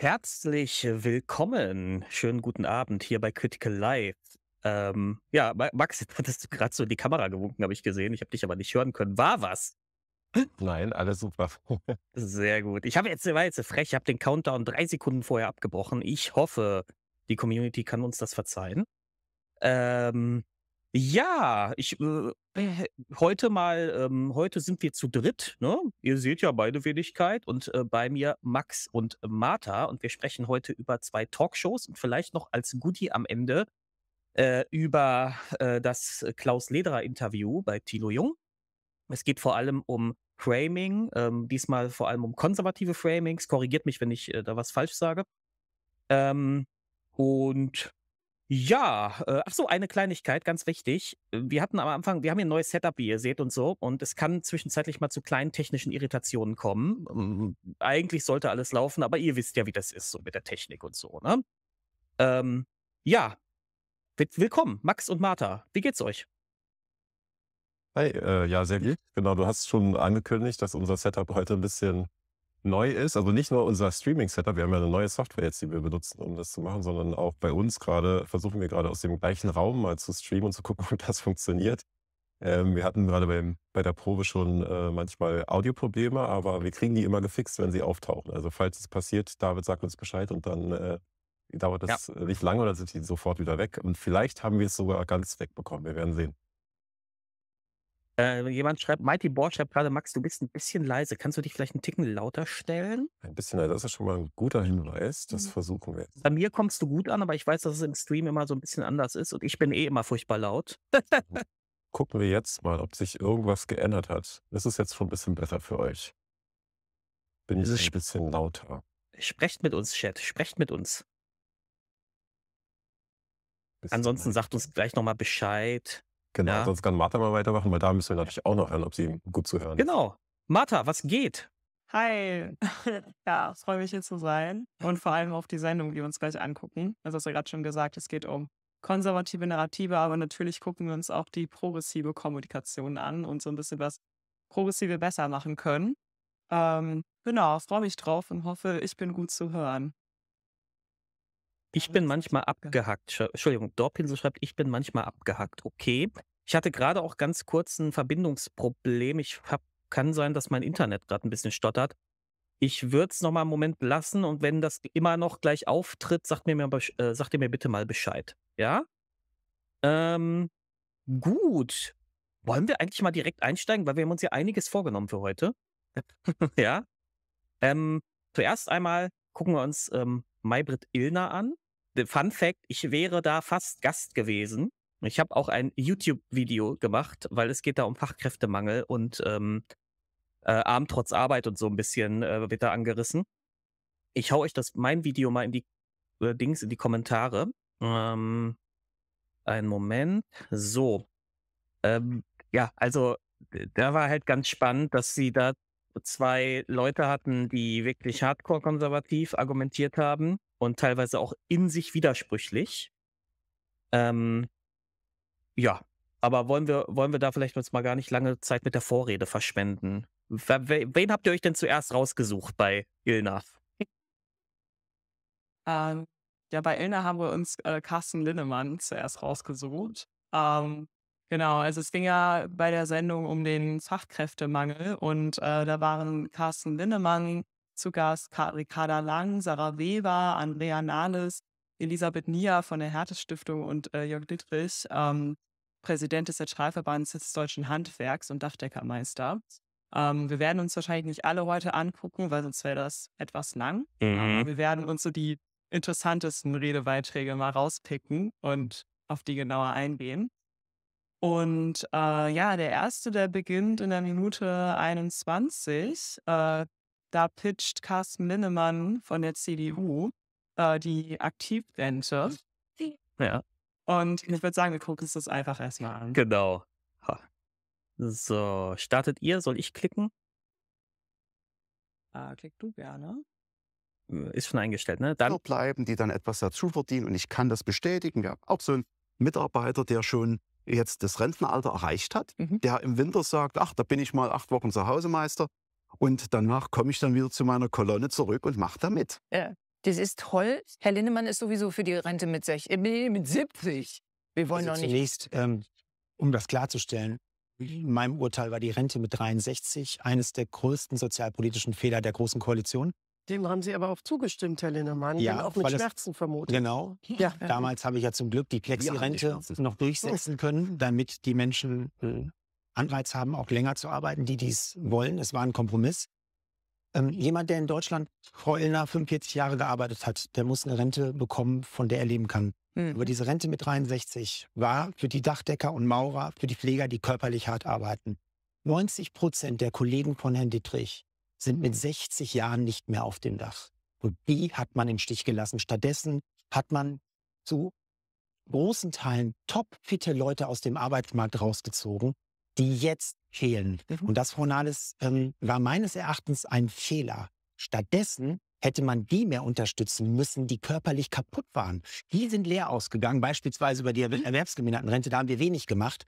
Herzlich willkommen. Schönen guten Abend hier bei Critical Live. Ähm, ja, Ma Max, jetzt hattest du gerade so in die Kamera gewunken, habe ich gesehen. Ich habe dich aber nicht hören können. War was? Nein, alles super. Sehr gut. Ich habe jetzt, war jetzt frech, ich habe den Countdown drei Sekunden vorher abgebrochen. Ich hoffe, die Community kann uns das verzeihen. Ähm, ja, ich äh, äh, heute mal, ähm, heute sind wir zu dritt, ne? Ihr seht ja beide Wenigkeit und äh, bei mir Max und Martha und wir sprechen heute über zwei Talkshows und vielleicht noch als Goodie am Ende äh, über äh, das Klaus Lederer Interview bei Thilo Jung. Es geht vor allem um Framing, ähm, diesmal vor allem um konservative Framings. Korrigiert mich, wenn ich äh, da was falsch sage. Ähm, und ja, äh, ach so, eine Kleinigkeit, ganz wichtig. Äh, wir hatten am Anfang, wir haben hier ein neues Setup, wie ihr seht und so, und es kann zwischenzeitlich mal zu kleinen technischen Irritationen kommen. Ähm, eigentlich sollte alles laufen, aber ihr wisst ja, wie das ist, so mit der Technik und so, ne? Ähm, ja, willkommen, Max und Martha. Wie geht's euch? Hi, äh, ja, sehr gut. Genau, du hast schon angekündigt, dass unser Setup heute ein bisschen neu ist. Also nicht nur unser Streaming-Setup, wir haben ja eine neue Software jetzt, die wir benutzen, um das zu machen, sondern auch bei uns gerade versuchen wir gerade aus dem gleichen Raum mal zu streamen und zu gucken, ob das funktioniert. Ähm, wir hatten gerade beim, bei der Probe schon äh, manchmal Audioprobleme, aber wir kriegen die immer gefixt, wenn sie auftauchen. Also falls es passiert, David sagt uns Bescheid und dann äh, dauert Ja. das nicht lange oder sind die sofort wieder weg. Und vielleicht haben wir es sogar ganz wegbekommen. Wir werden sehen. Äh, jemand schreibt, Mighty Board schreibt gerade, Max, du bist ein bisschen leise. Kannst du dich vielleicht einen Ticken lauter stellen? Ein bisschen, das ist schon mal ein guter Hinweis. Das Mhm. versuchen wir jetzt. Bei mir kommst du gut an, aber ich weiß, dass es im Stream immer so ein bisschen anders ist und ich bin eh immer furchtbar laut. Gucken wir jetzt mal, ob sich irgendwas geändert hat. Das ist jetzt schon ein bisschen besser für euch. Bin Es ich ein sch bisschen lauter. sprecht mit uns, Chat, sprecht mit uns. Bisschen Ansonsten sagt uns gleich noch mal Bescheid. Genau, Ja. sonst kann Martha mal weitermachen, weil da müssen wir natürlich auch noch hören, ob sie gut zu hören ist. Genau. Martha, was geht? Hi. Ja, freue mich hier zu sein und vor allem auf die Sendung, die wir uns gleich angucken. Also hast du ja gerade schon gesagt, es geht um konservative Narrative, aber natürlich gucken wir uns auch die progressive Kommunikation an und so ein bisschen was Progressive besser machen können. Ähm, genau, freue mich drauf und hoffe, ich bin gut zu hören. Ich bin manchmal abgehackt. Entschuldigung, Dorpinsel schreibt, ich bin manchmal abgehackt. Okay. Ich hatte gerade auch ganz kurz ein Verbindungsproblem. Ich habe kann sein, dass mein Internet gerade ein bisschen stottert. Ich würde es noch mal 'n Moment lassen und wenn das immer noch gleich auftritt, sagt mir mir äh, sagt ihr mir bitte mal Bescheid, ja? Ähm, gut. Wollen wir eigentlich mal direkt einsteigen, weil wir haben uns ja einiges vorgenommen für heute. Ja? Ähm, zuerst einmal gucken wir uns, ähm, Maybrit Illner an. Fun Fact, ich wäre da fast Gast gewesen. Ich habe auch ein YouTube-Video gemacht, weil es geht da um Fachkräftemangel und, ähm, äh, Arm trotz Arbeit und so ein bisschen, äh, wird da angerissen. Ich hau euch das mein Video mal in die, äh, Dings in die Kommentare. Ähm, einen Moment. So. Ähm, ja, also, da war halt ganz spannend, dass sie da 2 Leute hatten, die wirklich hardcore-konservativ argumentiert haben und teilweise auch in sich widersprüchlich. Ähm ja, aber wollen wir wollen wir da vielleicht uns mal gar nicht lange Zeit mit der Vorrede verschwenden? Wen habt ihr euch denn zuerst rausgesucht bei Illner? Ähm, ja, bei Ilna haben wir uns äh, Carsten Linnemann zuerst rausgesucht. Ähm, genau, also es ging ja bei der Sendung um den Fachkräftemangel und äh, da waren Carsten Linnemann zu Gast, Ricarda Lang, Sarah Weber, Andrea Nahles, Elisabeth Nier von der Hertes-Stiftung und äh, Jörg Dittrich, ähm, Präsident des Zentralverbands des Deutschen Handwerks und Dachdeckermeister. Ähm, wir werden uns wahrscheinlich nicht alle heute angucken, weil sonst wäre das etwas lang. Aber Mhm. wir werden uns so die interessantesten Redebeiträge mal rauspicken und auf die genauer eingehen. Und äh, ja, der erste, der beginnt in der Minute 21. Äh, da pitcht Carsten Linnemann von der CDU äh, die Aktivrente. Ja, Und ich würde sagen, wir gucken uns das einfach erstmal an. genau. Ha. So, startet ihr? Soll ich klicken? Äh, klick du gerne. Äh, ist schon eingestellt, ne? Dann bleiben, die dann etwas dazu verdienen. Und ich kann das bestätigen. Wir haben auch so einen Mitarbeiter, der schon jetzt das Rentenalter erreicht hat, Mhm. der im Winter sagt, ach, da bin ich mal acht Wochen zu Hause Meister und danach komme ich dann wieder zu meiner Kolonne zurück und mache da mit. Ja. Das ist toll. Herr Lindemann ist sowieso für die Rente mit, sech, äh, mit 70. Wir wollen Also noch nicht. zunächst, ähm, um das klarzustellen, in meinem Urteil war die Rente mit 63 eines der größten sozialpolitischen Fehler der Großen Koalition. Dem haben Sie aber auch zugestimmt, Herr Linnemann, Ja, auch mit weil es- Schmerzen vermutet. Genau. Ja. Damals habe ich ja zum Glück die Plexi-Rente Schmerzen. noch durchsetzen können, damit die Menschen äh, Anreiz haben, auch länger zu arbeiten, die dies wollen. Es war ein Kompromiss. Ähm, jemand, der in Deutschland, Frau Illner, 45 Jahre gearbeitet hat, der muss eine Rente bekommen, von der er leben kann. Hm. Aber diese Rente mit 63 war für die Dachdecker und Maurer, für die Pfleger, die körperlich hart arbeiten. 90 Prozent der Kollegen von Herrn Dittrich sind mit 60 Jahren nicht mehr auf dem Dach. Und die hat man im Stich gelassen. Stattdessen hat man zu großen Teilen topfitte Leute aus dem Arbeitsmarkt rausgezogen, die jetzt fehlen. Mhm. Und das, Frau Nahles, ähm, war meines Erachtens ein Fehler. Stattdessen hätte man die mehr unterstützen müssen, die körperlich kaputt waren. Die sind leer ausgegangen, beispielsweise über die Mhm. Erwer- Erwerbsgemindertenrente, da haben wir wenig gemacht.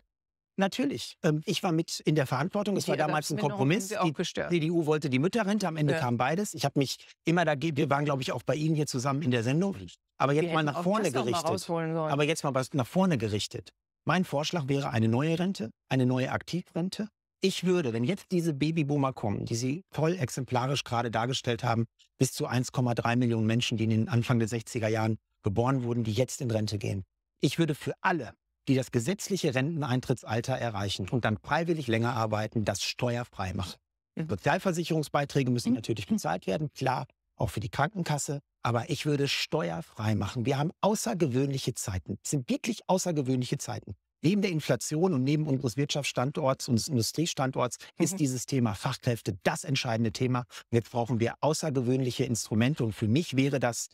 Natürlich, ähm, ich war mit in der Verantwortung, es war damals ein Kompromiss. Die. CDU wollte die Mütterrente, am Ende Ja. kam beides. Ich habe mich immer dagegen, wir waren, glaube ich, auch bei Ihnen hier zusammen in der Sendung. Aber Wir jetzt mal hätten nach vorne mal gerichtet. Aber jetzt mal was nach vorne gerichtet. Mein Vorschlag wäre eine neue Rente, eine neue Aktivrente. Ich würde, wenn jetzt diese Babyboomer kommen, die Sie voll exemplarisch gerade dargestellt haben, bis zu 1,3 Millionen Menschen, die in den Anfang der 60er Jahren geboren wurden, die jetzt in Rente gehen. Ich würde für alle, die das gesetzliche Renteneintrittsalter erreichen und dann freiwillig länger arbeiten, das steuerfrei machen. Mhm. Sozialversicherungsbeiträge müssen natürlich bezahlt werden, klar, auch für die Krankenkasse. Aber ich würde steuerfrei machen. Wir haben außergewöhnliche Zeiten. Es sind wirklich außergewöhnliche Zeiten. Neben der Inflation und neben unseres Wirtschaftsstandorts, unseres Industriestandorts Mhm. ist dieses Thema Fachkräfte das entscheidende Thema. Jetzt brauchen wir außergewöhnliche Instrumente. Und für mich wäre das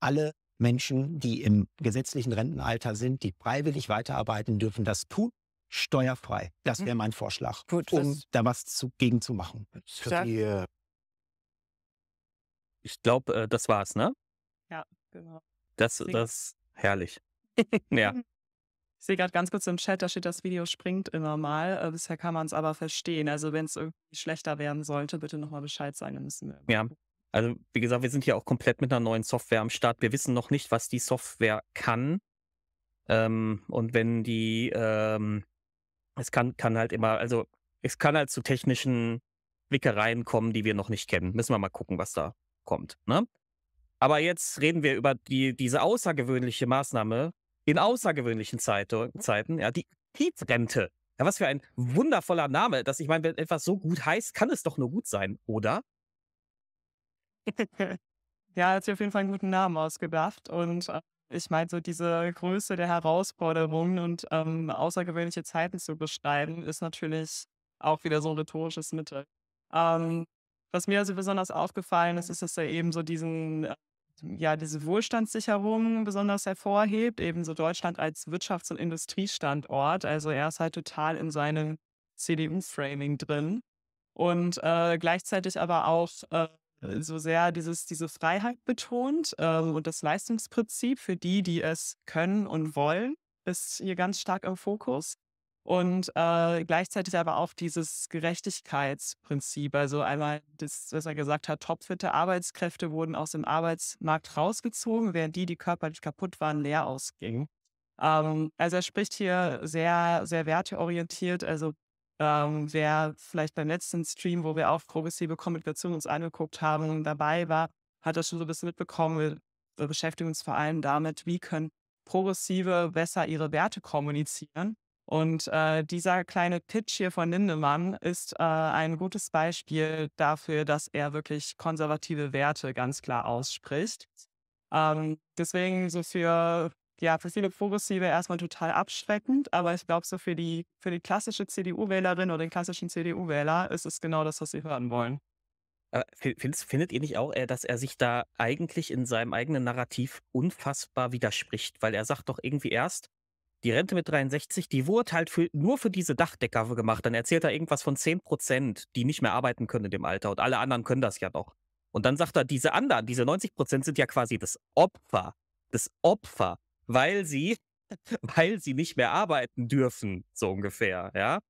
alle Menschen, die im gesetzlichen Rentenalter sind, die freiwillig weiterarbeiten dürfen, das tun, steuerfrei. Das wäre mein Vorschlag, Gut, um da was zu, gegen zu machen. Für die, Ich glaube, äh, das war's, ne? Genau. Das, das, herrlich. Ja. Ich sehe gerade ganz kurz im Chat, da steht, das Video springt immer mal. Äh, bisher kann man es aber verstehen. Also wenn es irgendwie schlechter werden sollte, bitte nochmal Bescheid sagen, dann müssen wir. Ja. Also, wie gesagt, wir sind hier auch komplett mit einer neuen Software am Start. Wir wissen noch nicht, was die Software kann. Ähm, und wenn die, ähm, es kann, kann halt immer, also es kann halt zu technischen Wickereien kommen, die wir noch nicht kennen. Müssen wir mal gucken, was da kommt. Ne? Aber jetzt reden wir über die, diese außergewöhnliche Maßnahme in außergewöhnlichen Zeite, Zeiten, ja, die Aktivrente. Ja, was für ein wundervoller Name. Dass ich meine, wenn etwas so gut heißt, kann es doch nur gut sein, oder? ja, hat sich auf jeden Fall einen guten Namen ausgedacht. Und äh, ich meine, so diese Größe der Herausforderungen und ähm, außergewöhnliche Zeiten zu beschreiben, ist natürlich auch wieder so ein rhetorisches Mittel. Ähm, was mir also besonders aufgefallen ist, ist, dass er eben so diesen, äh, ja, diese Wohlstandssicherung besonders hervorhebt, eben so Deutschland als Wirtschafts- und Industriestandort. Also er ist halt total in seinem CDU-Framing drin. Und äh, gleichzeitig aber auch äh, so sehr dieses, diese Freiheit betont ähm, und das Leistungsprinzip für die, die es können und wollen, ist hier ganz stark im Fokus. Und äh, gleichzeitig aber auch dieses Gerechtigkeitsprinzip. Also einmal das, was er gesagt hat, topfitte Arbeitskräfte wurden aus dem Arbeitsmarkt rausgezogen, während die, die körperlich kaputt waren, leer ausgingen. Ähm, also er spricht hier sehr, sehr werteorientiert. Also ähm, wer vielleicht beim letzten Stream, wo wir auf progressive Kommunikation uns angeguckt haben, dabei war, hat das schon so ein bisschen mitbekommen. Wir, wir beschäftigen uns vor allem damit, wie können Progressive besser ihre Werte kommunizieren. Und äh, dieser kleine Pitch hier von Lindemann ist äh, ein gutes Beispiel dafür, dass er wirklich konservative Werte ganz klar ausspricht. Ähm, deswegen so für, ja, für viele Progressive erstmal total abschreckend, aber ich glaube, so für die, für die klassische CDU-Wählerin oder den klassischen CDU-Wähler ist es genau das, was sie hören wollen. Aber fi- findest, findet ihr nicht auch, äh, dass er sich da eigentlich in seinem eigenen Narrativ unfassbar widerspricht? Weil er sagt doch irgendwie erst, die Rente mit 63, die wurde halt für, nur für diese Dachdecker gemacht. Dann erzählt er irgendwas von 10 Prozent, die nicht mehr arbeiten können in dem Alter. Und alle anderen können das ja noch. Und dann sagt er, diese anderen, diese 90 Prozent sind ja quasi das Opfer. Das Opfer, weil sie, weil sie nicht mehr arbeiten dürfen, so ungefähr, ja.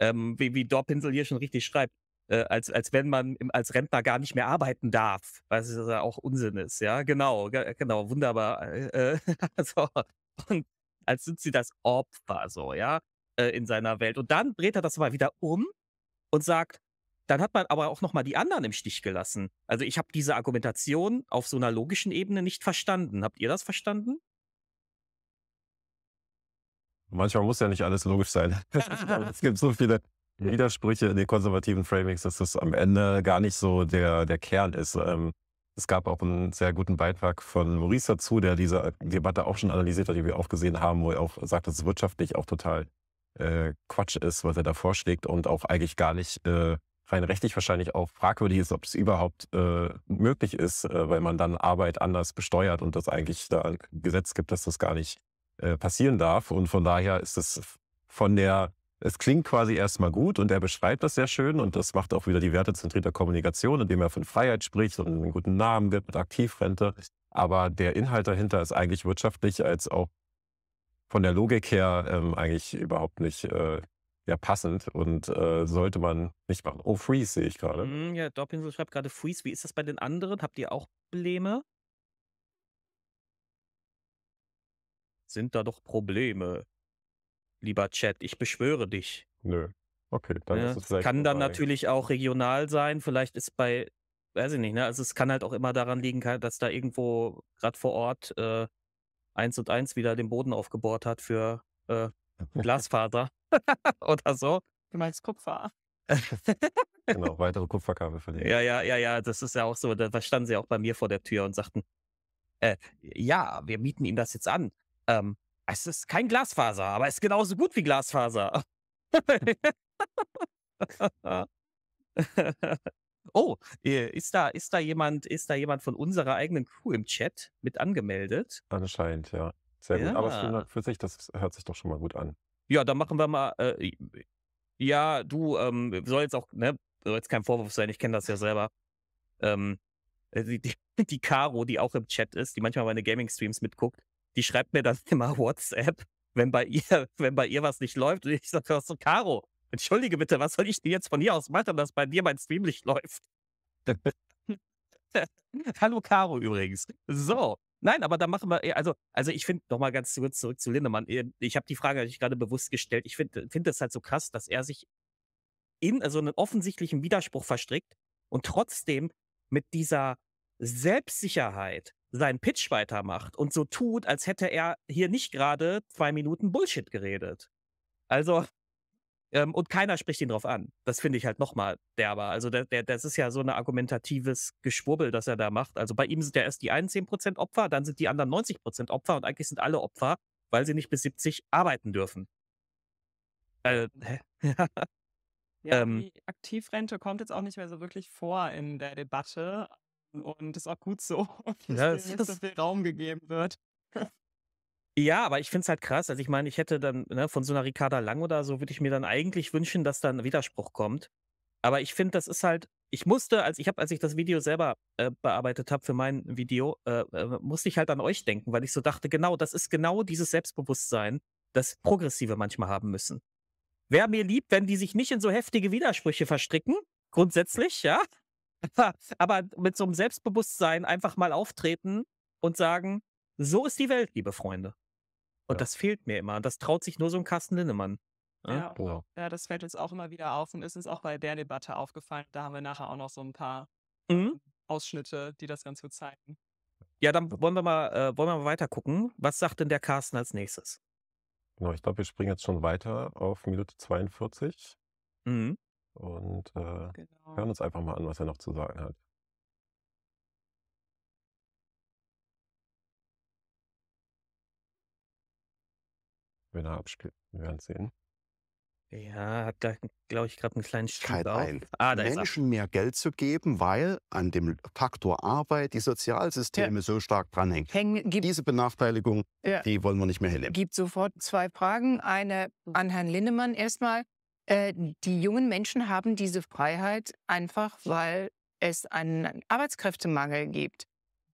Ähm, wie, wie Dorpinsel hier schon richtig schreibt. äh, als, als wenn man im, als Rentner gar nicht mehr arbeiten darf, was ja auch Unsinn ist, ja, genau, ge- genau, wunderbar. Äh, äh, so. Und als sind sie das Opfer, so, ja, äh, in seiner Welt. Und dann dreht er das mal wieder um und sagt, dann hat man aber auch nochmal die anderen im Stich gelassen. Also ich habe diese Argumentation auf so einer logischen Ebene nicht verstanden. Habt ihr das verstanden? Manchmal muss ja nicht alles logisch sein. es gibt so viele Widersprüche in den konservativen Framings, dass das am Ende gar nicht so der, der Kern ist. Ähm, es gab auch einen sehr guten Beitrag von Maurice dazu, der diese Debatte auch schon analysiert hat, die wir auch gesehen haben, wo er auch sagt, dass es wirtschaftlich auch total äh, Quatsch ist, was er da vorschlägt und auch eigentlich gar nicht äh, rein rechtlich wahrscheinlich auch fragwürdig ist, ob es überhaupt äh, möglich ist, äh, weil man dann Arbeit anders besteuert und das eigentlich da ein Gesetz gibt, dass das gar nicht äh, passieren darf. Und von daher ist es von der, es klingt quasi erstmal gut und er beschreibt das sehr schön und das macht auch wieder die wertezentrierte Kommunikation, indem er von Freiheit spricht und einen guten Namen gibt mit Aktivrente. Aber der Inhalt dahinter ist eigentlich wirtschaftlich als auch von der Logik her ähm, eigentlich überhaupt nicht äh, ja, passend und äh, sollte man nicht machen. Oh, Freeze sehe ich gerade. Mm, ja, Dopinsel schreibt gerade Freeze. Wie ist das bei den anderen? Habt ihr auch Probleme? Sind da doch Probleme, lieber Chat. Ich beschwöre dich. Nö. Okay, dann Ja, ist es vielleicht kann dann vorbei. natürlich auch regional sein. Vielleicht ist bei, weiß ich nicht, ne? Also es kann halt auch immer daran liegen, dass da irgendwo gerade vor Ort äh, eins und eins wieder den Boden aufgebohrt hat für äh, Glasfaser oder so. Du meinst Kupfer? Genau, weitere Kupferkabel verlegen. Ja, ja, ja, ja, das ist ja auch so. Da, da standen sie auch bei mir vor der Tür und sagten, äh, ja, wir mieten Ihnen das jetzt an. Ähm, es ist kein Glasfaser, aber es ist genauso gut wie Glasfaser. oh, äh, ist da, ist da jemand, ist da jemand von unserer eigenen Crew im Chat mit angemeldet? Anscheinend, ja. Sehr gut. Aber Ja. für, für sich, das hört sich doch schon mal gut an. Ja, dann machen wir mal. Äh, ja, du, ähm, soll jetzt auch, ne, soll jetzt kein Vorwurf sein, ich kenne das ja selber. Ähm, äh, die, die, die Caro, die auch im Chat ist, die manchmal meine Gaming-Streams mitguckt, die schreibt mir dann immer WhatsApp, wenn bei ihr, wenn bei ihr was nicht läuft. Und ich sage so, Caro, entschuldige bitte, was soll ich denn jetzt von hier aus machen, dass bei dir mein Stream nicht läuft? Hallo Caro übrigens. So. Nein, aber da machen wir, also, also ich finde, nochmal ganz zurück, zurück zu Lindemann. eh, Ich habe die Frage natürlich gerade bewusst gestellt. Ich finde find halt so krass, dass er sich in so einen offensichtlichen Widerspruch verstrickt und trotzdem mit dieser Selbstsicherheit seinen Pitch weitermacht und so tut, als hätte er hier nicht gerade zwei Minuten Bullshit geredet. Also, ähm, und keiner spricht ihn drauf an. Das finde ich halt nochmal derber. Also, der, der, das ist ja so ein argumentatives Geschwurbel, das er da macht. Also, bei ihm sind ja erst die einen 10% Opfer, dann sind die anderen 90% Opfer und eigentlich sind alle Opfer, weil sie nicht bis 70 arbeiten dürfen. Äh, hä? Ja, Ähm. die Aktivrente kommt jetzt auch nicht mehr so wirklich vor in der Debatte. Und ist auch gut so, dass Ja, so viel Raum gegeben wird. Ja, aber ich finde es halt krass. Also ich meine, ich hätte dann, ne, von so einer Ricarda Lang oder so, würde ich mir dann eigentlich wünschen, dass da ein Widerspruch kommt. Aber ich finde, das ist halt, ich musste, als ich habe, als ich das Video selber äh, bearbeitet habe für mein Video, äh, äh, musste ich halt an euch denken, weil ich so dachte, genau, das ist genau dieses Selbstbewusstsein, das Progressive manchmal haben müssen. Wäre mir lieb, wenn die sich nicht in so heftige Widersprüche verstricken, grundsätzlich, ja. Aber mit so einem Selbstbewusstsein einfach mal auftreten und sagen, so ist die Welt, liebe Freunde. Und Ja. das fehlt mir immer. Und das traut sich nur so ein Carsten Linnemann. Ja? Ja, Genau. ja, das fällt uns auch immer wieder auf und ist uns auch bei der Debatte aufgefallen. Da haben wir nachher auch noch so ein paar Mhm. Ausschnitte, die das ganz gut zeigen. Ja, dann wollen wir mal, äh, wollen wir mal weiter gucken. Was sagt denn der Carsten als nächstes? Genau, ich glaube, wir springen jetzt schon weiter auf Minute 42 Mhm. Und äh, hören Genau. uns einfach mal an, was er noch zu sagen hat. Wenn er abspielt, wir werden sehen. Ja, hat, glaube ich, gerade einen kleinen auf. ein, Ah, da er. Menschen mehr Geld zu geben, weil an dem Faktor Arbeit die Sozialsysteme so stark dranhängen. Hängen, Diese Benachteiligung, Ja. die wollen wir nicht mehr hinnehmen. gibt sofort zwei Fragen. Eine an Herrn Linnemann erstmal. Äh, die jungen Menschen haben diese Freiheit einfach, weil es einen Arbeitskräftemangel gibt.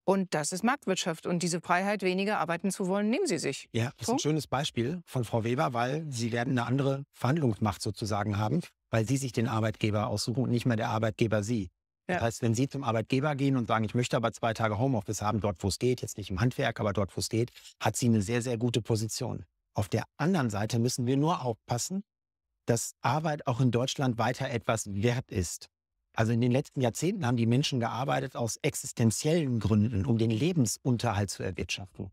Und das ist Marktwirtschaft. Und diese Freiheit, weniger arbeiten zu wollen, nehmen sie sich. Ja, das ist ein schönes Beispiel von Frau Weber, weil sie werden eine andere Verhandlungsmacht sozusagen haben. weil sie sich den Arbeitgeber aussuchen und nicht mehr der Arbeitgeber sie. Das Ja. heißt, wenn Sie zum Arbeitgeber gehen und sagen, ich möchte aber zwei Tage Homeoffice haben, dort wo es geht, jetzt nicht im Handwerk, aber dort wo es geht, hat sie eine sehr, sehr gute Position. Auf der anderen Seite müssen wir nur aufpassen, dass Arbeit auch in Deutschland weiter etwas wert ist. Also in den letzten Jahrzehnten haben die Menschen gearbeitet aus existenziellen Gründen, um den Lebensunterhalt zu erwirtschaften.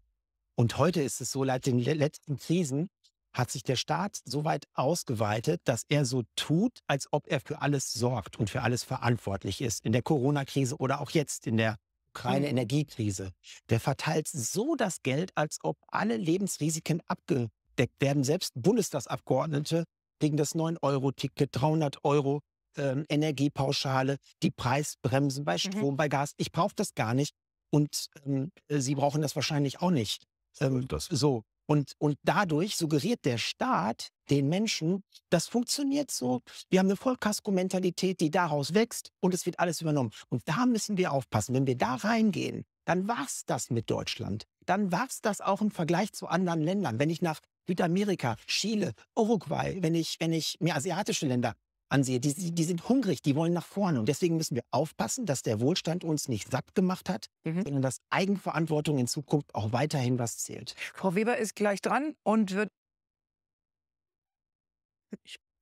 Und heute ist es so, seit den le- letzten Krisen hat sich der Staat so weit ausgeweitet, dass er so tut, als ob er für alles sorgt und für alles verantwortlich ist. In der Corona-Krise oder auch jetzt in der Ukraine-Energiekrise. Der verteilt so das Geld, als ob alle Lebensrisiken abgedeckt werden. Selbst Bundestagsabgeordnete kriegen das 9-Euro-Ticket, 300 Euro ähm, Energiepauschale, die Preisbremsen bei Strom, bei Gas. Ich brauche das gar nicht. Und ähm, Sie brauchen das wahrscheinlich auch nicht. Ähm, Das. so. Und, und dadurch suggeriert der Staat den Menschen, das funktioniert so. Wir haben eine Vollkasko-Mentalität, die daraus wächst und es wird alles übernommen. Und da müssen wir aufpassen. Wenn wir da reingehen, dann war's das mit Deutschland. Dann war's das auch im Vergleich zu anderen Ländern. Wenn ich nach Südamerika, Chile, Uruguay, wenn ich, wenn ich mir asiatische Länder ansehe, die, die sind hungrig, die wollen nach vorne. Und deswegen müssen wir aufpassen, dass der Wohlstand uns nicht satt gemacht hat, Mhm. sondern dass Eigenverantwortung in Zukunft auch weiterhin was zählt. Frau Weber ist gleich dran und wird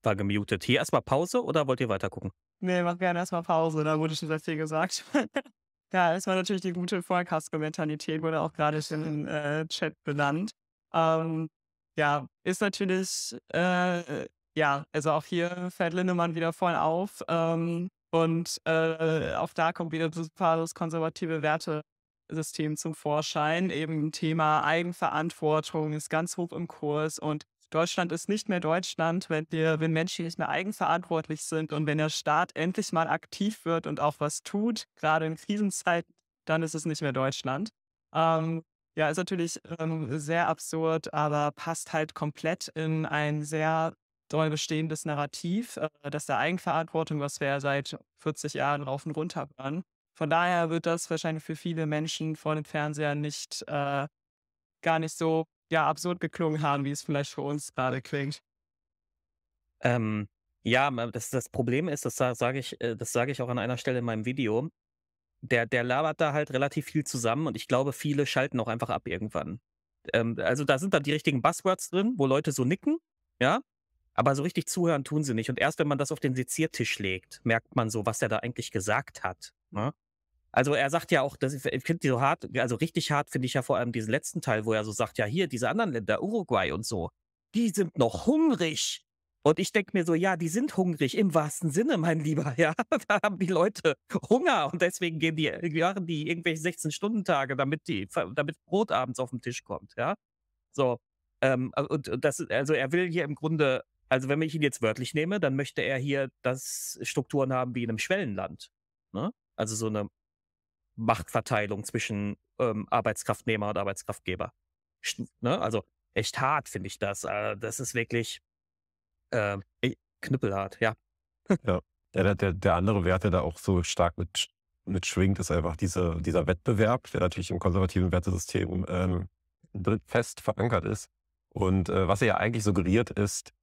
War gemutet. Hier erstmal Pause oder wollt ihr weiter gucken? Nee, mach gerne erstmal Pause, da wurde schon sehr viel gesagt. ja, erstmal natürlich die gute Vollkasko-Mentalität, wurde auch gerade schon im äh, Chat benannt. Ähm, ja, ist natürlich, äh, ja, also auch hier fällt Lindemann wieder voll auf. Ähm, und äh, auch da kommt wieder super das konservative Wertesystem zum Vorschein. Eben Thema Eigenverantwortung ist ganz hoch im Kurs und Deutschland ist nicht mehr Deutschland, wenn wir, wenn Menschen nicht mehr eigenverantwortlich sind und wenn der Staat endlich mal aktiv wird und auch was tut, gerade in Krisenzeiten, dann ist es nicht mehr Deutschland. Ähm, ja, ist natürlich ähm, sehr absurd, aber passt halt komplett in ein sehr doll bestehendes Narrativ, äh, das der Eigenverantwortung, was wir ja seit 40 Jahren rauf und runter hören. Von daher wird das wahrscheinlich für viele Menschen vor dem Fernseher nicht äh, gar nicht so ja, absurd geklungen haben, wie es vielleicht für uns gerade klingt. Ähm, ja, das, das Problem ist, das sa- sage ich, äh, das sage ich auch an einer Stelle in meinem Video. Der, der labert da halt relativ viel zusammen und ich glaube, viele schalten auch einfach ab irgendwann. Ähm, also da sind dann die richtigen Buzzwords drin, wo Leute so nicken, ja, aber so richtig zuhören tun sie nicht. Und erst wenn man das auf den Seziertisch legt, merkt man so, was er da eigentlich gesagt hat. Ne? Also er sagt ja auch, das, ich finde die so hart, also richtig hart finde ich ja vor allem diesen letzten Teil, wo er so sagt, ja hier, diese anderen Länder, Uruguay und so, die sind noch hungrig. Und ich denke mir so, ja, die sind hungrig im wahrsten Sinne, mein Lieber. Ja, da haben die Leute Hunger und deswegen gehen die, machen die irgendwelche 16-Stunden-Tage, damit die, damit Brot abends auf den Tisch kommt. Ja, so. Ähm, und, das, also er will hier im Grunde, also wenn ich ihn jetzt wörtlich nehme, dann möchte er hier das Strukturen haben wie in einem Schwellenland. Ne? Also so eine Machtverteilung zwischen ähm, Arbeitskraftnehmer und Arbeitskraftgeber. Ne? Also echt hart finde ich das. Äh, das ist wirklich äh, knüppelhart, ja. Ja, der, der, der andere Wert, der da auch so stark mit, mit schwingt, ist einfach diese, dieser Wettbewerb, der natürlich im konservativen Wertesystem ähm, fest verankert ist. Und äh, was er ja eigentlich suggeriert ist,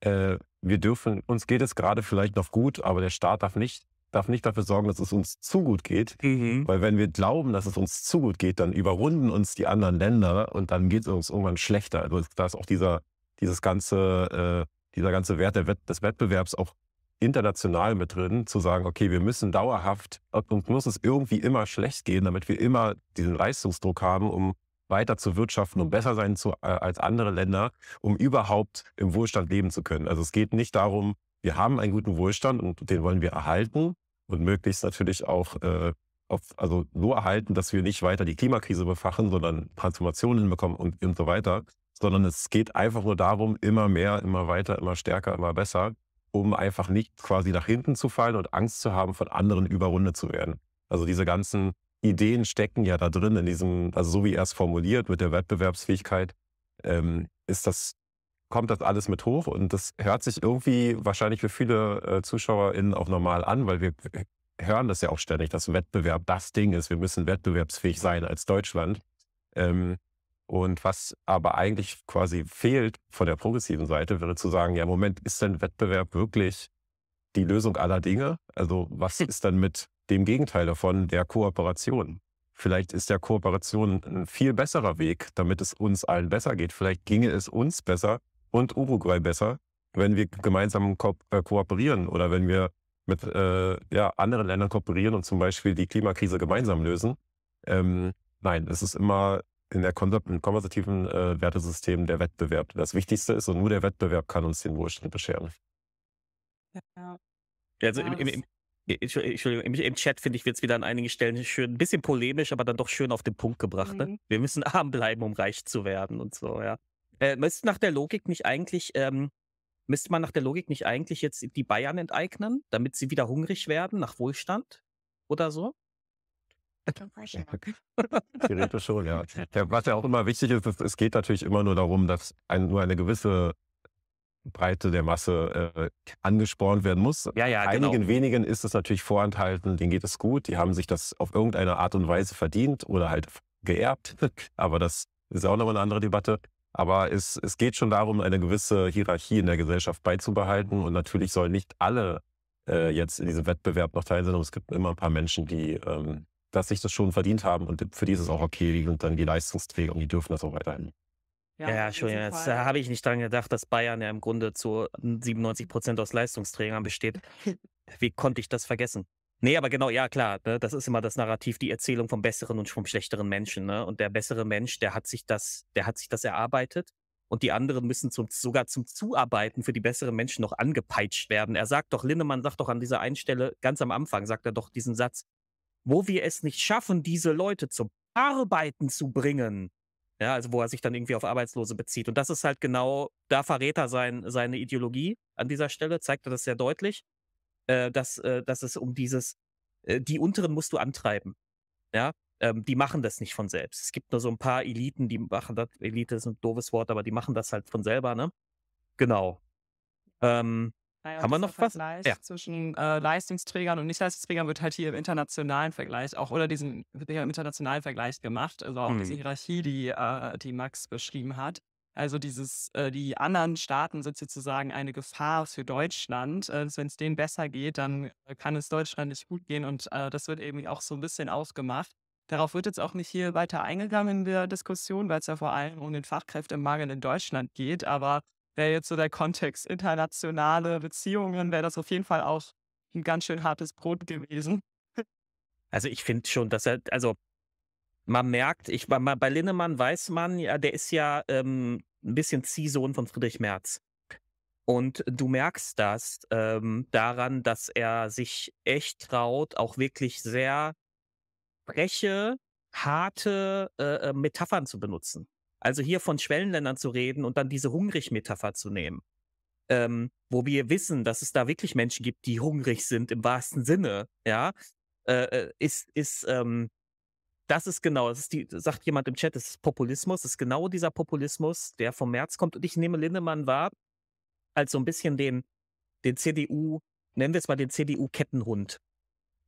äh, wir dürfen, uns geht es gerade vielleicht noch gut, aber der Staat darf nicht, darf nicht dafür sorgen, dass es uns zu gut geht. Weil wenn wir glauben, dass es uns zu gut geht, dann überrunden uns die anderen Länder und dann geht es uns irgendwann schlechter. Also da ist auch dieser, dieses ganze, äh, dieser ganze Wert Wett des Wettbewerbs auch international mit drin, zu sagen, okay, wir müssen dauerhaft, uns muss es irgendwie immer schlecht gehen, damit wir immer diesen Leistungsdruck haben, um weiter zu wirtschaften, um besser sein zu, äh, als andere Länder, um überhaupt im Wohlstand leben zu können. Also es geht nicht darum, wir haben einen guten Wohlstand und den wollen wir erhalten und möglichst natürlich auch äh, auf, also so erhalten, dass wir nicht weiter die Klimakrise befachen, sondern Transformationen hinbekommen und, und so weiter, sondern es geht einfach nur darum, immer mehr, immer weiter, immer stärker, immer besser, um einfach nicht quasi nach hinten zu fallen und Angst zu haben, von anderen überrundet zu werden. Also diese ganzen Ideen stecken ja da drin in diesem, also so wie er es formuliert mit der Wettbewerbsfähigkeit, ähm, ist das, kommt das alles mit hoch und das hört sich irgendwie wahrscheinlich für viele äh, ZuschauerInnen auch normal an, weil wir hören das ja auch ständig, dass Wettbewerb das Ding ist. Wir müssen wettbewerbsfähig sein als Deutschland. Ähm, und was aber eigentlich quasi fehlt von der progressiven Seite, wäre zu sagen, ja, Moment, ist denn Wettbewerb wirklich die Lösung aller Dinge. Also was ist dann mit dem Gegenteil davon, der Kooperation? Vielleicht ist der Kooperation ein viel besserer Weg, damit es uns allen besser geht. Vielleicht ginge es uns besser und Uruguay besser, wenn wir gemeinsam ko äh, kooperieren oder wenn wir mit äh, ja, anderen Ländern kooperieren und zum Beispiel die Klimakrise gemeinsam lösen. Ähm, nein, es ist immer in der konservativen äh, Wertesystem der Wettbewerb. Das Wichtigste ist und nur der Wettbewerb kann uns den Wohlstand bescheren. Ja. Also im, im, im, Entschuldigung, im, im Chat finde ich, wird es wieder an einigen Stellen schön, ein bisschen polemisch, aber dann doch schön auf den Punkt gebracht. Ne? Mhm. Wir müssen arm bleiben, um reich zu werden und so, ja. Äh, müsste nach der Logik nicht eigentlich, ähm, müsste man nach der Logik nicht eigentlich jetzt die Bayern enteignen, damit sie wieder hungrig werden nach Wohlstand oder so? Theoretisch schon, ja. Was ja auch immer wichtig ist, es, es geht natürlich immer nur darum, dass ein, nur eine gewisse Breite der Masse äh, angespornt werden muss. Ja, ja, Einigen genau. wenigen ist es natürlich vorenthalten, denen geht es gut, die haben sich das auf irgendeine Art und Weise verdient oder halt geerbt. Aber das ist auch nochmal eine andere Debatte. Aber es, es geht schon darum, eine gewisse Hierarchie in der Gesellschaft beizubehalten. Und natürlich sollen nicht alle äh, jetzt in diesem Wettbewerb noch teil sein. Und es gibt immer ein paar Menschen, die ähm, dass sich das schon verdient haben und für die ist es auch okay, die sind dann die Leistungsträger und die dürfen das auch weiterhin. Ja, ja, schon. Jetzt da habe ich nicht dran gedacht, dass Bayern ja im Grunde zu 97 Prozent aus Leistungsträgern besteht. Wie konnte ich das vergessen? Nee, aber genau, ja klar, ne, das ist immer das Narrativ, die Erzählung vom besseren und vom schlechteren Menschen. Ne? Und der bessere Mensch, der hat sich das, der hat sich das erarbeitet. Und die anderen müssen zum, sogar zum Zuarbeiten für die besseren Menschen noch angepeitscht werden. Er sagt doch, Linnemann sagt doch an dieser einen Stelle, ganz am Anfang, sagt er doch diesen Satz, wo wir es nicht schaffen, diese Leute zum Arbeiten zu bringen. Ja, also wo er sich dann irgendwie auf Arbeitslose bezieht. Und das ist halt genau, da verrät er sein, seine Ideologie an dieser Stelle, zeigt er das sehr deutlich, äh, dass, äh, dass es um dieses, äh, die Unteren musst du antreiben. Ja, ähm, die machen das nicht von selbst. Es gibt nur so ein paar Eliten, die machen das, Elite ist ein doofes Wort, aber die machen das halt von selber, ne? Genau. Ähm, naja, Haben wir noch was? Vergleich Ja. zwischen äh, Leistungsträgern und Nicht-Leistungsträgern wird halt hier im internationalen Vergleich auch oder diesen wird ja im internationalen Vergleich gemacht. Also auch diese Mhm. Hierarchie, die, äh, die Max beschrieben hat. Also dieses, äh, die anderen Staaten sind sozusagen eine Gefahr für Deutschland. Äh, Wenn es denen besser geht, dann kann es Deutschland nicht gut gehen und äh, das wird eben auch so ein bisschen ausgemacht. Darauf wird jetzt auch nicht hier weiter eingegangen in der Diskussion, weil es ja vor allem um den Fachkräftemangel in Deutschland geht. Aber wäre jetzt so der Kontext internationale Beziehungen, wäre das auf jeden Fall auch ein ganz schön hartes Brot gewesen. Also ich finde schon, dass er, also man merkt, ich bei, Linnemann weiß man, ja, der ist ja ähm, ein bisschen Ziehsohn von Friedrich Merz. Und du merkst das ähm, daran, dass er sich echt traut, auch wirklich sehr freche, harte äh, äh, Metaphern zu benutzen. Also hier von Schwellenländern zu reden und dann diese Hungrig-Metapher zu nehmen. Ähm, wo wir wissen, dass es da wirklich Menschen gibt, die hungrig sind im wahrsten Sinne, ja, äh, äh, ist, ist, ähm, das ist genau, das ist die, sagt jemand im Chat, das ist Populismus, das ist genau dieser Populismus, der vom März kommt. Und ich nehme Lindemann wahr als so ein bisschen den, den CDU, nennen wir es mal den CDU-Kettenhund.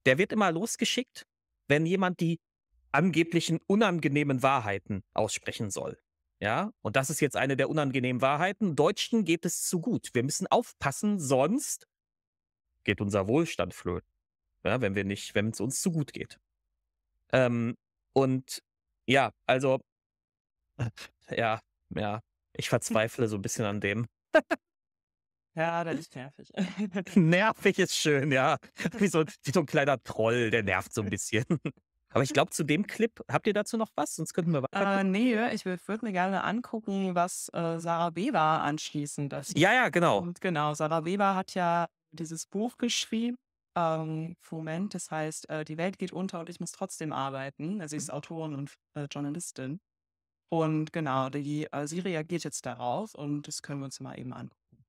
Der wird immer losgeschickt, wenn jemand die angeblichen unangenehmen Wahrheiten aussprechen soll. Ja, und das ist jetzt eine der unangenehmen Wahrheiten. Deutschen geht es zu gut. Wir müssen aufpassen, sonst geht unser Wohlstand flöten. Ja, wenn wir nicht, wenn es uns zu gut geht. Ähm, und ja, also, ja, ja, ich verzweifle so ein bisschen an dem. Ja, das ist nervig. Nervig ist schön, ja. Wie so, wie so ein kleiner Troll, der nervt so ein bisschen. Aber ich glaube, zu dem Clip, habt ihr dazu noch was? Sonst könnten wir weiter. äh, nee, ich würde mir gerne angucken, was äh, Sarah Weber anschließend das. ja, ja, genau. Und genau, Sarah Weber hat ja dieses Buch geschrieben. Ähm, Moment, das heißt, äh, die Welt geht unter und ich muss trotzdem arbeiten. Also sie ist Autorin und äh, Journalistin. Und genau, die, äh, sie reagiert jetzt darauf und das können wir uns mal eben angucken.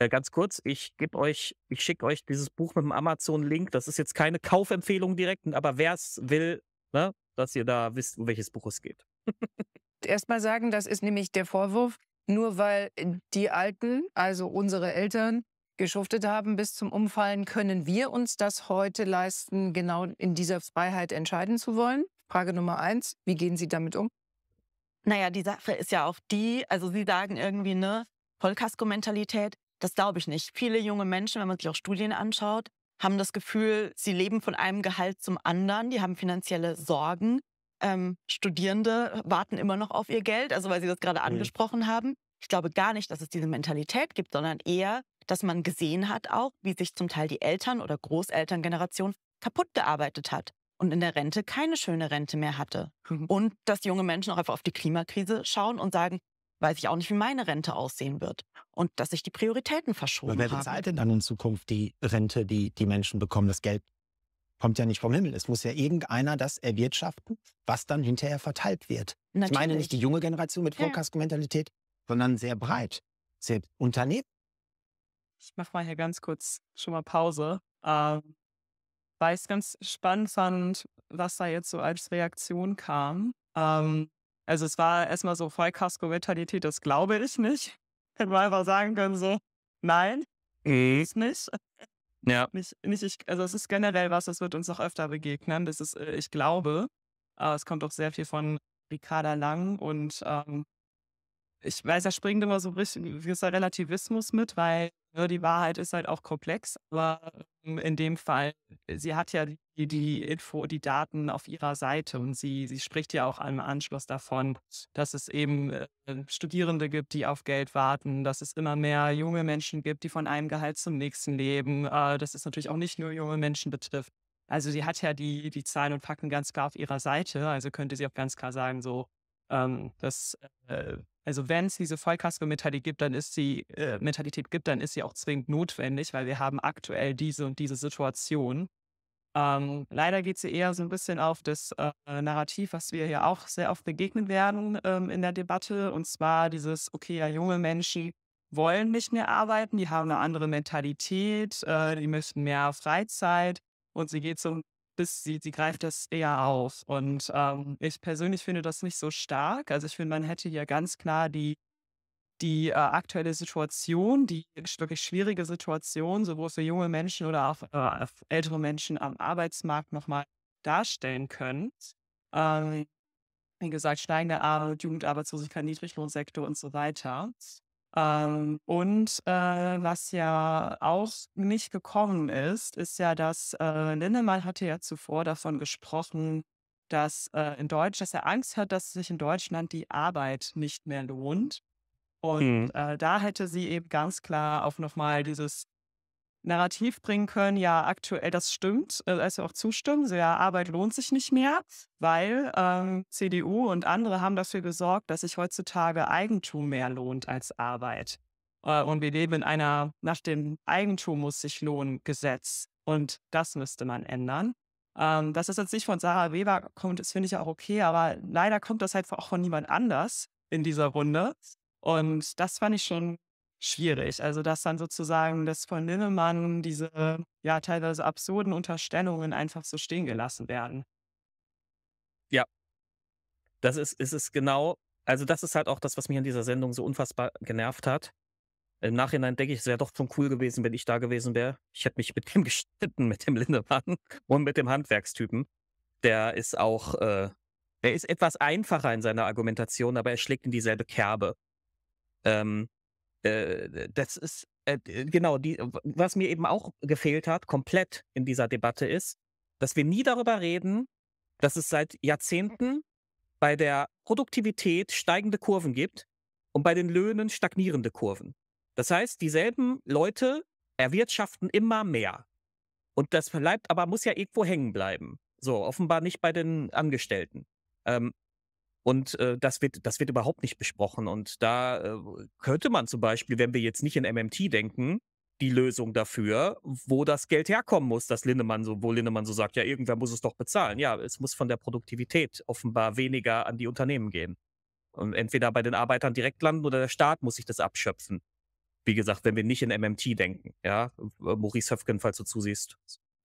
Äh, ganz kurz, ich gebe euch, ich schicke euch dieses Buch mit dem Amazon-Link. Das ist jetzt keine Kaufempfehlung direkt, aber wer es will, ne, dass ihr da wisst, um welches Buch es geht. Erstmal sagen, das ist nämlich der Vorwurf, nur weil die Alten, also unsere Eltern, geschuftet haben bis zum Umfallen, können wir uns das heute leisten, genau in dieser Freiheit entscheiden zu wollen? Frage Nummer eins, wie gehen Sie damit um? Naja, die Sache ist ja auch die, also Sie sagen irgendwie, ne, Vollkasko-Mentalität. Das glaube ich nicht. Viele junge Menschen, wenn man sich auch Studien anschaut, haben das Gefühl, sie leben von einem Gehalt zum anderen, die haben finanzielle Sorgen. Ähm, Studierende warten immer noch auf ihr Geld, also weil Sie das gerade Mhm. angesprochen haben. Ich glaube gar nicht, dass es diese Mentalität gibt, sondern eher, dass man gesehen hat auch, wie sich zum Teil die Eltern- oder Großelterngeneration kaputt gearbeitet hat und in der Rente keine schöne Rente mehr hatte. Mhm. Und dass junge Menschen auch einfach auf die Klimakrise schauen und sagen, weiß ich auch nicht, wie meine Rente aussehen wird. Und dass sich die Prioritäten Aber verschoben wer haben. bezahlt denn dann in Zukunft die Rente, die die Menschen bekommen? Das Geld kommt ja nicht vom Himmel. Es muss ja irgendeiner das erwirtschaften, was dann hinterher verteilt wird. Ich meine Natürlich. nicht die junge Generation mit Ja, ja. Sondern sehr breit. Sehr Unternehmen. Ich mache mal hier ganz kurz schon mal Pause. Ähm, weil ich es ganz spannend fand, was da jetzt so als Reaktion kam. Ähm, also es war erstmal so Vollkasko-Mentalität, das glaube ich nicht. Hätten wir einfach sagen können, so, nein, ist nicht. Ja. nicht, nicht ich, also es ist generell was, das wird uns auch öfter begegnen. Das ist, äh, ich glaube, aber es kommt auch sehr viel von Ricarda Lang und ähm, ich weiß, da springt immer so ein bisschen gewisser Relativismus mit, weil ne, die Wahrheit ist halt auch komplex, aber ähm, in dem Fall, sie hat ja die, die Info, die Daten auf ihrer Seite und sie, sie spricht ja auch im Anschluss davon, dass es eben äh, Studierende gibt, die auf Geld warten, dass es immer mehr junge Menschen gibt, die von einem Gehalt zum nächsten leben, äh, dass es natürlich auch nicht nur junge Menschen betrifft. Also sie hat ja die, die Zahlen und Fakten ganz klar auf ihrer Seite, also könnte sie auch ganz klar sagen, so, ähm, dass äh, also wenn es diese Vollkasko-Mentalität gibt, dann ist sie äh, Mentalität gibt, dann ist sie auch zwingend notwendig, weil wir haben aktuell diese und diese Situation. Ähm, leider geht sie eher so ein bisschen auf das äh, Narrativ, was wir hier auch sehr oft begegnen werden ähm, in der Debatte, und zwar dieses, okay, ja, junge Menschen wollen nicht mehr arbeiten, die haben eine andere Mentalität, äh, die möchten mehr Freizeit und sie geht so bis sie, sie greift das eher auf. Und ähm, ich persönlich finde das nicht so stark. Also ich finde, man hätte hier ganz klar die, die äh, aktuelle Situation, die wirklich schwierige Situation, sowohl für junge Menschen oder auch äh, ältere Menschen am Arbeitsmarkt nochmal darstellen können. Ähm, wie gesagt, steigende Armut, Jugendarbeitslosigkeit, Niedriglohnsektor und so weiter. Ähm, und äh, was ja auch nicht gekommen ist, ist ja, dass äh, Lindemann hatte ja zuvor davon gesprochen, dass äh, in Deutsch, dass er Angst hat, dass sich in Deutschland die Arbeit nicht mehr lohnt. Und Mhm. äh, da hätte sie eben ganz klar auf nochmal dieses Narrativ bringen können, ja, aktuell, das stimmt, also auch zustimmen, so ja, Arbeit lohnt sich nicht mehr, weil ähm, CDU und andere haben dafür gesorgt, dass sich heutzutage Eigentum mehr lohnt als Arbeit. Äh, und wir leben in einer nach dem Eigentum muss sich lohnen Gesetz und das müsste man ändern. Ähm, dass es jetzt nicht von Sarah Weber kommt, das finde ich auch okay, aber leider kommt das halt auch von niemand anders in dieser Runde. Und das fand ich schon schwierig. Also, dass dann sozusagen das von Linnemann diese ja teilweise absurden Unterstellungen einfach so stehen gelassen werden. Ja. Das ist, ist es genau. Also, das ist halt auch das, was mich an dieser Sendung so unfassbar genervt hat. Im Nachhinein denke ich, es wäre doch schon cool gewesen, wenn ich da gewesen wäre. Ich hätte mich mit dem gestritten, mit dem Lindemann und mit dem Handwerkstypen. Der ist auch, äh, der ist etwas einfacher in seiner Argumentation, aber er schlägt in dieselbe Kerbe. Ähm, äh, das ist, äh, genau, die, was mir eben auch gefehlt hat, komplett in dieser Debatte ist, dass wir nie darüber reden, dass es seit Jahrzehnten bei der Produktivität steigende Kurven gibt und bei den Löhnen stagnierende Kurven. Das heißt, dieselben Leute erwirtschaften immer mehr. Und das bleibt aber, muss ja irgendwo hängen bleiben. So, offenbar nicht bei den Angestellten. Ähm, und äh, das, wird, das wird überhaupt nicht besprochen. Und da äh, könnte man zum Beispiel, wenn wir jetzt nicht in MMT denken, die Lösung dafür, wo das Geld herkommen muss, dass Lindemann so, wo Lindemann so sagt, ja, irgendwer muss es doch bezahlen. Ja, es muss von der Produktivität offenbar weniger an die Unternehmen gehen. Und entweder bei den Arbeitern direkt landen oder der Staat muss sich das abschöpfen. Wie gesagt, wenn wir nicht in MMT denken, ja, Maurice Höfgen, falls du zusiehst.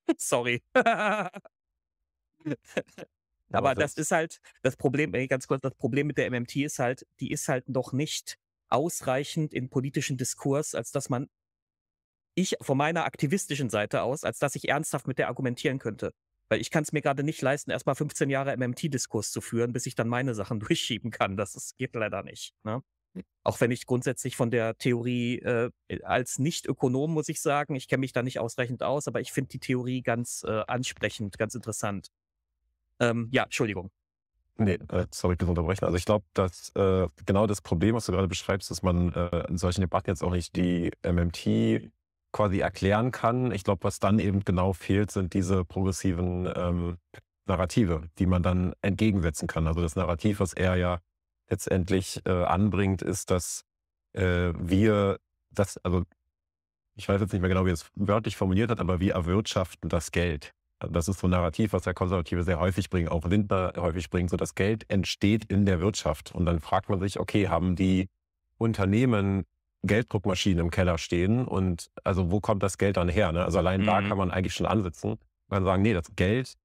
Sorry. Aber Aber das ist halt das Problem, ganz kurz, das Problem mit der MMT ist halt, die ist halt noch nicht ausreichend in politischen Diskurs, als dass man, ich von meiner aktivistischen Seite aus, als dass ich ernsthaft mit der argumentieren könnte. Weil ich kann es mir gerade nicht leisten, erstmal 15 Jahre MMT-Diskurs zu führen, bis ich dann meine Sachen durchschieben kann. Das ist, geht leider nicht. Ne? Auch wenn ich grundsätzlich von der Theorie äh, als Nicht-Ökonom muss ich sagen, ich kenne mich da nicht ausreichend aus, aber ich finde die Theorie ganz äh, ansprechend, ganz interessant. Ähm, ja, Entschuldigung. Nee, äh, sorry, ich unterbrechen. Also ich glaube, dass äh, genau das Problem, was du gerade beschreibst, dass man äh, in solchen Debatten jetzt auch nicht die MMT quasi erklären kann. Ich glaube, was dann eben genau fehlt, sind diese progressiven ähm, Narrative, die man dann entgegensetzen kann. Also das Narrativ, was er ja letztendlich äh, anbringt, ist, dass äh, wir das, also ich weiß jetzt nicht mehr genau, wie er es wörtlich formuliert hat, aber wir erwirtschaften das Geld. Das ist so ein Narrativ, was der Konservative sehr häufig bringt, auch Lindner häufig bringt. So das Geld entsteht in der Wirtschaft. Und dann fragt man sich, okay, haben die Unternehmen Gelddruckmaschinen im Keller stehen und also wo kommt das Geld dann her? Ne? Also allein mhm. da kann man eigentlich schon ansetzen und dann sagen, nee, das Geld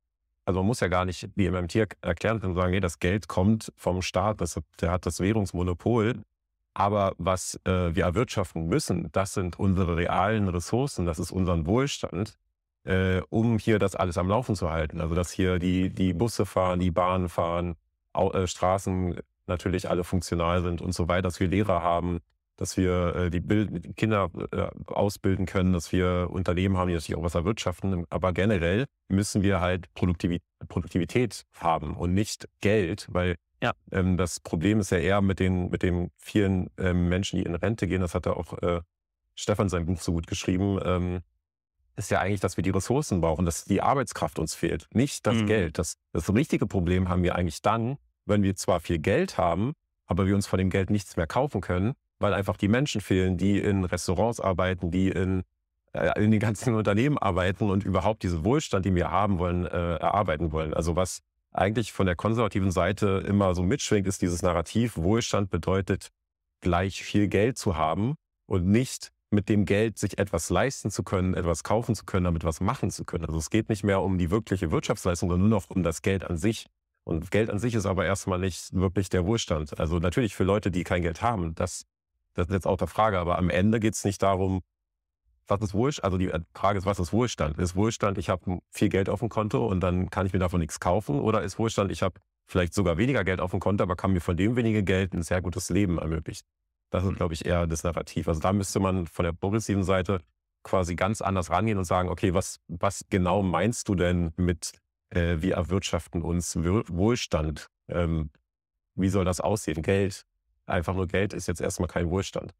also man muss ja gar nicht wie MMT erklären und sagen, nee, das Geld kommt vom Staat, das, der hat das Währungsmonopol. Aber was äh, wir erwirtschaften müssen, das sind unsere realen Ressourcen, das ist unseren Wohlstand, äh, um hier das alles am Laufen zu halten. Also dass hier die, die Busse fahren, die Bahnen fahren, Au äh, Straßen natürlich alle funktional sind und so weiter, dass wir Lehrer haben, dass wir äh, die Bild Kinder äh, ausbilden können, dass wir Unternehmen haben, die natürlich auch was erwirtschaften. Aber generell müssen wir halt Produktivität, Produktivität haben und nicht Geld, weil ja. ähm, das Problem ist ja eher mit den, mit den vielen ähm, Menschen, die in Rente gehen. Das hat ja auch äh, Stefan sein Buch so gut geschrieben. Ähm, ist ja eigentlich, dass wir die Ressourcen brauchen, dass die Arbeitskraft uns fehlt, nicht das mhm. Geld. Das, das richtige Problem haben wir eigentlich dann, wenn wir zwar viel Geld haben, aber wir uns von dem Geld nichts mehr kaufen können, weil einfach die Menschen fehlen, die in Restaurants arbeiten, die in, äh, in den ganzen Unternehmen arbeiten und überhaupt diesen Wohlstand, den wir haben wollen, äh, erarbeiten wollen. Also was eigentlich von der konservativen Seite immer so mitschwingt, ist dieses Narrativ, Wohlstand bedeutet gleich viel Geld zu haben und nicht mit dem Geld sich etwas leisten zu können, etwas kaufen zu können, damit was machen zu können. Also es geht nicht mehr um die wirkliche Wirtschaftsleistung, sondern nur noch um das Geld an sich. Und Geld an sich ist aber erstmal nicht wirklich der Wohlstand. Also natürlich für Leute, die kein Geld haben, das das ist jetzt auch der Frage, aber am Ende geht es nicht darum, was ist Wohlstand? Also die Frage ist, was ist Wohlstand? Ist Wohlstand, ich habe viel Geld auf dem Konto und dann kann ich mir davon nichts kaufen? Oder ist Wohlstand, ich habe vielleicht sogar weniger Geld auf dem Konto, aber kann mir von dem wenigen Geld ein sehr gutes Leben ermöglichen? Das ist, glaube ich, eher das Narrativ. Also da müsste man von der progressiven Seite quasi ganz anders rangehen und sagen, okay, was, was genau meinst du denn mit, äh, wir erwirtschaften uns Wohlstand? Ähm, wie soll das aussehen? Geld, einfach nur Geld ist jetzt erstmal kein Wohlstand.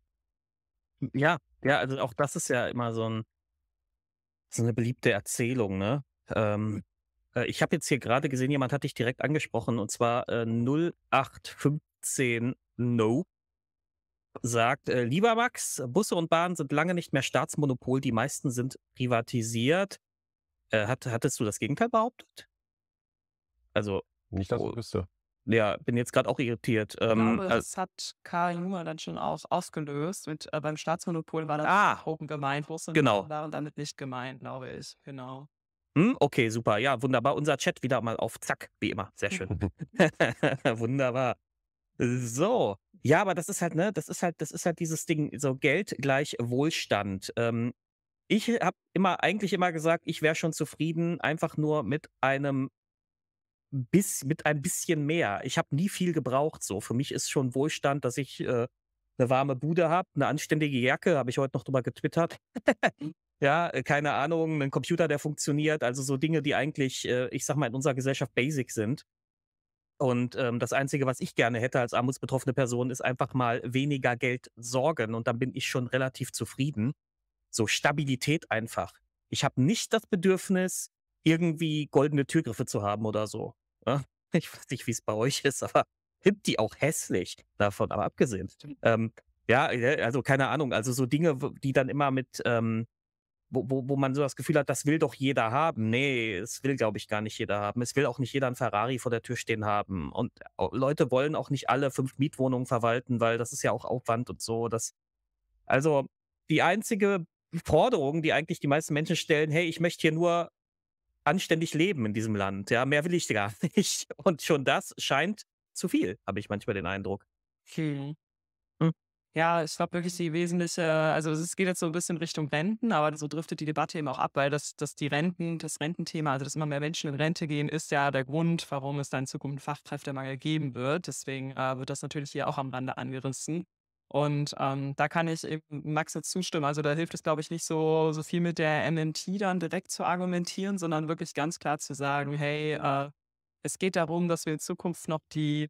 Ja, ja, also auch das ist ja immer so, ein, so eine beliebte Erzählung, ne? Ähm, äh, ich habe jetzt hier gerade gesehen, jemand hat dich direkt angesprochen und zwar äh, 0815 No sagt, äh, lieber Max, Busse und Bahnen sind lange nicht mehr Staatsmonopol, die meisten sind privatisiert. Äh, hat, hattest du das Gegenteil behauptet? Also. Nicht, dass ich wüsste. Ja, bin jetzt gerade auch irritiert. Ich ähm, glaube, das hat Karl Junger dann schon aus, ausgelöst. Mit, äh, beim Staatsmonopol war das ah, Open gemeint. Russen genau. waren damit nicht gemeint, glaube ich. Genau. Hm, okay, super. Ja, wunderbar. Unser Chat wieder mal auf Zack, wie immer. Sehr schön. wunderbar. So. Ja, aber das ist halt, ne, das ist halt, das ist halt dieses Ding, so Geld gleich Wohlstand. Ähm, ich habe immer, eigentlich immer gesagt, ich wäre schon zufrieden, einfach nur mit einem bis, mit ein bisschen mehr. Ich habe nie viel gebraucht. So für mich ist schon Wohlstand, dass ich äh, eine warme Bude habe, eine anständige Jacke, habe ich heute noch drüber getwittert. ja, äh, keine Ahnung, ein Computer, der funktioniert. Also so Dinge, die eigentlich, äh, ich sag mal, in unserer Gesellschaft basic sind. Und ähm, das Einzige, was ich gerne hätte als armutsbetroffene Person, ist einfach mal weniger Geld sorgen. Und dann bin ich schon relativ zufrieden. So Stabilität einfach. Ich habe nicht das Bedürfnis, irgendwie goldene Türgriffe zu haben oder so. Ja? Ich weiß nicht, wie es bei euch ist, aber finde die auch hässlich davon, aber abgesehen. Ähm, ja, also keine Ahnung, also so Dinge, die dann immer mit, ähm, wo, wo, wo man so das Gefühl hat, das will doch jeder haben. Nee, es will, glaube ich, gar nicht jeder haben. Es will auch nicht jeder ein Ferrari vor der Tür stehen haben. Und Leute wollen auch nicht alle fünf Mietwohnungen verwalten, weil das ist ja auch Aufwand und so. Das, also die einzige Forderung, die eigentlich die meisten Menschen stellen, hey, ich möchte hier nur anständig leben in diesem Land. Ja, mehr will ich gar nicht. Und schon das scheint zu viel, habe ich manchmal den Eindruck. Hm. Ja, ich glaube wirklich die wesentliche, also es geht jetzt so ein bisschen Richtung Renten, aber so driftet die Debatte eben auch ab, weil das, das die Renten, das Rententhema, also dass immer mehr Menschen in Rente gehen, ist ja der Grund, warum es da in Zukunft Fachkräftemangel geben wird. Deswegen äh, wird das natürlich hier auch am Rande angerissen. Und ähm, da kann ich eben Max jetzt zustimmen. Also da hilft es, glaube ich, nicht so, so viel mit der MMT dann direkt zu argumentieren, sondern wirklich ganz klar zu sagen, hey, äh, es geht darum, dass wir in Zukunft noch die,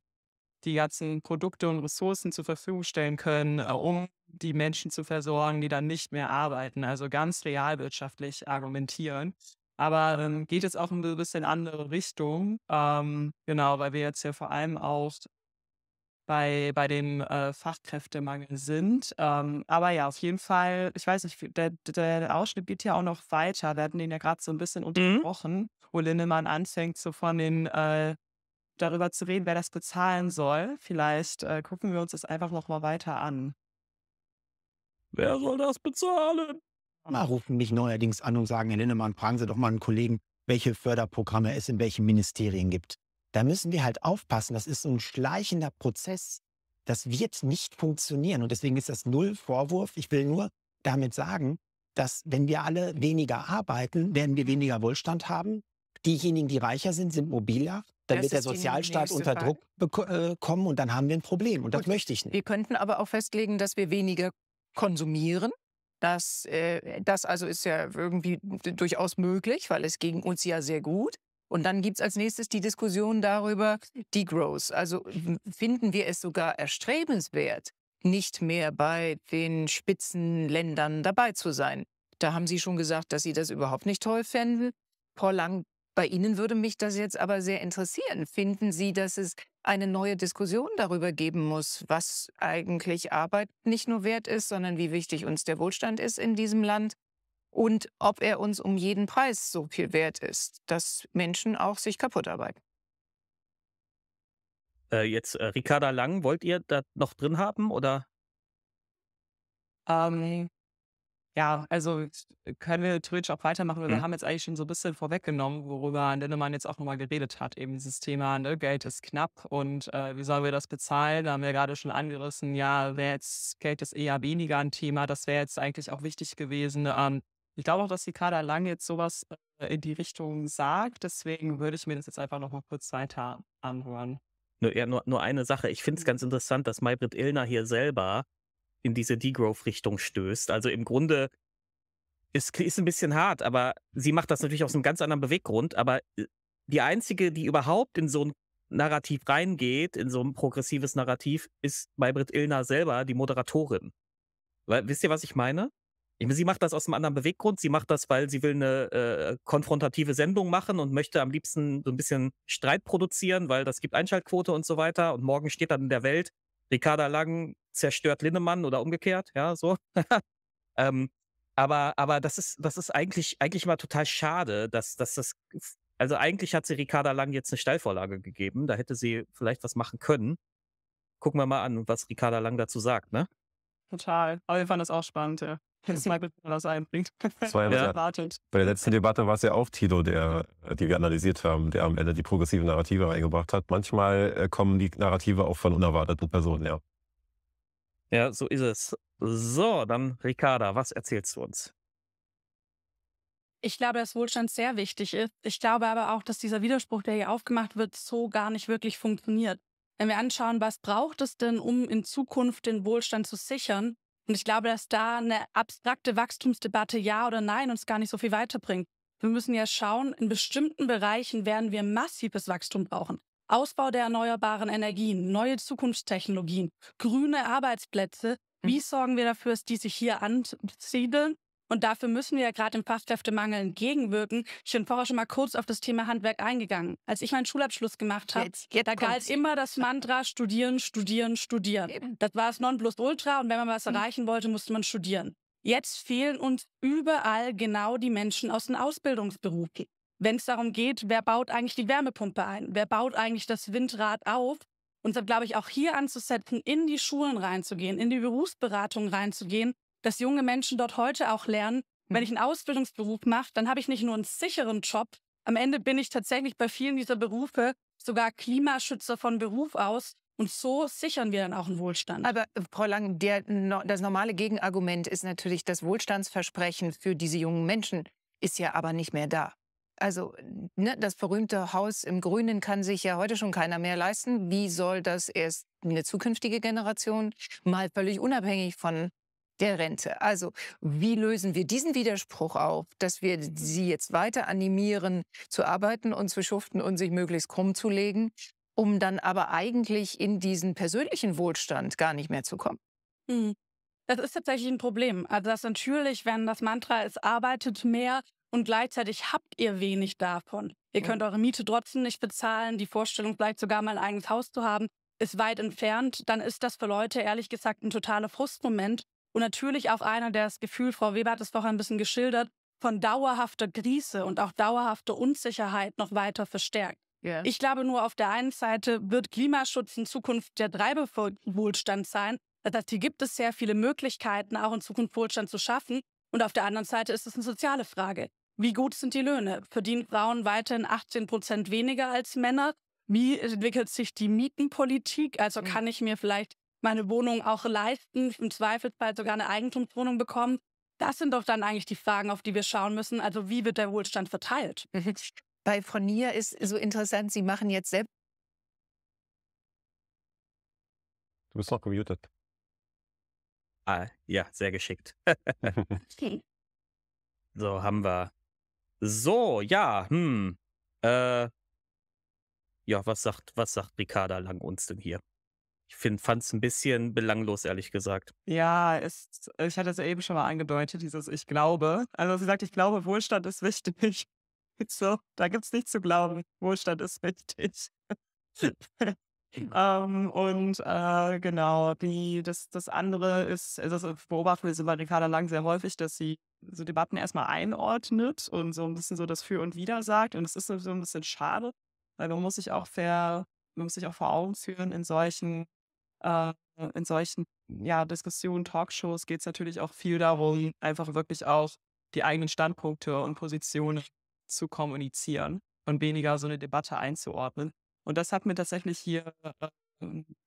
die ganzen Produkte und Ressourcen zur Verfügung stellen können, äh, um die Menschen zu versorgen, die dann nicht mehr arbeiten. Also ganz realwirtschaftlich argumentieren. Aber ähm, geht jetzt auch in ein bisschen andere Richtung. Ähm, genau, weil wir jetzt ja vor allem auch bei, bei dem äh, Fachkräftemangel sind. Ähm, aber ja, auf jeden Fall, ich weiß nicht, der, der Ausschnitt geht ja auch noch weiter. Wir hatten den ja gerade so ein bisschen Mhm. unterbrochen, wo Linnemann anfängt, so von den äh, darüber zu reden, wer das bezahlen soll. Vielleicht äh, gucken wir uns das einfach noch mal weiter an. Wer soll das bezahlen? Mal rufen mich neuerdings an und sagen, Herr Linnemann, fragen Sie doch mal einen Kollegen, welche Förderprogramme es in welchen Ministerien gibt. Da müssen wir halt aufpassen. Das ist so ein schleichender Prozess. Das wird nicht funktionieren. Und deswegen ist das null Vorwurf. Ich will nur damit sagen, dass wenn wir alle weniger arbeiten, werden wir weniger Wohlstand haben. Diejenigen, die reicher sind, sind mobiler. Dann Das wird der Sozialstaat unter Frage. Druck äh, kommen und dann haben wir ein Problem. Und das Gut. möchte ich nicht. Wir könnten aber auch festlegen, dass wir weniger konsumieren. Das, äh, das also ist ja irgendwie durchaus möglich, weil es gegen uns ja sehr gut. Und dann gibt es als nächstes die Diskussion darüber, Degrowth. Also finden wir es sogar erstrebenswert, nicht mehr bei den Spitzenländern dabei zu sein. Da haben Sie schon gesagt, dass Sie das überhaupt nicht toll fänden. Frau Lang, bei Ihnen würde mich das jetzt aber sehr interessieren. Finden Sie, dass es eine neue Diskussion darüber geben muss, was eigentlich Arbeit nicht nur wert ist, sondern wie wichtig uns der Wohlstand ist in diesem Land und ob er uns um jeden Preis so viel wert ist, dass Menschen auch sich kaputt arbeiten. Äh, jetzt äh, Ricarda Lang, wollt ihr da noch drin haben oder? Ähm, ja, also können wir theoretisch auch weitermachen, weil wir Mhm. haben jetzt eigentlich schon so ein bisschen vorweggenommen, worüber Linnemann jetzt auch nochmal geredet hat. Eben dieses Thema, ne, Geld ist knapp und äh, wie sollen wir das bezahlen? Da haben wir gerade schon angerissen, ja, wäre jetzt Geld ist eher weniger ein Thema. Das wäre jetzt eigentlich auch wichtig gewesen. Ähm, ich glaube auch, dass die Kader Lang jetzt sowas äh, in die Richtung sagt. Deswegen würde ich mir das jetzt einfach nochmal kurz weiter anhören. Nur, ja, nur, nur eine Sache. Ich finde es ganz interessant, dass Maybrit Illner hier selber in diese Degrowth-Richtung stößt. Also im Grunde ist, ist ein bisschen hart, aber sie macht das natürlich aus einem ganz anderen Beweggrund. Aber äh, die einzige, die überhaupt in so ein Narrativ reingeht, in so ein progressives Narrativ, ist Maybrit Illner selber, die Moderatorin. Weil, wisst ihr, was ich meine? Ich meine, sie macht das aus einem anderen Beweggrund. Sie macht das, weil sie will eine äh, konfrontative Sendung machen und möchte am liebsten so ein bisschen Streit produzieren, weil das gibt Einschaltquote und so weiter. Und morgen steht dann in der Welt, Ricarda Lang zerstört Linnemann oder umgekehrt, ja, so. ähm, aber, aber das ist, das ist eigentlich, eigentlich mal total schade, dass, dass das, also eigentlich hat sie Ricarda Lang jetzt eine Steilvorlage gegeben. Da hätte sie vielleicht was machen können. Gucken wir mal an, was Ricarda Lang dazu sagt, ne? Total. Aber wir fanden das auch spannend, ja. Dass Michael das einbringt. Das war ja, Ja. erwartet. Bei der letzten Debatte war es ja auch Tito, der, die wir analysiert haben, der am Ende die progressive Narrative reingebracht hat. Manchmal äh, kommen die Narrative auch von unerwarteten Personen, ja. Ja, so ist es. So, dann Ricarda, was erzählst du uns? Ich glaube, dass Wohlstand sehr wichtig ist. Ich glaube aber auch, dass dieser Widerspruch, der hier aufgemacht wird, so gar nicht wirklich funktioniert. Wenn wir anschauen, was braucht es denn, um in Zukunft den Wohlstand zu sichern? Und ich glaube, dass da eine abstrakte Wachstumsdebatte Ja oder Nein uns gar nicht so viel weiterbringt. Wir müssen ja schauen, in bestimmten Bereichen werden wir massives Wachstum brauchen. Ausbau der erneuerbaren Energien, neue Zukunftstechnologien, grüne Arbeitsplätze. Wie sorgen wir dafür, dass die sich hier ansiedeln? Und dafür müssen wir ja gerade dem Fachkräftemangel entgegenwirken. Ich bin vorher schon mal kurz auf das Thema Handwerk eingegangen. Als ich meinen Schulabschluss gemacht habe, da galt immer das Mantra studieren, studieren, studieren. Eben. Das war das Nonplusultra und wenn man was Mhm. erreichen wollte, musste man studieren. Jetzt fehlen uns überall genau die Menschen aus den Ausbildungsberufen. Wenn es darum geht, wer baut eigentlich die Wärmepumpe ein? Wer baut eigentlich das Windrad auf? Und dann glaube ich auch hier anzusetzen, in die Schulen reinzugehen, in die Berufsberatung reinzugehen, dass junge Menschen dort heute auch lernen, wenn ich einen Ausbildungsberuf mache, dann habe ich nicht nur einen sicheren Job. Am Ende bin ich tatsächlich bei vielen dieser Berufe sogar Klimaschützer von Beruf aus. Und so sichern wir dann auch einen Wohlstand. Aber äh, Frau Lang, der, das normale Gegenargument ist natürlich, das Wohlstandsversprechen für diese jungen Menschen ist ja aber nicht mehr da. Also ne, das berühmte Haus im Grünen kann sich ja heute schon keiner mehr leisten. Wie soll das erst eine zukünftige Generation mal völlig unabhängig von der Rente? Also wie lösen wir diesen Widerspruch auf, dass wir sie jetzt weiter animieren zu arbeiten und zu schuften und sich möglichst krumm zu legen, um dann aber eigentlich in diesen persönlichen Wohlstand gar nicht mehr zu kommen? Hm. Das ist tatsächlich ein Problem. Also das natürlich, wenn das Mantra ist, arbeitet mehr und gleichzeitig habt ihr wenig davon. Ihr könnt eure Miete trotzdem nicht bezahlen, die Vorstellung vielleicht sogar mal ein eigenes Haus zu haben, ist weit entfernt, dann ist das für Leute ehrlich gesagt ein totaler Frustmoment und natürlich auch einer, der das Gefühl, Frau Weber hat es vorher ein bisschen geschildert, von dauerhafter Krise und auch dauerhafter Unsicherheit noch weiter verstärkt. Ja. Ich glaube nur, auf der einen Seite wird Klimaschutz in Zukunft der Treiber für Wohlstand sein. Das heißt, hier gibt es sehr viele Möglichkeiten, auch in Zukunft Wohlstand zu schaffen. Und auf der anderen Seite ist es eine soziale Frage. Wie gut sind die Löhne? Verdienen Frauen weiterhin 18 Prozent weniger als Männer? Wie entwickelt sich die Mietenpolitik? Also kann ich mir vielleicht meine Wohnung auch leisten, im Zweifelsfall sogar eine Eigentumswohnung bekommen? Das sind doch dann eigentlich die Fragen, auf die wir schauen müssen. Also wie wird der Wohlstand verteilt? Bei Frau Nier ist so interessant, Sie machen jetzt selbst Du bist noch gemutet. Ah, ja, sehr geschickt. so, haben wir. So, ja, hm. Äh, ja, was sagt, was sagt Ricarda Lang uns denn hier? Ich fand es ein bisschen belanglos, ehrlich gesagt. Ja, ist, ich hatte es ja eben schon mal angedeutet, dieses Ich glaube. Also sie sagt, ich glaube, Wohlstand ist wichtig. So, da gibt es nichts zu glauben. Wohlstand ist wichtig. ähm, und äh, genau, die, das, das andere ist, also das beobachten wir bei Ricarda Lang sehr häufig, dass sie so Debatten erstmal einordnet und so ein bisschen so das Für und Wider sagt. Und es ist so ein bisschen schade, weil man muss sich auch fair, man muss sich auch vor Augen führen, in solchen, äh, in solchen ja, Diskussionen, Talkshows geht es natürlich auch viel darum, einfach wirklich auch die eigenen Standpunkte und Positionen zu kommunizieren und weniger so eine Debatte einzuordnen. Und das hat mir tatsächlich hier äh,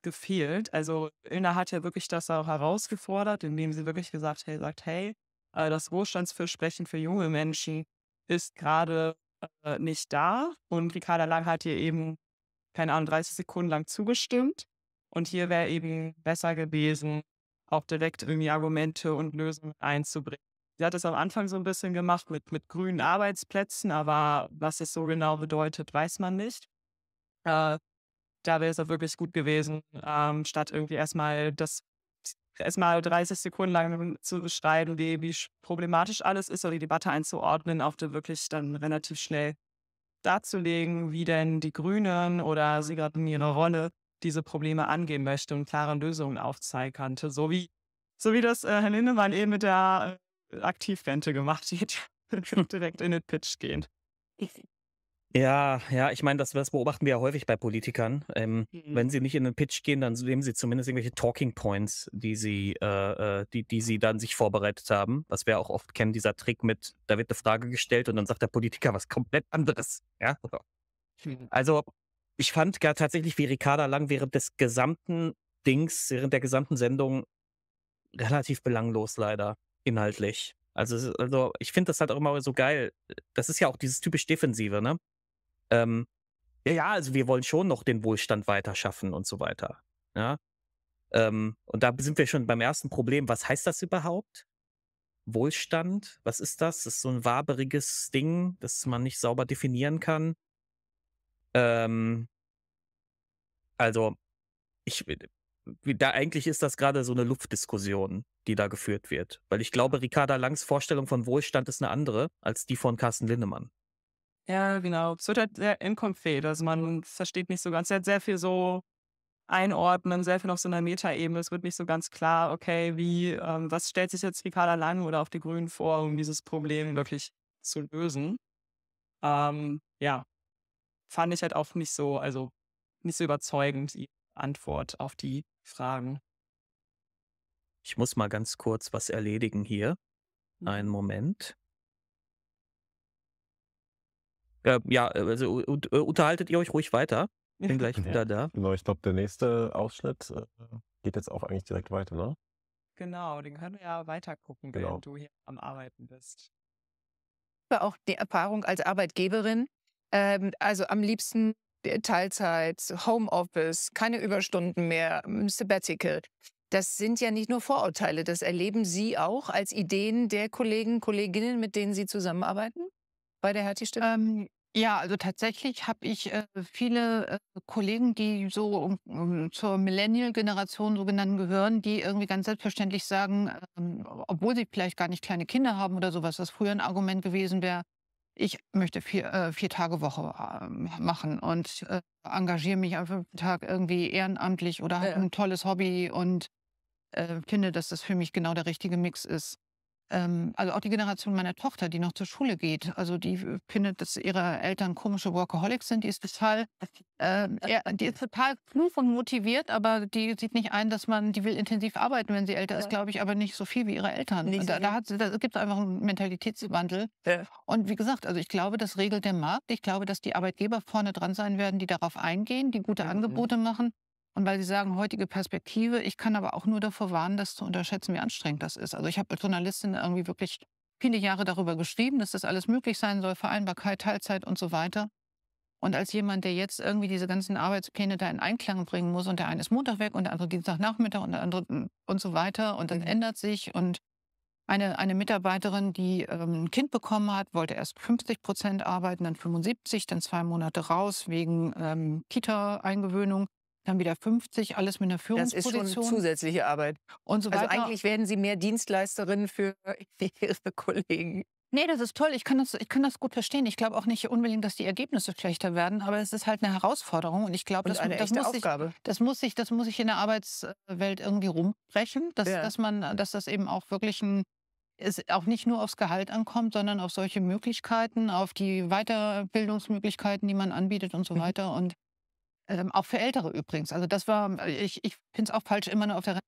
gefehlt. Also Ilna hat ja wirklich das auch herausgefordert, indem sie wirklich gesagt hey, sagt, hey, das Wohlstandsversprechen für junge Menschen ist gerade äh, nicht da. Und Ricarda Lang hat hier eben, keine Ahnung, 30 Sekunden lang zugestimmt. Und hier wäre eben besser gewesen, auch direkt irgendwie Argumente und Lösungen einzubringen. Sie hat es am Anfang so ein bisschen gemacht mit, mit grünen Arbeitsplätzen, aber was es so genau bedeutet, weiß man nicht. Äh, da wäre es auch wirklich gut gewesen, ähm, statt irgendwie erstmal das erstmal 30 Sekunden lang zu beschreiben, wie, wie problematisch alles ist, oder die Debatte einzuordnen, auf der wirklich dann relativ schnell darzulegen, wie denn die Grünen oder sie gerade in ihrer Rolle diese Probleme angehen möchte und klare Lösungen aufzeigen könnte. So wie, so wie das äh, Herr Lindemann eben mit der Aktivrente gemacht hat, direkt in den Pitch gehen. Ja, ja, ich meine, das, das beobachten wir ja häufig bei Politikern. Ähm, Mhm. wenn sie nicht in den Pitch gehen, dann nehmen sie zumindest irgendwelche Talking Points, die sie, äh, äh, die, die sie dann sich vorbereitet haben. Was wir auch oft kennen, dieser Trick mit, da wird eine Frage gestellt und dann sagt der Politiker was komplett anderes. Ja? Mhm. Also, ich fand gar tatsächlich, wie Ricarda Lang während des gesamten Dings, während der gesamten Sendung relativ belanglos leider, inhaltlich. Also, also ich finde das halt auch immer so geil. Das ist ja auch dieses typisch Defensive, ne? Ähm, ja, ja, also wir wollen schon noch den Wohlstand weiter schaffen und so weiter. Ja. Ähm, und da sind wir schon beim ersten Problem. Was heißt das überhaupt? Wohlstand? Was ist das? Das ist so ein waberiges Ding, das man nicht sauber definieren kann. Ähm, also, ich, wie- da eigentlich ist das gerade so eine Luftdiskussion, die da geführt wird. Weil ich glaube, Ricarda Langs Vorstellung von Wohlstand ist eine andere als die von Carsten Lindemann. Ja, genau. Es wird halt sehr inkonkret. Also man versteht nicht so ganz. Er hat sehr viel so einordnen, sehr viel auf so einer Metaebene. Es wird nicht so ganz klar, okay, wie, ähm, was stellt sich jetzt Ricarda Lang oder auf die Grünen vor, um dieses Problem wirklich zu lösen. Ähm, ja, fand ich halt auch nicht so, also nicht so überzeugend, die Antwort auf die Fragen. Ich muss mal ganz kurz was erledigen hier. Einen Moment. Äh, ja, also und, äh, unterhaltet ihr euch ruhig weiter. Bin gleich Ja. wieder da. Genau, ich glaube, der nächste Ausschnitt äh, geht jetzt auch eigentlich direkt weiter, ne? Genau, den können wir ja weiter gucken, Genau. während du hier am Arbeiten bist. habe auch die Erfahrung als Arbeitgeberin, ähm, also am liebsten äh, Teilzeit, Homeoffice, keine Überstunden mehr, Sabbatical. Das sind ja nicht nur Vorurteile, das erleben Sie auch als Ideen der Kollegen, Kolleginnen, mit denen Sie zusammenarbeiten bei der Hertie-Stiftung? Ähm, ja, also tatsächlich habe ich äh, viele äh, Kollegen, die so um, um, zur Millennial-Generation so genannt gehören, die irgendwie ganz selbstverständlich sagen, ähm, obwohl sie vielleicht gar nicht kleine Kinder haben oder sowas, was früher ein Argument gewesen wäre, ich möchte vier, äh, vier Tage Woche äh, machen und äh, engagiere mich am fünften Tag irgendwie ehrenamtlich oder habe Ja. ein tolles Hobby und äh, finde, dass das für mich genau der richtige Mix ist. Ähm, also auch die Generation meiner Tochter, die noch zur Schule geht, also die äh, findet, dass ihre Eltern komische Workaholics sind, die ist total, äh, die ist total klug und motiviert, aber die sieht nicht ein, dass man, die will intensiv arbeiten, wenn sie älter ist, glaube ich, aber nicht so viel wie ihre Eltern. Und so da, da, da gibt es einfach einen Mentalitätswandel. Ja. Und wie gesagt, also ich glaube, das regelt der Markt. Ich glaube, dass die Arbeitgeber vorne dran sein werden, die darauf eingehen, die gute Mhm. Angebote machen. Und weil Sie sagen, heutige Perspektive, ich kann aber auch nur davor warnen, das zu unterschätzen, wie anstrengend das ist. Also ich habe als Journalistin irgendwie wirklich viele Jahre darüber geschrieben, dass das alles möglich sein soll, Vereinbarkeit, Teilzeit und so weiter. Und als jemand, der jetzt irgendwie diese ganzen Arbeitspläne da in Einklang bringen muss und der eine ist Montag weg und der andere Dienstagnachmittag und der andere und so weiter und dann Mhm. ändert sich und eine, eine Mitarbeiterin, die ähm, ein Kind bekommen hat, wollte erst 50 Prozent arbeiten, dann 75, dann zwei Monate raus wegen ähm, Kita-Eingewöhnung, dann wieder 50, alles mit einer Das ist schon Führungsposition zusätzliche Arbeit. und so Also weiter. eigentlich werden Sie mehr Dienstleisterin für Ihre Kollegen. Nee, das ist toll. Ich kann das, ich kann das gut verstehen. Ich glaube auch nicht unbedingt, dass die Ergebnisse schlechter werden, aber es ist halt eine Herausforderung und ich glaube, das, eine das, muss Aufgabe. das muss sich, das muss sich in der Arbeitswelt irgendwie rumbrechen, dass, Ja. dass man, dass das eben auch wirklich ein es auch nicht nur aufs Gehalt ankommt, sondern auf solche Möglichkeiten, auf die Weiterbildungsmöglichkeiten, die man anbietet und so Mhm. weiter. Und ähm, auch für Ältere übrigens. Also das war, ich, ich finde es auch falsch, immer nur auf der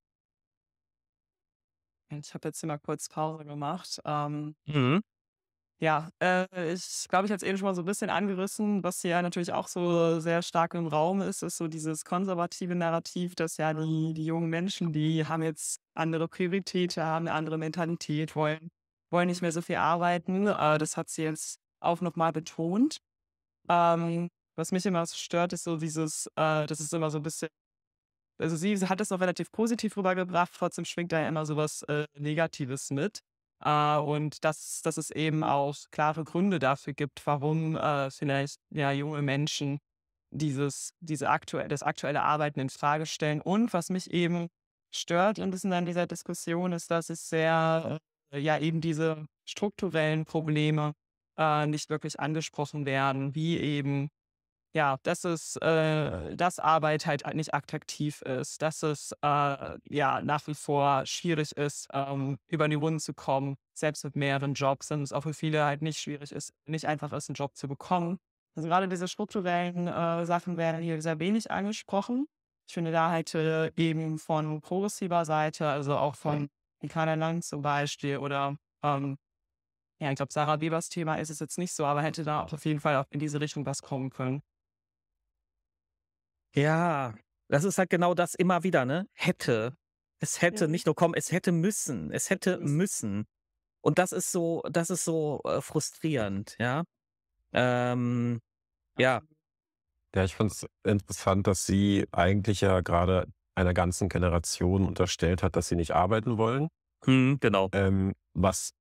Ich habe jetzt hier mal kurz Pause gemacht. Ähm, Mhm. ja, äh, ich glaube, ich habe es eben schon mal so ein bisschen angerissen, was ja natürlich auch so sehr stark im Raum ist, ist so dieses konservative Narrativ, dass ja die, die jungen Menschen, die haben jetzt andere Prioritäten, haben eine andere Mentalität, wollen, wollen nicht mehr so viel arbeiten. Äh, das hat sie jetzt auch nochmal betont. Ähm, was mich immer so stört, ist so dieses, äh, das ist immer so ein bisschen also sie hat es noch relativ positiv rübergebracht, trotzdem schwingt da ja immer sowas äh, Negatives mit. Äh, und dass, dass es eben auch klare Gründe dafür gibt, warum äh, vielleicht ja, junge Menschen dieses, diese aktuell, das aktuelle Arbeiten in Frage stellen. Und was mich eben stört ein bisschen an dieser Diskussion, ist, dass es sehr, äh, ja, eben diese strukturellen Probleme äh, nicht wirklich angesprochen werden, wie eben ja, dass es, äh, dass Arbeit halt nicht attraktiv ist, dass es äh, ja nach wie vor schwierig ist, ähm, über die Runden zu kommen, selbst mit mehreren Jobs, und es auch für viele halt nicht schwierig ist, nicht einfach ist, einen Job zu bekommen. Also gerade diese strukturellen äh, Sachen werden hier sehr wenig angesprochen. Ich finde da halt äh, eben von progressiver Seite, also auch von Ricarda Lang zum Beispiel oder ähm, ja, ich glaube, Sarah Webers Thema ist es jetzt nicht so, aber hätte da auch auf jeden Fall auch in diese Richtung was kommen können. Ja, das ist halt genau das immer wieder, ne? Hätte. Es hätte Mhm. nicht nur kommen, es hätte müssen. Es hätte müssen. Und das ist so, das ist so äh, frustrierend, ja. Ähm, ja, Ja, ich fand es interessant, dass sie eigentlich ja gerade einer ganzen Generation unterstellt hat, dass sie nicht arbeiten wollen. hm, genau. Ähm, was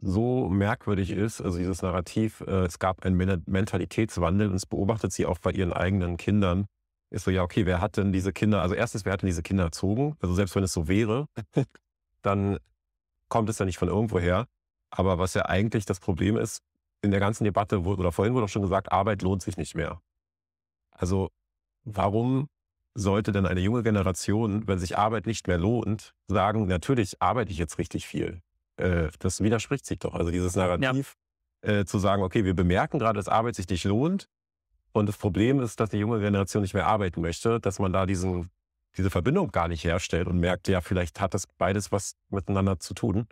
so merkwürdig ist, also dieses Narrativ, äh, es gab einen Men Mentalitätswandel und es beobachtet sie auch bei ihren eigenen Kindern. Ist so, ja, okay, wer hat denn diese Kinder, also erstens, wer hat denn diese Kinder erzogen? Also selbst wenn es so wäre, dann kommt es ja nicht von irgendwoher. Aber was ja eigentlich das Problem ist, in der ganzen Debatte wurde, oder vorhin wurde auch schon gesagt, Arbeit lohnt sich nicht mehr. Also warum sollte denn eine junge Generation, wenn sich Arbeit nicht mehr lohnt, sagen, natürlich arbeite ich jetzt richtig viel? Äh, das widerspricht sich doch. Also dieses Narrativ äh, zu sagen, okay, wir bemerken gerade, dass Arbeit sich nicht lohnt. Und das Problem ist, dass die junge Generation nicht mehr arbeiten möchte, dass man da diesen, diese Verbindung gar nicht herstellt und merkt, ja, vielleicht hat das beides was miteinander zu tun.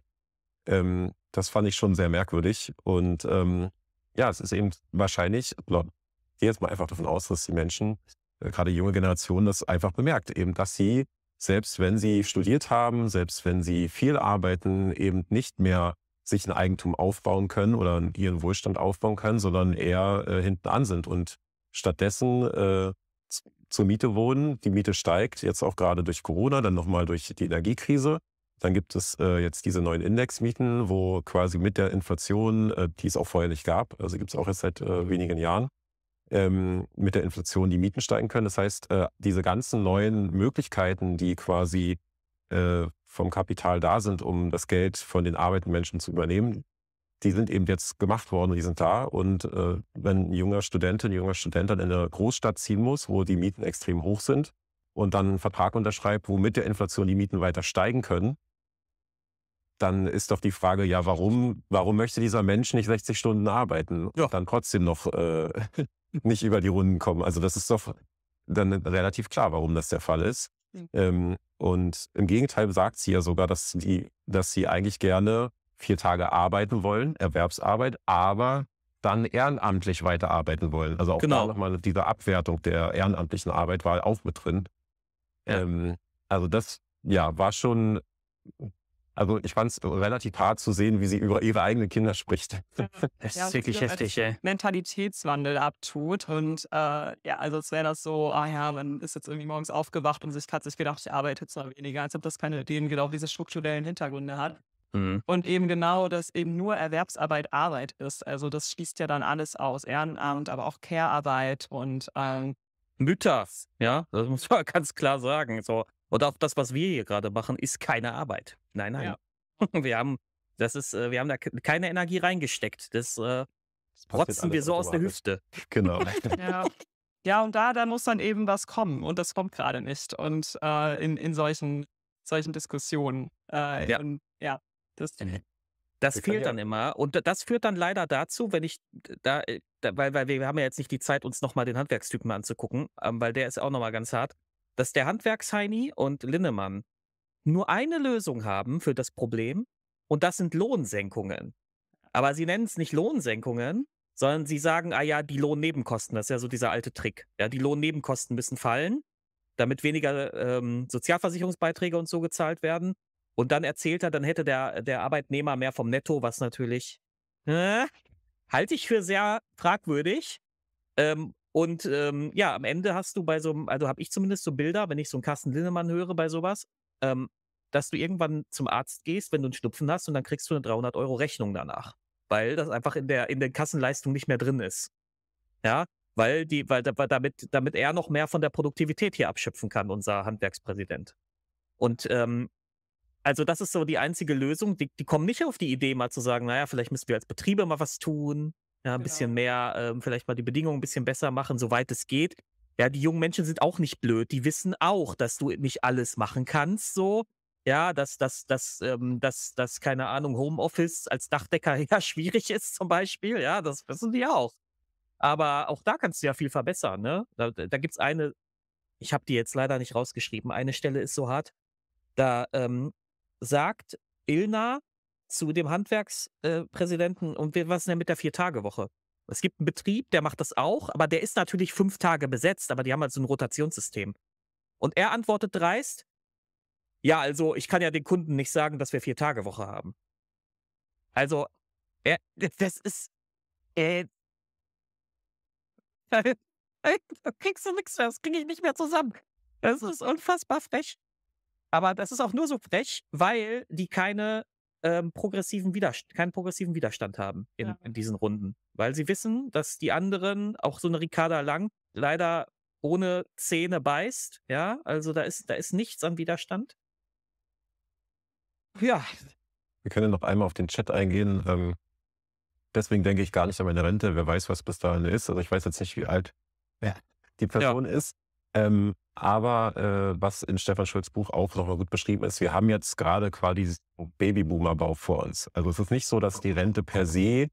Ähm, das fand ich schon sehr merkwürdig. Und ähm, ja, es ist eben wahrscheinlich, ich gehe jetzt mal einfach davon aus, dass die Menschen, äh, gerade die junge Generation, das einfach bemerkt, eben, dass sie, selbst wenn sie studiert haben, selbst wenn sie viel arbeiten, eben nicht mehr sich ein Eigentum aufbauen können oder ihren Wohlstand aufbauen können, sondern eher äh, hinten an sind und stattdessen äh, zur Miete wohnen. Die Miete steigt, jetzt auch gerade durch Corona, dann nochmal durch die Energiekrise. Dann gibt es äh, jetzt diese neuen Indexmieten, wo quasi mit der Inflation, äh, die es auch vorher nicht gab, also gibt es auch jetzt seit äh, wenigen Jahren, ähm, mit der Inflation die Mieten steigen können. Das heißt, äh, diese ganzen neuen Möglichkeiten, die quasi äh, vom Kapital da sind, um das Geld von den arbeitenden Menschen zu übernehmen, die sind eben jetzt gemacht worden, die sind da. Und äh, wenn ein junger Studentin, ein junger Student dann in eine Großstadt ziehen muss, wo die Mieten extrem hoch sind und dann einen Vertrag unterschreibt, wo mit der Inflation die Mieten weiter steigen können, dann ist doch die Frage, ja, warum, warum möchte dieser Mensch nicht 60 Stunden arbeiten und dann trotzdem noch äh, nicht über die Runden kommen? Also das ist doch dann relativ klar, warum das der Fall ist. Mhm. Ähm, und im Gegenteil sagt sie ja sogar, dass sie, dass sie eigentlich gerne vier Tage arbeiten wollen, Erwerbsarbeit, aber dann ehrenamtlich weiterarbeiten wollen. Also auch genau. da nochmal diese Abwertung der ehrenamtlichen Arbeit war auch mit drin. Ja. Ähm, also das, ja, war schon also ich fand es relativ hart zu sehen, wie sie über ihre eigenen Kinder spricht. Das ja, ist wirklich heftig, ey. Mentalitätswandel abtut. Und äh, ja, also es wäre das so, ah ja, man ist jetzt irgendwie morgens aufgewacht und sich hat sich gedacht, ich arbeite zwar weniger, als ob das keine Ideen genau diese strukturellen Hintergründe hat. Mhm. Und eben genau, dass eben nur Erwerbsarbeit Arbeit ist. Also das schließt ja dann alles aus. Ehrenamt, aber auch Care-Arbeit und ähm, Mütter, ja, das muss man ganz klar sagen. So, und auch das, was wir hier gerade machen, ist keine Arbeit. Nein, nein. Ja. Wir haben, das ist, äh, wir haben da keine Energie reingesteckt. Das, äh, das rotzen wir so aus der Hüfte. Genau. ja. ja, und da, da muss dann eben was kommen. Und das kommt gerade nicht. Und äh, in, in solchen, solchen Diskussionen. Äh, ja. Und, ja, das. Das fehlt dann immer. Und das führt dann leider dazu, wenn ich da, äh, da weil, weil wir haben ja jetzt nicht die Zeit, uns nochmal den Handwerkstypen anzugucken, ähm, weil der ist auch nochmal ganz hart dass der Handwerksheini und Linnemann nur eine Lösung haben für das Problem und das sind Lohnsenkungen. Aber sie nennen es nicht Lohnsenkungen, sondern sie sagen, ah ja, die Lohnnebenkosten, das ist ja so dieser alte Trick. Ja, die Lohnnebenkosten müssen fallen, damit weniger ähm, Sozialversicherungsbeiträge und so gezahlt werden. Und dann erzählt er, dann hätte der, der Arbeitnehmer mehr vom Netto, was natürlich äh, halte ich für sehr fragwürdig. Ähm, und ähm, ja, am Ende hast du bei so einem, also habe ich zumindest so Bilder, wenn ich so einen Carsten Linnemann höre bei sowas, ähm, dass du irgendwann zum Arzt gehst, wenn du einen Schnupfen hast und dann kriegst du eine 300 Euro Rechnung danach, weil das einfach in der in der Kassenleistung nicht mehr drin ist. Ja, weil die, weil damit damit er noch mehr von der Produktivität hier abschöpfen kann, unser Handwerkspräsident. Und ähm, also das ist so die einzige Lösung. Die, die kommen nicht auf die Idee, mal zu sagen, naja, vielleicht müssen wir als Betriebe mal was tun. Ja, ein genau. bisschen mehr, ähm, vielleicht mal die Bedingungen ein bisschen besser machen, soweit es geht. Ja, die jungen Menschen sind auch nicht blöd. Die wissen auch, dass du nicht alles machen kannst, so. Ja, dass, dass, dass, ähm, dass, dass, keine Ahnung, Homeoffice als Dachdecker ja schwierig ist, zum Beispiel. Ja, das wissen die auch. Aber auch da kannst du ja viel verbessern, ne? Da, da gibt es eine, ich habe die jetzt leider nicht rausgeschrieben, eine Stelle ist so hart. Da ähm, sagt Ilna, zu dem Handwerkspräsidenten äh, und was ist denn mit der Vier-Tage-Woche? Es gibt einen Betrieb, der macht das auch, aber der ist natürlich fünf Tage besetzt, aber die haben halt so ein Rotationssystem. Und er antwortet dreist, ja, also ich kann ja den Kunden nicht sagen, dass wir Vier-Tage-Woche haben. Also, er, das ist, äh, da kriegst du nichts mehr, das kriege ich nicht mehr zusammen. Das ist unfassbar frech. Aber das ist auch nur so frech, weil die keine ähm, progressiven Widerstand, keinen progressiven Widerstand haben in, ja. in, diesen Runden. Weil sie wissen, dass die anderen, auch so eine Ricarda Lang, leider ohne Zähne beißt. Ja, also da ist, da ist nichts an Widerstand. Ja. Wir können noch einmal auf den Chat eingehen. Ähm, deswegen denke ich gar nicht an meine Rente. Wer weiß, was bis dahin ist. Also ich weiß jetzt nicht, wie alt die Person ja. ist. Ähm, aber äh, was in Stefan Schulz Buch auch nochmal gut beschrieben ist, wir haben jetzt gerade quasi Babyboomer-Bau vor uns. Also es ist nicht so, dass die Rente per se,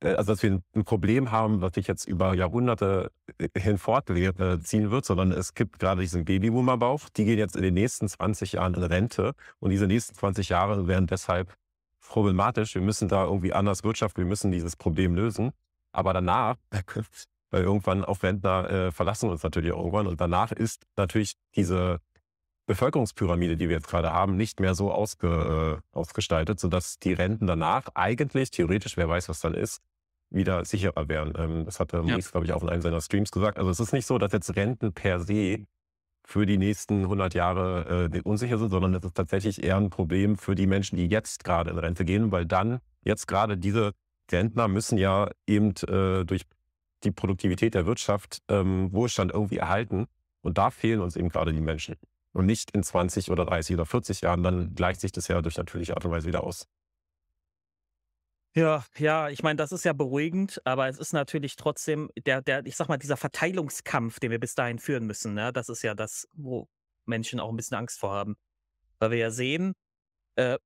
äh, also dass wir ein Problem haben, was sich jetzt über Jahrhunderte äh, hinfortziehen wird, sondern es gibt gerade diesen Babyboomer-Bau. Die gehen jetzt in den nächsten 20 Jahren in Rente und diese nächsten 20 Jahre werden deshalb problematisch. Wir müssen da irgendwie anders wirtschaften, wir müssen dieses Problem lösen. Aber danach weil irgendwann auch Rentner äh, verlassen uns natürlich irgendwann und danach ist natürlich diese Bevölkerungspyramide, die wir jetzt gerade haben, nicht mehr so ausge, äh, ausgestaltet, sodass die Renten danach eigentlich, theoretisch, wer weiß, was dann ist, wieder sicherer wären. Ähm, das hatte Maurice, glaube ich, auch in einem seiner Streams gesagt. Also es ist nicht so, dass jetzt Renten per se für die nächsten 100 Jahre äh, unsicher sind, sondern es ist tatsächlich eher ein Problem für die Menschen, die jetzt gerade in Rente gehen, weil dann jetzt gerade diese Rentner müssen ja eben äh, durch die Produktivität der Wirtschaft ähm, Wohlstand irgendwie erhalten. Und da fehlen uns eben gerade die Menschen. Und nicht in 20 oder 30 oder 40 Jahren, dann gleicht sich das ja durch natürliche Art und Weise wieder aus. Ja, ja, ich meine, das ist ja beruhigend, aber es ist natürlich trotzdem der, der, ich sag mal, dieser Verteilungskampf, den wir bis dahin führen müssen, ne? Das ist ja das, wo Menschen auch ein bisschen Angst vor haben. Weil wir ja sehen, äh,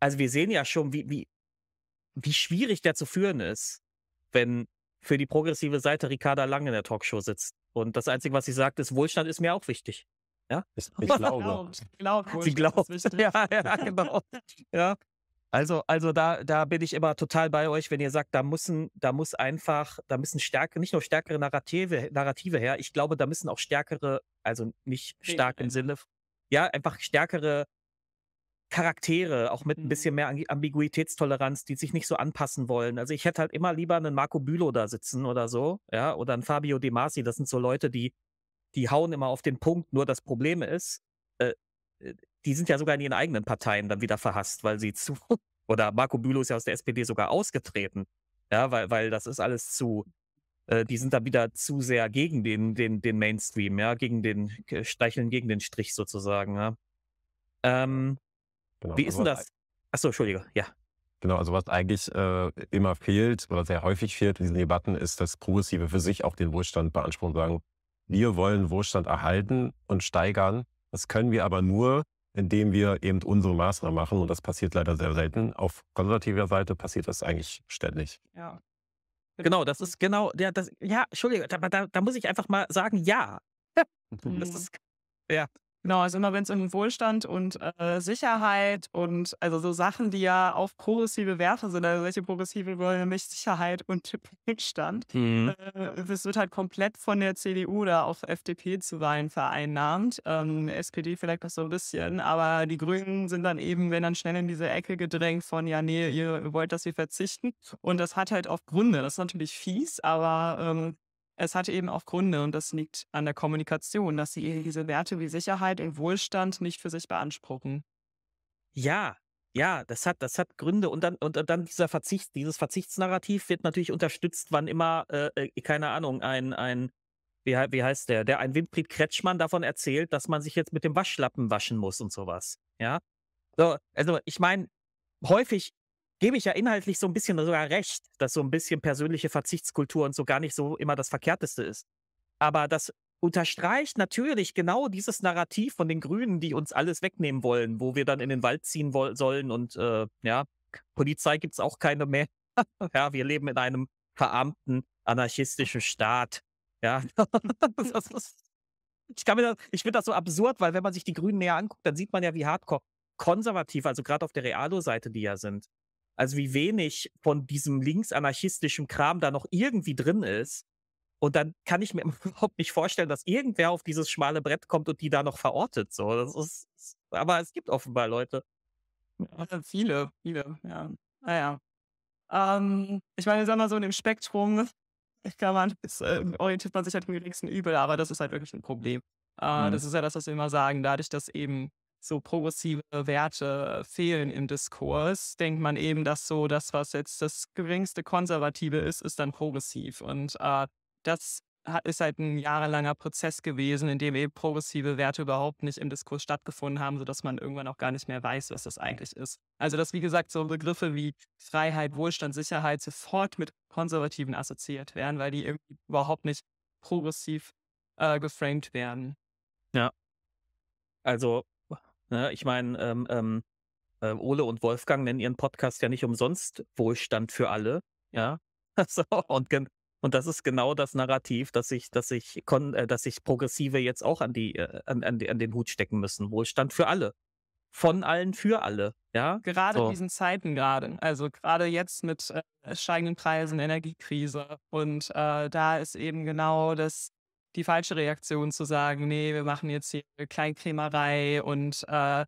also wir sehen ja schon, wie, wie, wie schwierig der zu führen ist, wenn für die progressive Seite Ricarda Lang in der Talkshow sitzt. Und das Einzige, was sie sagt, ist, Wohlstand ist mir auch wichtig. Ja? Ich, ich glaube. Glaubt, Sie glaubt. Ja, ja, genau. Ja. Also, also da, da bin ich immer total bei euch, wenn ihr sagt, da müssen, da muss einfach, da müssen stärkere, nicht nur stärkere Narrative, Narrative her, ich glaube, da müssen auch stärkere, also nicht stark im Sinne, ja, einfach stärkere Charaktere, auch mit ein bisschen mehr Ambi- Ambiguitätstoleranz, die sich nicht so anpassen wollen. Also ich hätte halt immer lieber einen Marco Bülow da sitzen oder so, ja, oder einen Fabio De Masi. Das sind so Leute, die, die hauen immer auf den Punkt. Nur das Problem ist, äh, äh, die sind ja sogar in ihren eigenen Parteien dann wieder verhasst, weil sie zu, oder Marco Bülow ist ja aus der SPD sogar ausgetreten, ja, weil, weil das ist alles zu, äh, die sind da wieder zu sehr gegen den, den, den Mainstream, ja, gegen den, äh, streicheln gegen den Strich sozusagen, ja. Ähm, Genau, wie ist also denn was das? Achso, Entschuldige, ja. Genau, also was eigentlich äh, immer fehlt oder sehr häufig fehlt in diesen Debatten, ist, dass Progressive für sich auch den Wohlstand beanspruchen und sagen, wir wollen Wohlstand erhalten und steigern. Das können wir aber nur, indem wir eben unsere Maßnahmen machen und das passiert leider sehr selten. Auf konservativer Seite passiert das eigentlich ständig. Ja. Genau, das ist genau, ja, das, ja, Entschuldige, da, da, da muss ich einfach mal sagen, ja. Das Mhm. ist, ja. Genau, also immer wenn es um Wohlstand und äh, Sicherheit und also so Sachen, die ja auf progressive Werte sind, also welche progressive wollen nämlich Sicherheit und Wohlstand. Mhm. Äh, es wird halt komplett von der CDU oder auch FDP zuweilen vereinnahmt. Ähm, SPD vielleicht noch so ein bisschen, aber die Grünen sind dann eben, wenn dann schnell in diese Ecke gedrängt von, ja, nee, ihr wollt, dass wir verzichten. Und das hat halt auch Gründe. Das ist natürlich fies, aber ähm, es hat eben auch Gründe und das liegt an der Kommunikation, dass sie diese Werte wie Sicherheit und Wohlstand nicht für sich beanspruchen. Ja, ja, das hat, das hat Gründe und dann, und dann dieser Verzicht, dieses Verzichtsnarrativ wird natürlich unterstützt, wann immer, äh, äh, keine Ahnung, ein, ein, wie, wie heißt der, der ein Winfried Kretschmann davon erzählt, dass man sich jetzt mit dem Waschlappen waschen muss und sowas. Ja. So, also ich meine, häufig gebe ich ja inhaltlich so ein bisschen sogar recht, dass so ein bisschen persönliche Verzichtskultur und so gar nicht so immer das Verkehrteste ist. Aber das unterstreicht natürlich genau dieses Narrativ von den Grünen, die uns alles wegnehmen wollen, wo wir dann in den Wald ziehen sollen und äh, ja, Polizei gibt's auch keine mehr. ja, wir leben in einem verarmten, anarchistischen Staat. Ja, das ist, ich kann mir das, ich finde das so absurd, weil wenn man sich die Grünen näher anguckt, dann sieht man ja, wie hardcore konservativ, also gerade auf der Realo-Seite, die ja sind. Also wie wenig von diesem linksanarchistischen Kram da noch irgendwie drin ist. Und dann kann ich mir überhaupt nicht vorstellen, dass irgendwer auf dieses schmale Brett kommt und die da noch verortet. So, das ist, aber es gibt offenbar Leute. Ja, viele, viele, ja. Naja. Ähm, ich meine, sagen wir so in dem Spektrum, ich kann man, ist, äh, orientiert man sich halt im geringsten Übel, aber das ist halt wirklich ein Problem. Äh, Mhm. Das ist ja das, was wir immer sagen. Dadurch, dass eben so progressive Werte fehlen im Diskurs, denkt man eben, dass so das, was jetzt das geringste Konservative ist, ist dann progressiv. Und äh, das hat, ist halt ein jahrelanger Prozess gewesen, in dem eben progressive Werte überhaupt nicht im Diskurs stattgefunden haben, sodass man irgendwann auch gar nicht mehr weiß, was das eigentlich ist. Also dass, wie gesagt, so Begriffe wie Freiheit, Wohlstand, Sicherheit sofort mit Konservativen assoziiert werden, weil die irgendwie überhaupt nicht progressiv äh, geframed werden. Ja. Also, ne, ich meine, ähm, ähm, äh, Ole und Wolfgang nennen ihren Podcast ja nicht umsonst Wohlstand für alle. Ja. So, und, und das ist genau das Narrativ, dass sich, dass äh, dass sich Progressive jetzt auch an, die, äh, an, an, die, an den Hut stecken müssen. Wohlstand für alle. Von allen für alle. Ja. Gerade in So. diesen Zeiten gerade, also gerade jetzt mit äh, steigenden Preisen, Energiekrise und äh, da ist eben genau das die falsche Reaktion zu sagen, nee, wir machen jetzt hier Kleinkrämerei und äh,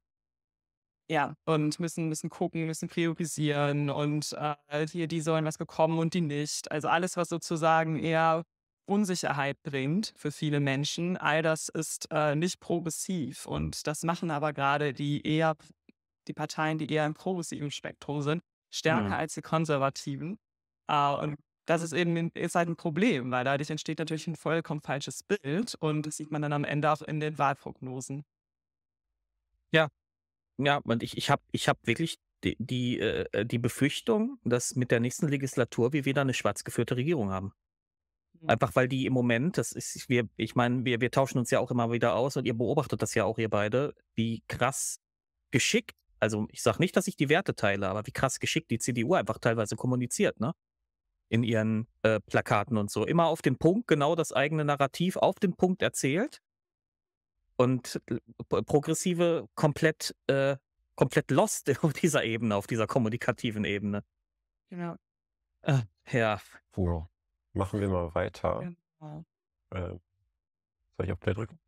ja, und müssen, müssen gucken, müssen priorisieren und äh, hier, die sollen was bekommen und die nicht. Also alles, was sozusagen eher Unsicherheit bringt für viele Menschen, all das ist äh, nicht progressiv. Und das machen aber gerade die eher, die Parteien, die eher im progressiven Spektrum sind, stärker Mhm. als die Konservativen. Äh, und das ist eben ist halt ein Problem, weil dadurch entsteht natürlich ein vollkommen falsches Bild und das sieht man dann am Ende auch in den Wahlprognosen. Ja. Ja, und ich ich habe ich habe wirklich die die, äh, die Befürchtung, dass mit der nächsten Legislatur wir wieder eine schwarz geführte Regierung haben. Mhm. Einfach weil die im Moment, das ist wir ich meine, wir wir tauschen uns ja auch immer wieder aus und ihr beobachtet das ja auch, ihr beide, wie krass geschickt also, ich sage nicht, dass ich die Werte teile, aber wie krass geschickt die CDU einfach teilweise kommuniziert, ne? In ihren, äh, Plakaten und so. Immer auf den Punkt, genau das eigene Narrativ auf den Punkt erzählt. Und Progressive komplett äh, komplett lost auf dieser Ebene, auf dieser kommunikativen Ebene. Genau. Äh, ja. Cool. Machen wir mal weiter. Genau. Äh, soll ich auf Play drücken?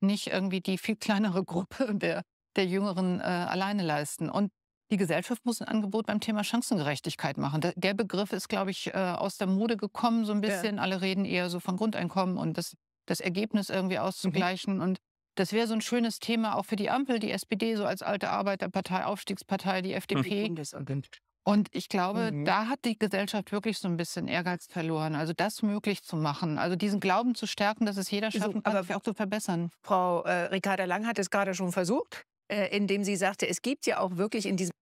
Nicht irgendwie die viel kleinere Gruppe der, der Jüngeren äh, alleine leisten. Und die Gesellschaft muss ein Angebot beim Thema Chancengerechtigkeit machen. Der, Begriff ist, glaube ich, äh, aus der Mode gekommen, so ein Ja. bisschen. Alle reden eher so von Grundeinkommen und das, das Ergebnis irgendwie auszugleichen. Und das wäre so ein schönes Thema auch für die Ampel, die SPD so als alte Arbeiterpartei, Aufstiegspartei, die FDP. Und ich glaube, Mhm. da hat die Gesellschaft wirklich so ein bisschen Ehrgeiz verloren. Also das möglich zu machen, also diesen Glauben zu stärken, dass es jeder schaffen kann, aber auch zu verbessern. Frau äh, Ricarda Lang hat es gerade schon versucht, äh, indem sie sagte, es gibt ja auch wirklich in diesem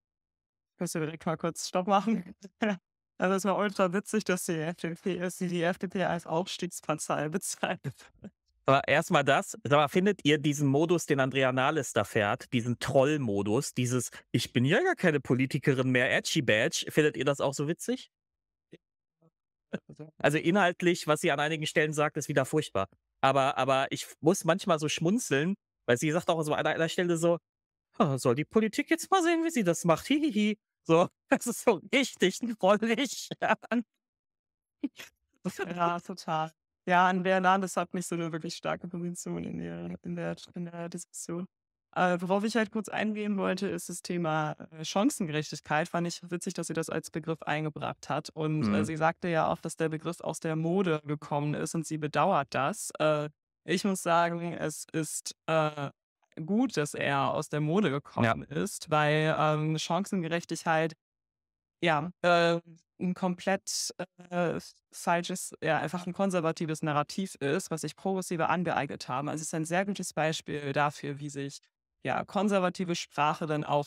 Kannst du direkt mal kurz Stopp machen? Also es war ultra witzig, dass die FDP ist, die die FDP als Aufstiegspartei bezeichnet. Aber erst mal das. Sag mal, findet ihr diesen Modus, den Andrea Nahles da fährt, diesen Troll-Modus, dieses „Ich bin ja gar keine Politikerin mehr, Edgy Badge“, findet ihr das auch so witzig? Also, inhaltlich, was sie an einigen Stellen sagt, ist wieder furchtbar. Aber aber ich muss manchmal so schmunzeln, weil sie sagt auch so an einer Stelle so: „Ah, soll die Politik jetzt mal sehen, wie sie das macht. Hihihi.“ So, das ist so richtig drollig. Ja, total. Ja, Andrea Nahles hat nicht so eine wirklich starke Position in der, in der, in der Diskussion. Äh, worauf ich halt kurz eingehen wollte, ist das Thema äh, Chancengerechtigkeit. Fand ich witzig, dass sie das als Begriff eingebracht hat. Und äh, Mhm. sie sagte ja auch, dass der Begriff aus der Mode gekommen ist und sie bedauert das. Äh, ich muss sagen, es ist äh, gut, dass er aus der Mode gekommen ist, weil ähm, Chancengerechtigkeit ja, äh, ein komplett äh, falsches, ja, einfach ein konservatives Narrativ ist, was sich Progressive angeeignet haben. Also es ist ein sehr gutes Beispiel dafür, wie sich ja konservative Sprache dann auch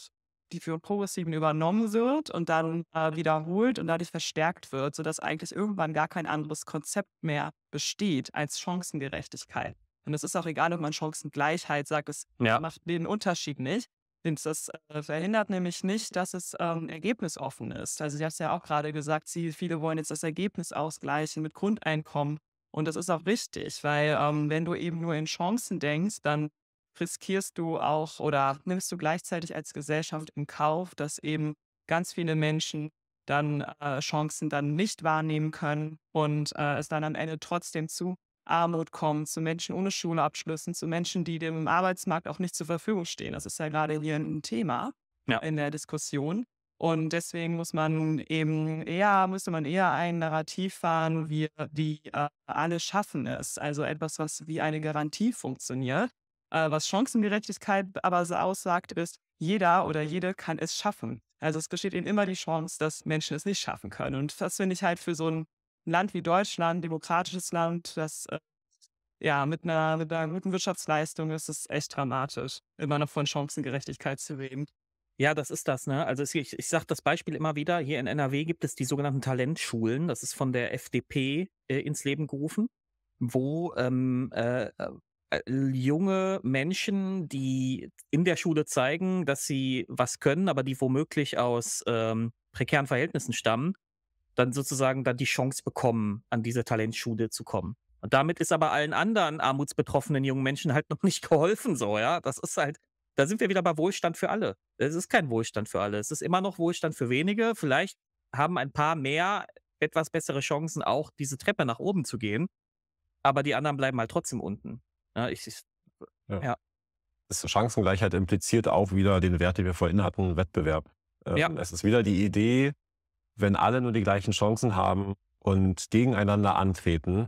die für Progressiven übernommen wird und dann äh, wiederholt und dadurch verstärkt wird, sodass eigentlich irgendwann gar kein anderes Konzept mehr besteht als Chancengerechtigkeit. Und es ist auch egal, ob man Chancengleichheit sagt, es Ja. macht den Unterschied nicht. Das äh, verhindert nämlich nicht, dass es ähm, ergebnisoffen ist. Also sie hat es ja auch gerade gesagt, sie, viele wollen jetzt das Ergebnis ausgleichen mit Grundeinkommen. Und das ist auch richtig, weil ähm, wenn du eben nur in Chancen denkst, dann riskierst du auch oder nimmst du gleichzeitig als Gesellschaft in Kauf, dass eben ganz viele Menschen dann äh, Chancen dann nicht wahrnehmen können und äh, es dann am Ende trotzdem zu Armut kommt, zu Menschen ohne Schulabschlüssen, zu Menschen, die dem Arbeitsmarkt auch nicht zur Verfügung stehen. Das ist ja gerade hier ein Thema Ja. in der Diskussion. Und deswegen muss man eben eher, müsste man eher ein Narrativ fahren, wie die äh, alle schaffen es. Also etwas, was wie eine Garantie funktioniert. Äh, was Chancengerechtigkeit aber so aussagt, ist, jeder oder jede kann es schaffen. Also es besteht eben immer die Chance, dass Menschen es nicht schaffen können. Und das finde ich halt für so ein Land wie Deutschland, demokratisches Land, das äh, ja mit einer, mit einer guten Wirtschaftsleistung ist es echt dramatisch, immer noch von Chancengerechtigkeit zu reden. Ja, das ist das, ne? Also ich ich sage das Beispiel immer wieder, hier in NRW gibt es die sogenannten Talentschulen. Das ist von der FDP, äh, ins Leben gerufen, wo, ähm, äh, äh, junge Menschen, die in der Schule zeigen, dass sie was können, aber die womöglich aus, ähm, prekären Verhältnissen stammen, dann sozusagen dann die Chance bekommen, an diese Talentschule zu kommen. Und damit ist aber allen anderen armutsbetroffenen jungen Menschen halt noch nicht geholfen so, ja? Das ist halt da sind wir wieder bei Wohlstand für alle. Es ist kein Wohlstand für alle. Es ist immer noch Wohlstand für wenige. Vielleicht haben ein paar mehr etwas bessere Chancen, auch diese Treppe nach oben zu gehen. Aber die anderen bleiben halt trotzdem unten. Ja, ich, ich, Ja. ja. Das Chancengleichheit impliziert auch wieder den Wert, den wir vorhin hatten, Wettbewerb. Ähm, Ja. Es ist wieder die Idee, wenn alle nur die gleichen Chancen haben und gegeneinander antreten,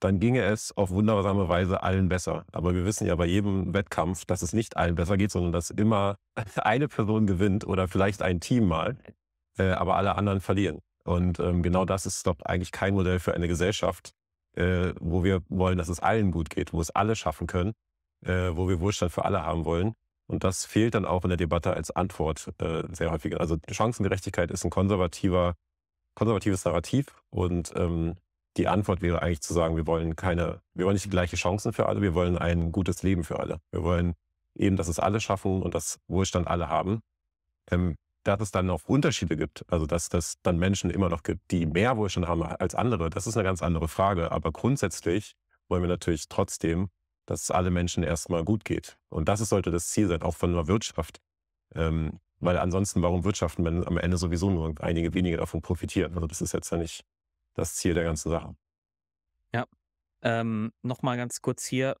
dann ginge es auf wundersame Weise allen besser. Aber wir wissen ja bei jedem Wettkampf, dass es nicht allen besser geht, sondern dass immer eine Person gewinnt oder vielleicht ein Team mal, äh, aber alle anderen verlieren. Und ähm, genau das ist doch eigentlich kein Modell für eine Gesellschaft, äh, wo wir wollen, dass es allen gut geht, wo es alle schaffen können, äh, wo wir Wohlstand für alle haben wollen. Und das fehlt dann auch in der Debatte als Antwort äh, sehr häufig. Also Chancengerechtigkeit ist ein konservativer, konservatives Narrativ und ähm, die Antwort wäre eigentlich zu sagen, wir wollen keine, wir wollen nicht die gleiche Chancen für alle, wir wollen ein gutes Leben für alle. Wir wollen eben, dass es alle schaffen und dass Wohlstand alle haben. Ähm, dass es dann auch Unterschiede gibt, also dass es dann Menschen immer noch gibt, die mehr Wohlstand haben als andere, das ist eine ganz andere Frage. Aber grundsätzlich wollen wir natürlich trotzdem, dass es alle Menschen erstmal gut geht. Und das sollte das Ziel sein, auch von einer Wirtschaft. Ähm, weil ansonsten, warum wirtschaften, wenn am Ende sowieso nur einige wenige davon profitieren? Also das ist jetzt ja nicht das Ziel der ganzen Sache. Ja. Ähm, Nochmal ganz kurz hier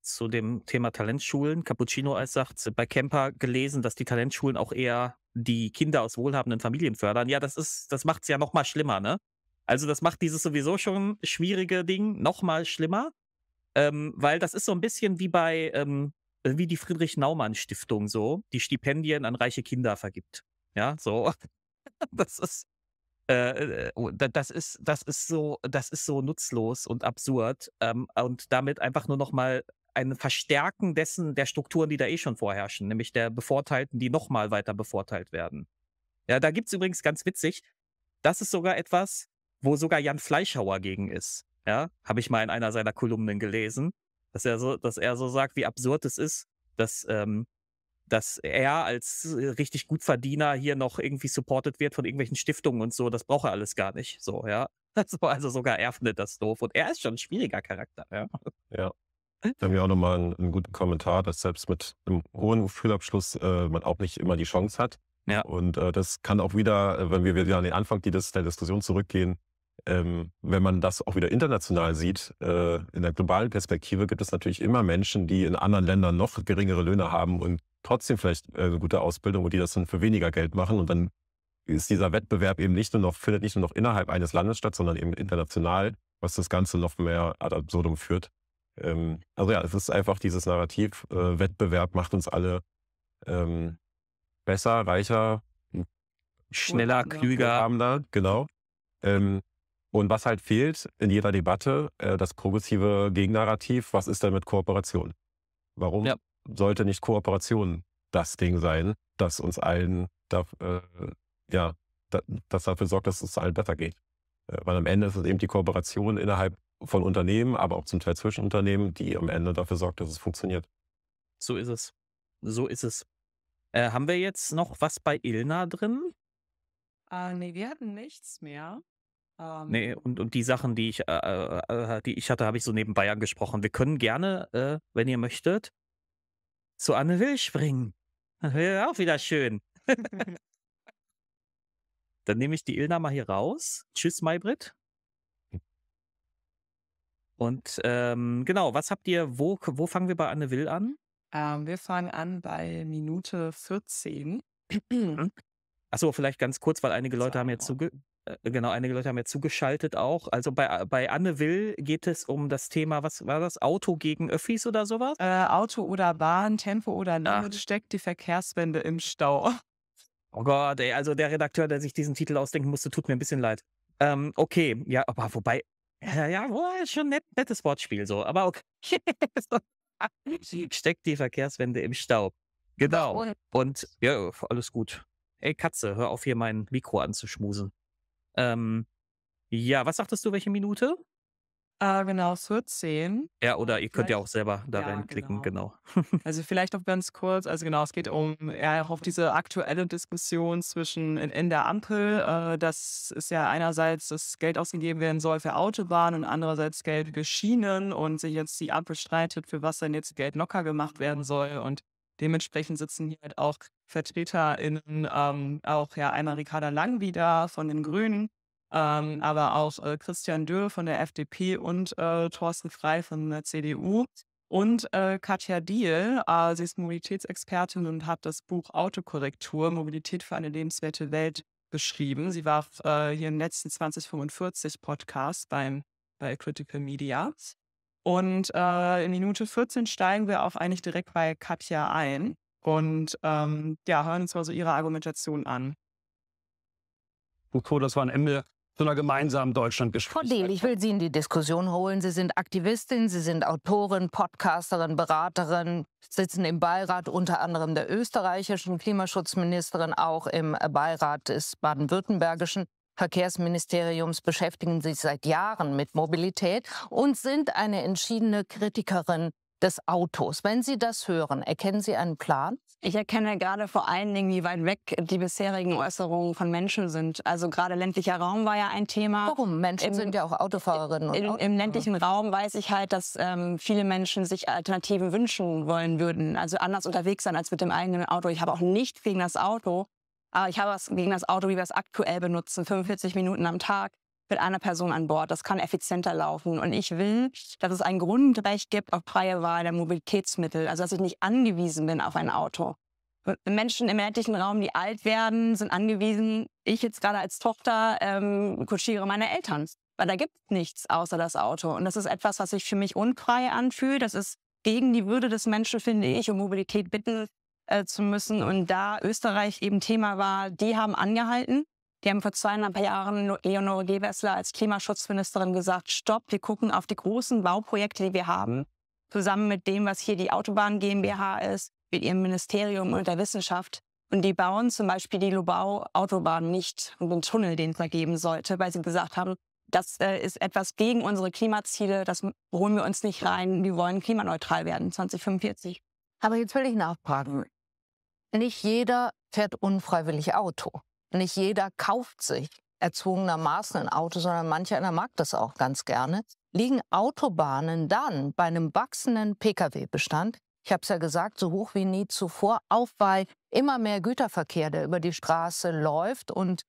zu dem Thema Talentschulen. Cappuccino als sagt, bei Kemper gelesen, dass die Talentschulen auch eher die Kinder aus wohlhabenden Familien fördern. Ja, das ist, das macht es ja nochmal schlimmer, ne? Also das macht dieses sowieso schon schwierige Ding nochmal schlimmer. Ähm, weil das ist so ein bisschen wie bei, ähm, wie die Friedrich-Naumann-Stiftung so, die Stipendien an reiche Kinder vergibt. Ja, so. Das ist, äh, äh, oh, da- das ist, das ist so, das ist so nutzlos und absurd ähm, und damit einfach nur noch mal ein Verstärken dessen der Strukturen, die da eh schon vorherrschen, nämlich der Bevorteilten, die noch mal weiter bevorteilt werden. Ja, da gibt's übrigens ganz witzig, das ist sogar etwas, wo sogar Jan Fleischhauer gegen ist. Ja, habe ich mal in einer seiner Kolumnen gelesen, dass er so, dass er so sagt, wie absurd es ist, dass ähm, dass er als äh, richtig Gutverdiener hier noch irgendwie supported wird von irgendwelchen Stiftungen und so, das braucht er alles gar nicht. So, ja. Also, also sogar er findet das doof. Und er ist schon ein schwieriger Charakter, ja. Ja. Da haben wir auch nochmal einen, einen guten Kommentar, dass selbst mit einem hohen Schulabschluss äh, man auch nicht immer die Chance hat. Ja. Und äh, das kann auch wieder, äh, wenn wir wieder an den Anfang der Diskussion zurückgehen, ähm, wenn man das auch wieder international sieht, äh, in der globalen Perspektive gibt es natürlich immer Menschen, die in anderen Ländern noch geringere Löhne haben und trotzdem vielleicht äh, eine gute Ausbildung und die das dann für weniger Geld machen. Und dann ist dieser Wettbewerb eben nicht nur noch, findet nicht nur noch innerhalb eines Landes statt, sondern eben international, was das Ganze noch mehr ad absurdum führt. Ähm, also ja, es ist einfach dieses Narrativ, äh, Wettbewerb macht uns alle ähm, besser, reicher, Schneller, klüger. genau. Ähm, und was halt fehlt in jeder Debatte, äh, das progressive Gegennarrativ, was ist denn mit Kooperation? Warum Ja. sollte nicht Kooperation das Ding sein, das uns allen, da, äh, ja, da, das dafür sorgt, dass es allen besser geht? Äh, weil am Ende ist es eben die Kooperation innerhalb von Unternehmen, aber auch zum Teil zwischen Unternehmen, die am Ende dafür sorgt, dass es funktioniert. So ist es. So ist es. Äh, haben wir jetzt noch was bei Ilna drin? Äh, nee, wir hatten nichts mehr. Ähm, Nee, und, und die Sachen, die ich, äh, äh, äh, die ich hatte, habe ich so nebenbei angesprochen. Wir können gerne, äh, wenn ihr möchtet, zu Anne Will springen. Das wäre auch wieder schön. Dann nehme ich die Ilna mal hier raus. Tschüss, Maybrit. Und ähm, genau, was habt ihr, wo, wo fangen wir bei Anne Will an? Ähm, wir fangen an bei Minute 14. Achso, vielleicht ganz kurz, weil einige Leute haben jetzt zuge äh, genau, einige Leute haben jetzt zugeschaltet auch. Also bei, bei Anne Will geht es um das Thema, was war das? Auto gegen Öffis oder sowas? Äh, Auto oder Bahn, Tempo oder. Limit, steckt die Verkehrswende im Stau. Oh Gott, ey, also der Redakteur, der sich diesen Titel ausdenken musste, tut mir ein bisschen leid. Ähm, okay, ja, aber wobei, ja, ja, wo- ist schon nett, nettes Wortspiel so, aber okay. Steckt die Verkehrswende im Staub. Genau. Und ja, alles gut. Ey, Katze, hör auf hier mein Mikro anzuschmusen. Ähm, ja, was sagtest du, welche Minute? Äh, genau, 14. Ja, oder ihr könnt ja auch selber da Ja, reinklicken, genau. Also vielleicht auch ganz kurz, also genau, es geht um ja auch auf diese aktuelle Diskussion zwischen in, in der Ampel. Äh, das ist ja einerseits, dass Geld ausgegeben werden soll für Autobahnen und andererseits Geld für Schienen und sich jetzt die Ampel streitet, für was dann jetzt Geld locker gemacht werden soll. Und dementsprechend sitzen hier halt auch VertreterInnen, ähm, auch ja einmal Ricarda Lang wieder von den Grünen, ähm, aber auch äh, Christian Dürr von der FDP und äh, Thorsten Frei von der CDU. Und äh, Katja Diel, äh, sie ist Mobilitätsexpertin und hat das Buch Autokorrektur, Mobilität für eine lebenswerte Welt geschrieben. Sie war äh, hier im letzten 2045 Podcast beim, bei Critical Media. Und äh, in Minute 14 steigen wir auch eigentlich direkt bei Katja ein und ähm, ja, hören uns mal so ihre Argumentation an. Co., das war ein Ende zu einer gemeinsamen Deutschlandgeschichte. Frau Dehl, ich will Sie in die Diskussion holen. Sie sind Aktivistin, Sie sind Autorin, Podcasterin, Beraterin, sitzen im Beirat unter anderem der österreichischen Klimaschutzministerin, auch im Beirat des baden-württembergischen Verkehrsministeriums, beschäftigen sich seit Jahren mit Mobilität und sind eine entschiedene Kritikerin des Autos. Wenn Sie das hören, erkennen Sie einen Plan? Ich erkenne gerade vor allen Dingen, wie weit weg die bisherigen Äußerungen von Menschen sind. Also gerade ländlicher Raum war ja ein Thema. Warum? Menschen Im, sind ja auch Autofahrerinnen. Und in, Autofahrer. Im ländlichen Raum weiß ich halt, dass ähm, viele Menschen sich Alternativen wünschen wollen würden. Also anders unterwegs sein als mit dem eigenen Auto. Ich habe auch nichts gegen das Auto. Aber ich habe was gegen das Auto, wie wir es aktuell benutzen. 45 Minuten am Tag mit einer Person an Bord. Das kann effizienter laufen. Und ich will, dass es ein Grundrecht gibt auf freie Wahl der Mobilitätsmittel. Also, dass ich nicht angewiesen bin auf ein Auto. Menschen im ländlichen Raum, die alt werden, sind angewiesen. Ich jetzt gerade als Tochter ähm, kutschiere meine Eltern. Weil da gibt es nichts außer das Auto. Und das ist etwas, was sich für mich unfrei anfühlt. Das ist gegen die Würde des Menschen, finde ich, um Mobilität bitten äh, zu müssen. Und da Österreich eben Thema war, die haben angehalten die haben vor zweieinhalb Jahren Leonore Gewessler als Klimaschutzministerin gesagt, stopp, wir gucken auf die großen Bauprojekte, die wir haben, zusammen mit dem, was hier die Autobahn GmbH ist, mit ihrem Ministerium und der Wissenschaft. Und die bauen zum Beispiel die Lubau-Autobahn nicht und den Tunnel, den es da geben sollte, weil sie gesagt haben, das äh, ist etwas gegen unsere Klimaziele, das holen wir uns nicht rein, wir wollen klimaneutral werden 2045. Aber jetzt will ich nachfragen. Nicht jeder fährt unfreiwillig Auto. Nicht jeder kauft sich erzwungenermaßen ein Auto, sondern mancher mag das auch ganz gerne. Liegen Autobahnen dann bei einem wachsenden Pkw-Bestand, ich habe es ja gesagt, so hoch wie nie zuvor, auf weil immer mehr Güterverkehr, der über die Straße läuft und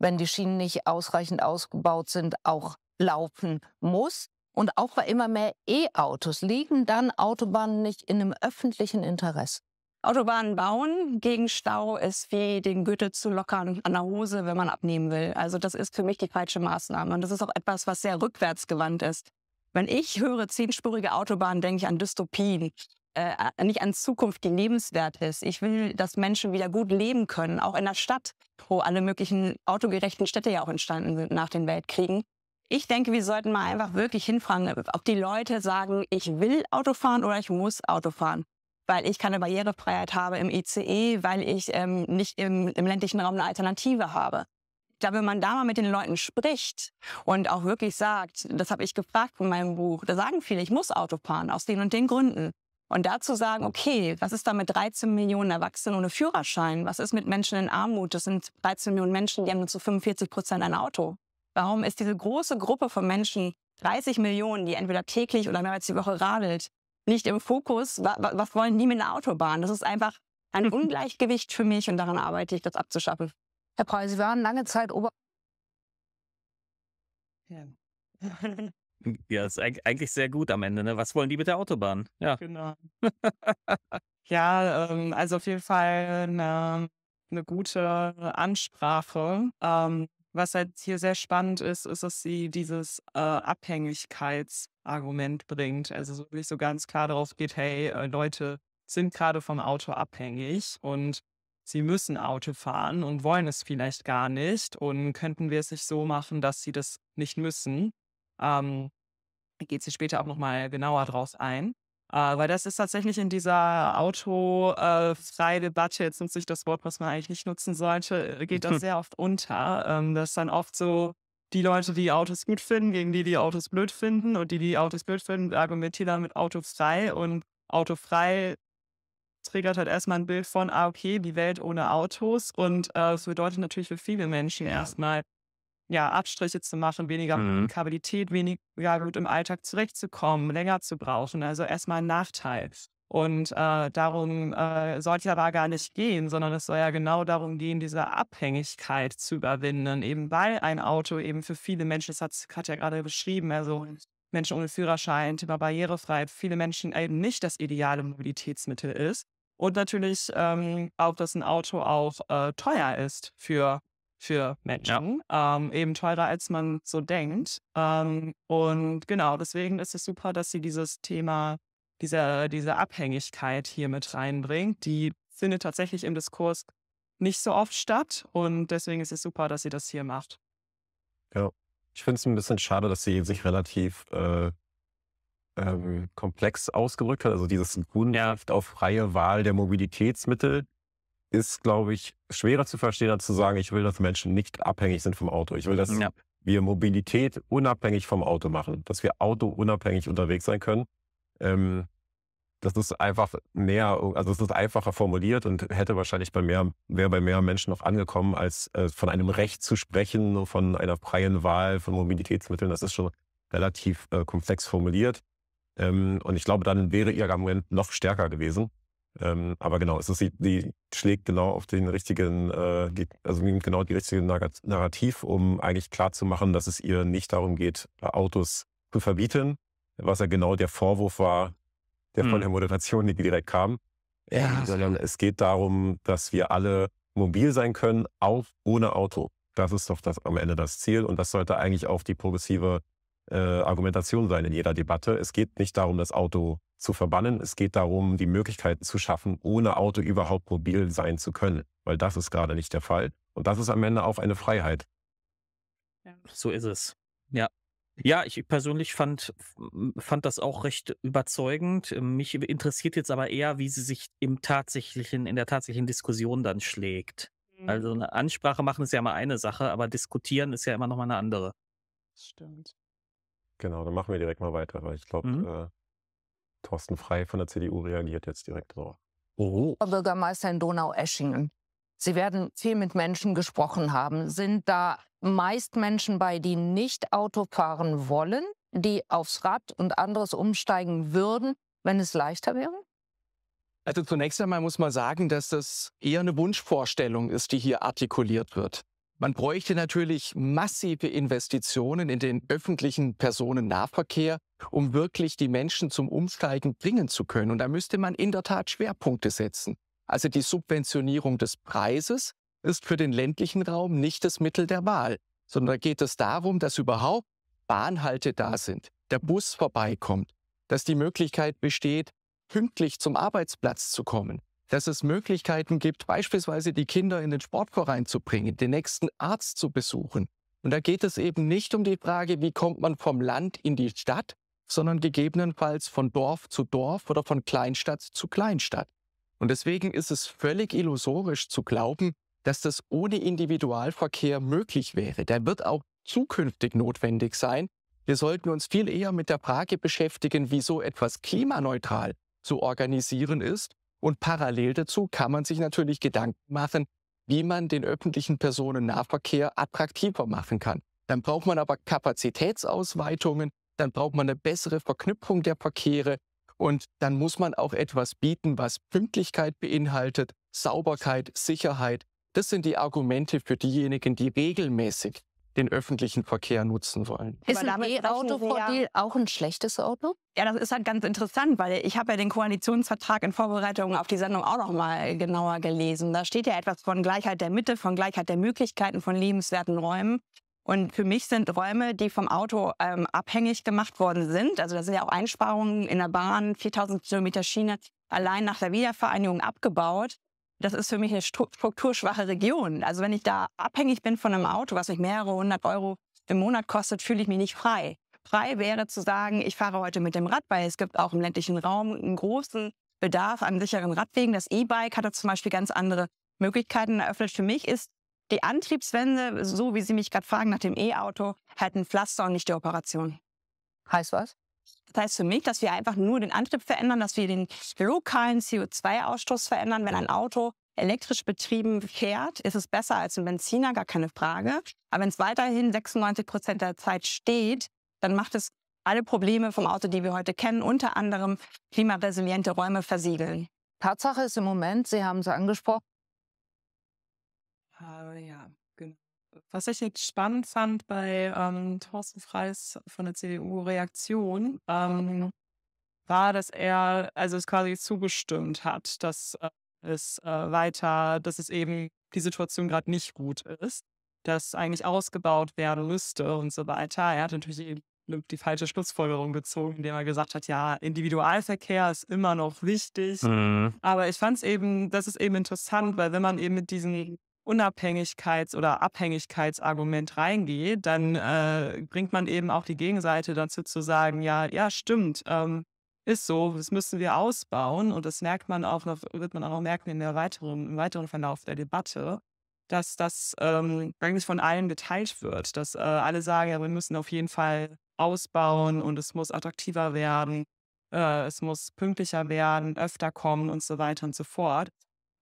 wenn die Schienen nicht ausreichend ausgebaut sind, auch laufen muss. Und auch bei immer mehr E-Autos liegen dann Autobahnen nicht in einem öffentlichen Interesse. Autobahnen bauen gegen Stau ist wie den Gürtel zu lockern an der Hose, wenn man abnehmen will. Also das ist für mich die falsche Maßnahme. Und das ist auch etwas, was sehr rückwärtsgewandt ist. Wenn ich höre zehnspurige Autobahnen, denke ich an Dystopien, äh, nicht an Zukunft, die lebenswert ist. Ich will, dass Menschen wieder gut leben können, auch in der Stadt, wo alle möglichen autogerechten Städte ja auch entstanden sind nach den Weltkriegen. Ich denke, wir sollten mal einfach wirklich hinfragen, ob die Leute sagen, ich will Auto fahren oder ich muss Auto fahren weil ich keine Barrierefreiheit habe im ICE, weil ich ähm, nicht im, im ländlichen Raum eine Alternative habe. Ich wenn man da mal mit den Leuten spricht und auch wirklich sagt, das habe ich gefragt in meinem Buch, da sagen viele, ich muss Auto fahren aus den und den Gründen. Und dazu sagen, okay, was ist da mit 13 Millionen Erwachsenen ohne Führerschein? Was ist mit Menschen in Armut? Das sind 13 Millionen Menschen, die haben nur zu 45 Prozent ein Auto. Warum ist diese große Gruppe von Menschen, 30 Millionen, die entweder täglich oder mehrmals die Woche radelt, nicht im Fokus. Was wollen die mit einer Autobahn? Das ist einfach ein Ungleichgewicht für mich und daran arbeite ich, das abzuschaffen. Herr Preis, Sie waren lange Zeit Ober... Ja. ja, ist eigentlich sehr gut am Ende. Ne? Was wollen die mit der Autobahn? Ja. Genau. ja, ähm, also auf jeden Fall eine, eine gute Ansprache. Ähm, was halt hier sehr spannend ist, ist, dass sie dieses äh, Abhängigkeitsargument bringt. Also so wirklich so ganz klar darauf geht, hey, äh, Leute sind gerade vom Auto abhängig und sie müssen Auto fahren und wollen es vielleicht gar nicht. Und könnten wir es nicht so machen, dass sie das nicht müssen? Ähm, geht sie später auch nochmal genauer draus ein. Äh, weil das ist tatsächlich in dieser autofreie äh, Debatte, jetzt nutze ich das Wort, was man eigentlich nicht nutzen sollte, äh, geht das sehr oft unter. Ähm, dass dann oft so die Leute, die Autos gut finden, gegen die, die Autos blöd finden und die, die Autos blöd finden, argumentieren dann mit autofrei und autofrei triggert halt erstmal ein Bild von, ah, okay, die Welt ohne Autos und äh, das bedeutet natürlich für viele Menschen erstmal ja, Abstriche zu machen, weniger mhm. Kommunikabilität, weniger gut im Alltag zurechtzukommen, länger zu brauchen. Also erstmal ein Nachteil. Und äh, darum äh, soll es aber gar nicht gehen, sondern es soll ja genau darum gehen, diese Abhängigkeit zu überwinden. Eben weil ein Auto eben für viele Menschen, das hat Katja gerade beschrieben, also Menschen ohne Führerschein, Thema Barrierefreiheit, viele Menschen eben nicht das ideale Mobilitätsmittel ist. Und natürlich ähm, auch, dass ein Auto auch äh, teuer ist für, für Menschen. Ja. Ähm, eben teurer, als man so denkt. Ähm, und genau, deswegen ist es super, dass sie dieses Thema, diese, diese Abhängigkeit hier mit reinbringt. Die findet tatsächlich im Diskurs nicht so oft statt. Und deswegen ist es super, dass sie das hier macht. Ja, ich finde es ein bisschen schade, dass sie sich relativ äh, ähm, komplex ausgedrückt hat. Also dieses Grundrecht auf freie Wahl der Mobilitätsmittel ist, glaube ich, schwerer zu verstehen, als zu sagen, ich will, dass Menschen nicht abhängig sind vom Auto. Ich will, dass ja. wir Mobilität unabhängig vom Auto machen, dass wir Auto unabhängig unterwegs sein können. Ähm, das ist einfach näher, also es ist einfacher formuliert und hätte wahrscheinlich bei mehr, wäre bei mehr Menschen noch angekommen, als äh, von einem Recht zu sprechen, von einer freien Wahl von Mobilitätsmitteln. Das ist schon relativ äh, komplex formuliert. Ähm, und ich glaube, dann wäre ihr Argument noch stärker gewesen. Ähm, aber genau, es ist, die, die schlägt genau auf den richtigen, äh, die, also genau die richtige Narrativ, um eigentlich klarzumachen, dass es ihr nicht darum geht, Autos zu verbieten, was ja genau der Vorwurf war, der von hm. der Moderation, die direkt kam. Ja. Sondern es geht darum, dass wir alle mobil sein können, auch ohne Auto. Das ist doch das, am Ende das Ziel und das sollte eigentlich auch die progressive äh, Argumentation sein in jeder Debatte. Es geht nicht darum, das Auto zu verbannen. Es geht darum, die Möglichkeiten zu schaffen, ohne Auto überhaupt mobil sein zu können, weil das ist gerade nicht der Fall. Und das ist am Ende auch eine Freiheit. Ja. So ist es. Ja. Ja, ich persönlich fand, fand das auch recht überzeugend. Mich interessiert jetzt aber eher, wie sie sich im tatsächlichen, in der tatsächlichen Diskussion dann schlägt. Mhm. Also eine Ansprache machen ist ja mal eine Sache, aber diskutieren ist ja immer noch mal eine andere. Das stimmt. Genau, dann machen wir direkt mal weiter, weil ich glaube, mhm. äh, Thorsten Frei von der CDU reagiert jetzt direkt drauf. Oh. Bürgermeister in Donau-Eschingen. Sie werden viel mit Menschen gesprochen haben. Sind da meist Menschen bei, die nicht Auto fahren wollen, die aufs Rad und anderes umsteigen würden, wenn es leichter wäre? Also zunächst einmal muss man sagen, dass das eher eine Wunschvorstellung ist, die hier artikuliert wird. Man bräuchte natürlich massive Investitionen in den öffentlichen Personennahverkehr, um wirklich die Menschen zum Umsteigen bringen zu können. Und da müsste man in der Tat Schwerpunkte setzen. Also die Subventionierung des Preises ist für den ländlichen Raum nicht das Mittel der Wahl, sondern geht es darum, dass überhaupt Bahnhalte da sind, der Bus vorbeikommt, dass die Möglichkeit besteht, pünktlich zum Arbeitsplatz zu kommen, dass es Möglichkeiten gibt, beispielsweise die Kinder in den Sportverein zu bringen, den nächsten Arzt zu besuchen. Und da geht es eben nicht um die Frage, wie kommt man vom Land in die Stadt, sondern gegebenenfalls von Dorf zu Dorf oder von Kleinstadt zu Kleinstadt. Und deswegen ist es völlig illusorisch zu glauben, dass das ohne Individualverkehr möglich wäre. Der wird auch zukünftig notwendig sein. Wir sollten uns viel eher mit der Frage beschäftigen, wie so etwas klimaneutral zu organisieren ist und parallel dazu kann man sich natürlich Gedanken machen, wie man den öffentlichen Personennahverkehr attraktiver machen kann. Dann braucht man aber Kapazitätsausweitungen, dann braucht man eine bessere Verknüpfung der Verkehre und dann muss man auch etwas bieten, was Pünktlichkeit beinhaltet, Sauberkeit, Sicherheit. Das sind die Argumente für diejenigen, die regelmäßig den öffentlichen Verkehr nutzen wollen. Ist ein E-Auto ja auch ein schlechtes Auto? Ja, das ist halt ganz interessant, weil ich habe ja den Koalitionsvertrag in Vorbereitung auf die Sendung auch noch mal genauer gelesen. Da steht ja etwas von Gleichheit der Mitte, von Gleichheit der Möglichkeiten, von lebenswerten Räumen. Und für mich sind Räume, die vom Auto ähm, abhängig gemacht worden sind, also da sind ja auch Einsparungen in der Bahn, 4000 Kilometer Schiene, allein nach der Wiedervereinigung abgebaut das ist für mich eine strukturschwache Region. Also wenn ich da abhängig bin von einem Auto, was mich mehrere hundert Euro im Monat kostet, fühle ich mich nicht frei. Frei wäre zu sagen, ich fahre heute mit dem Rad, weil es gibt auch im ländlichen Raum einen großen Bedarf an sicheren Radwegen. Das E-Bike hat zum Beispiel ganz andere Möglichkeiten eröffnet. Für mich ist die Antriebswende, so wie Sie mich gerade fragen nach dem E-Auto, halt ein Pflaster und nicht die Operation. Heißt was? Das heißt für mich, dass wir einfach nur den Antrieb verändern, dass wir den lokalen CO2-Ausstoß verändern. Wenn ein Auto elektrisch betrieben fährt, ist es besser als ein Benziner, gar keine Frage. Aber wenn es weiterhin 96 Prozent der Zeit steht, dann macht es alle Probleme vom Auto, die wir heute kennen, unter anderem klimaresiliente Räume versiegeln. Tatsache ist im Moment, Sie haben es angesprochen, ja, genau. Was ich jetzt spannend fand bei ähm, Thorsten Freis von der CDU-Reaktion, ähm, war, dass er also es quasi zugestimmt hat, dass äh, es äh, weiter, dass es eben die Situation gerade nicht gut ist, dass eigentlich ausgebaut werden müsste und so weiter. Er hat natürlich eben die falsche Schlussfolgerung gezogen, indem er gesagt hat, ja, Individualverkehr ist immer noch wichtig. Mhm. Aber ich fand es eben, das ist eben interessant, weil wenn man eben mit diesem Unabhängigkeits- oder Abhängigkeitsargument reingeht, dann äh, bringt man eben auch die Gegenseite dazu zu sagen, ja, ja, stimmt, ähm, ist so, das müssen wir ausbauen und das merkt man auch wird man auch merken in der weiteren, im weiteren Verlauf der Debatte, dass das ähm, eigentlich von allen geteilt wird, dass äh, alle sagen, ja, wir müssen auf jeden Fall ausbauen und es muss attraktiver werden, äh, es muss pünktlicher werden, öfter kommen und so weiter und so fort.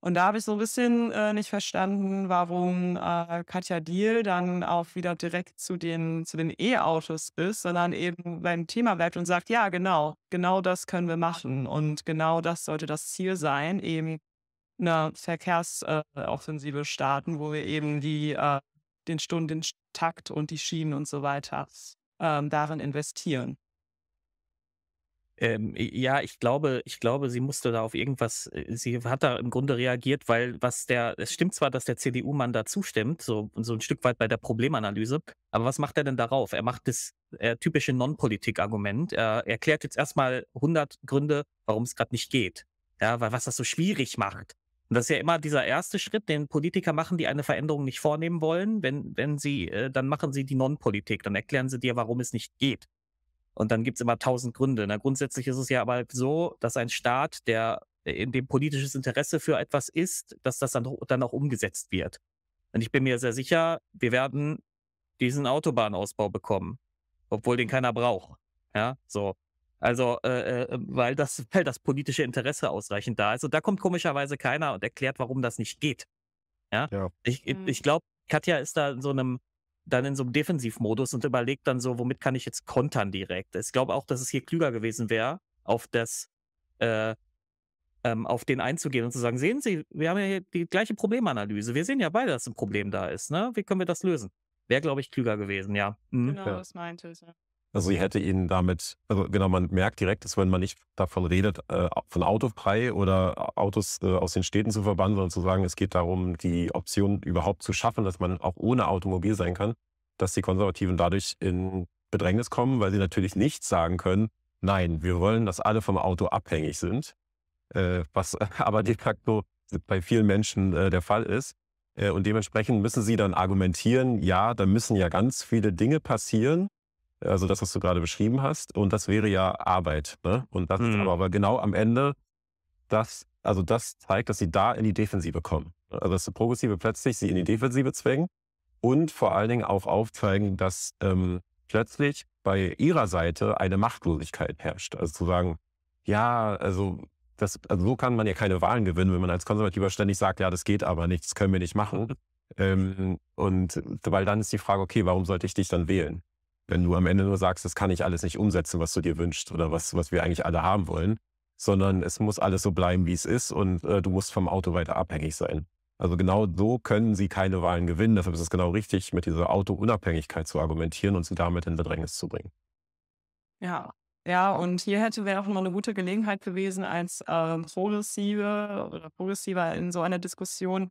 Und da habe ich so ein bisschen äh, nicht verstanden, warum äh, Katja Diel dann auch wieder direkt zu den, zu den E-Autos ist, sondern eben beim Thema bleibt und sagt, ja, genau, genau das können wir machen. Und genau das sollte das Ziel sein, eben eine Verkehrsoffensive starten, wo wir eben die, äh, den Stundentakt und die Schienen und so weiter ähm, darin investieren. Ähm, ja, ich glaube, ich glaube, sie musste da auf irgendwas, äh, sie hat da im Grunde reagiert, weil was der, es stimmt zwar, dass der CDU-Mann da zustimmt, so, so ein Stück weit bei der Problemanalyse, aber was macht er denn darauf? Er macht das äh, typische Non-Politik-Argument. Er erklärt jetzt erstmal 100 Gründe, warum es gerade nicht geht. Ja, weil was das so schwierig macht. Und das ist ja immer dieser erste Schritt, den Politiker machen, die eine Veränderung nicht vornehmen wollen. Wenn, wenn sie, äh, dann machen sie die Non-Politik, dann erklären sie dir, warum es nicht geht. Und dann gibt's immer tausend Gründe. Na, grundsätzlich ist es ja aber so, dass ein Staat, der in dem politisches Interesse für etwas ist, dass das dann, dann auch umgesetzt wird. Und ich bin mir sehr sicher, wir werden diesen Autobahnausbau bekommen, obwohl den keiner braucht. Ja, so. Also, äh, äh, weil das, weil das politische Interesse ausreichend da ist. Und da kommt komischerweise keiner und erklärt, warum das nicht geht. Ja. Ja. Ich, ich, ich glaube, Katja ist da in so einem, dann in so einem Defensivmodus und überlegt dann so, womit kann ich jetzt kontern direkt. Ich glaube auch, dass es hier klüger gewesen wäre, auf das, äh, ähm, auf den einzugehen und zu sagen, sehen Sie, wir haben ja hier die gleiche Problemanalyse. Wir sehen ja beide, dass ein Problem da ist. Ne? Wie können wir das lösen? Wäre, glaube ich, klüger gewesen, ja. Mhm. Genau, Ja. das meinte ich. Ja. Also sie hätte ihn damit, also genau, man merkt direkt, dass wenn man nicht davon redet, äh, von autofrei oder Autos äh, aus den Städten zu verbannen, sondern zu sagen, es geht darum, die Option überhaupt zu schaffen, dass man auch ohne Automobil sein kann, dass die Konservativen dadurch in Bedrängnis kommen, weil sie natürlich nicht sagen können, nein, wir wollen, dass alle vom Auto abhängig sind, äh, was aber de facto bei vielen Menschen äh, der Fall ist. Äh, und dementsprechend müssen sie dann argumentieren, ja, da müssen ja ganz viele Dinge passieren, also das, was du gerade beschrieben hast. Und das wäre ja Arbeit. Ne? Und das ist Mhm. aber, aber genau am Ende, das, also das zeigt, dass sie da in die Defensive kommen. Also dass die Progressive plötzlich sie in die Defensive zwängen und vor allen Dingen auch aufzeigen, dass ähm, plötzlich bei ihrer Seite eine Machtlosigkeit herrscht. Also zu sagen, ja, also, das, also so kann man ja keine Wahlen gewinnen, wenn man als Konservativer ständig sagt, ja, das geht aber nicht, das können wir nicht machen. Ähm, und weil dann ist die Frage, okay, warum sollte ich dich dann wählen? Wenn du am Ende nur sagst, das kann ich alles nicht umsetzen, was du dir wünschst oder was, was wir eigentlich alle haben wollen, sondern es muss alles so bleiben, wie es ist und äh, du musst vom Auto weiter abhängig sein. Also genau so können sie keine Wahlen gewinnen. Deshalb ist es genau richtig, mit dieser Autounabhängigkeit zu argumentieren und sie damit in Bedrängnis zu bringen. Ja. Ja, und hier hätte wäre auch noch eine gute Gelegenheit gewesen, als ähm, Progressive oder Progressiver in so einer Diskussion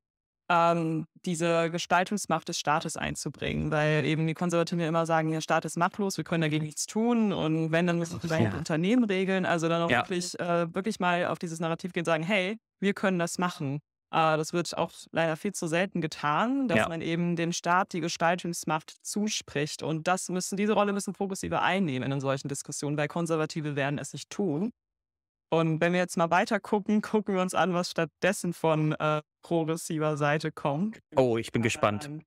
ähm, diese Gestaltungsmacht des Staates einzubringen, weil eben die Konservativen ja immer sagen, der Staat ist machtlos, wir können dagegen nichts tun und wenn, dann müssen wir vielleicht Ja. Unternehmen regeln, also dann auch Ja. wirklich, äh, wirklich mal auf dieses Narrativ gehen und sagen, hey, wir können das machen. Äh, das wird auch leider viel zu selten getan, dass Ja. man eben dem Staat die Gestaltungsmacht zuspricht. Und das müssen, diese Rolle müssen Progressive einnehmen in solchen Diskussionen, weil Konservative werden es nicht tun. Und wenn wir jetzt mal weiter gucken, gucken wir uns an, was stattdessen von äh, progressiver Seite kommt. Oh, ich bin gespannt. Ähm,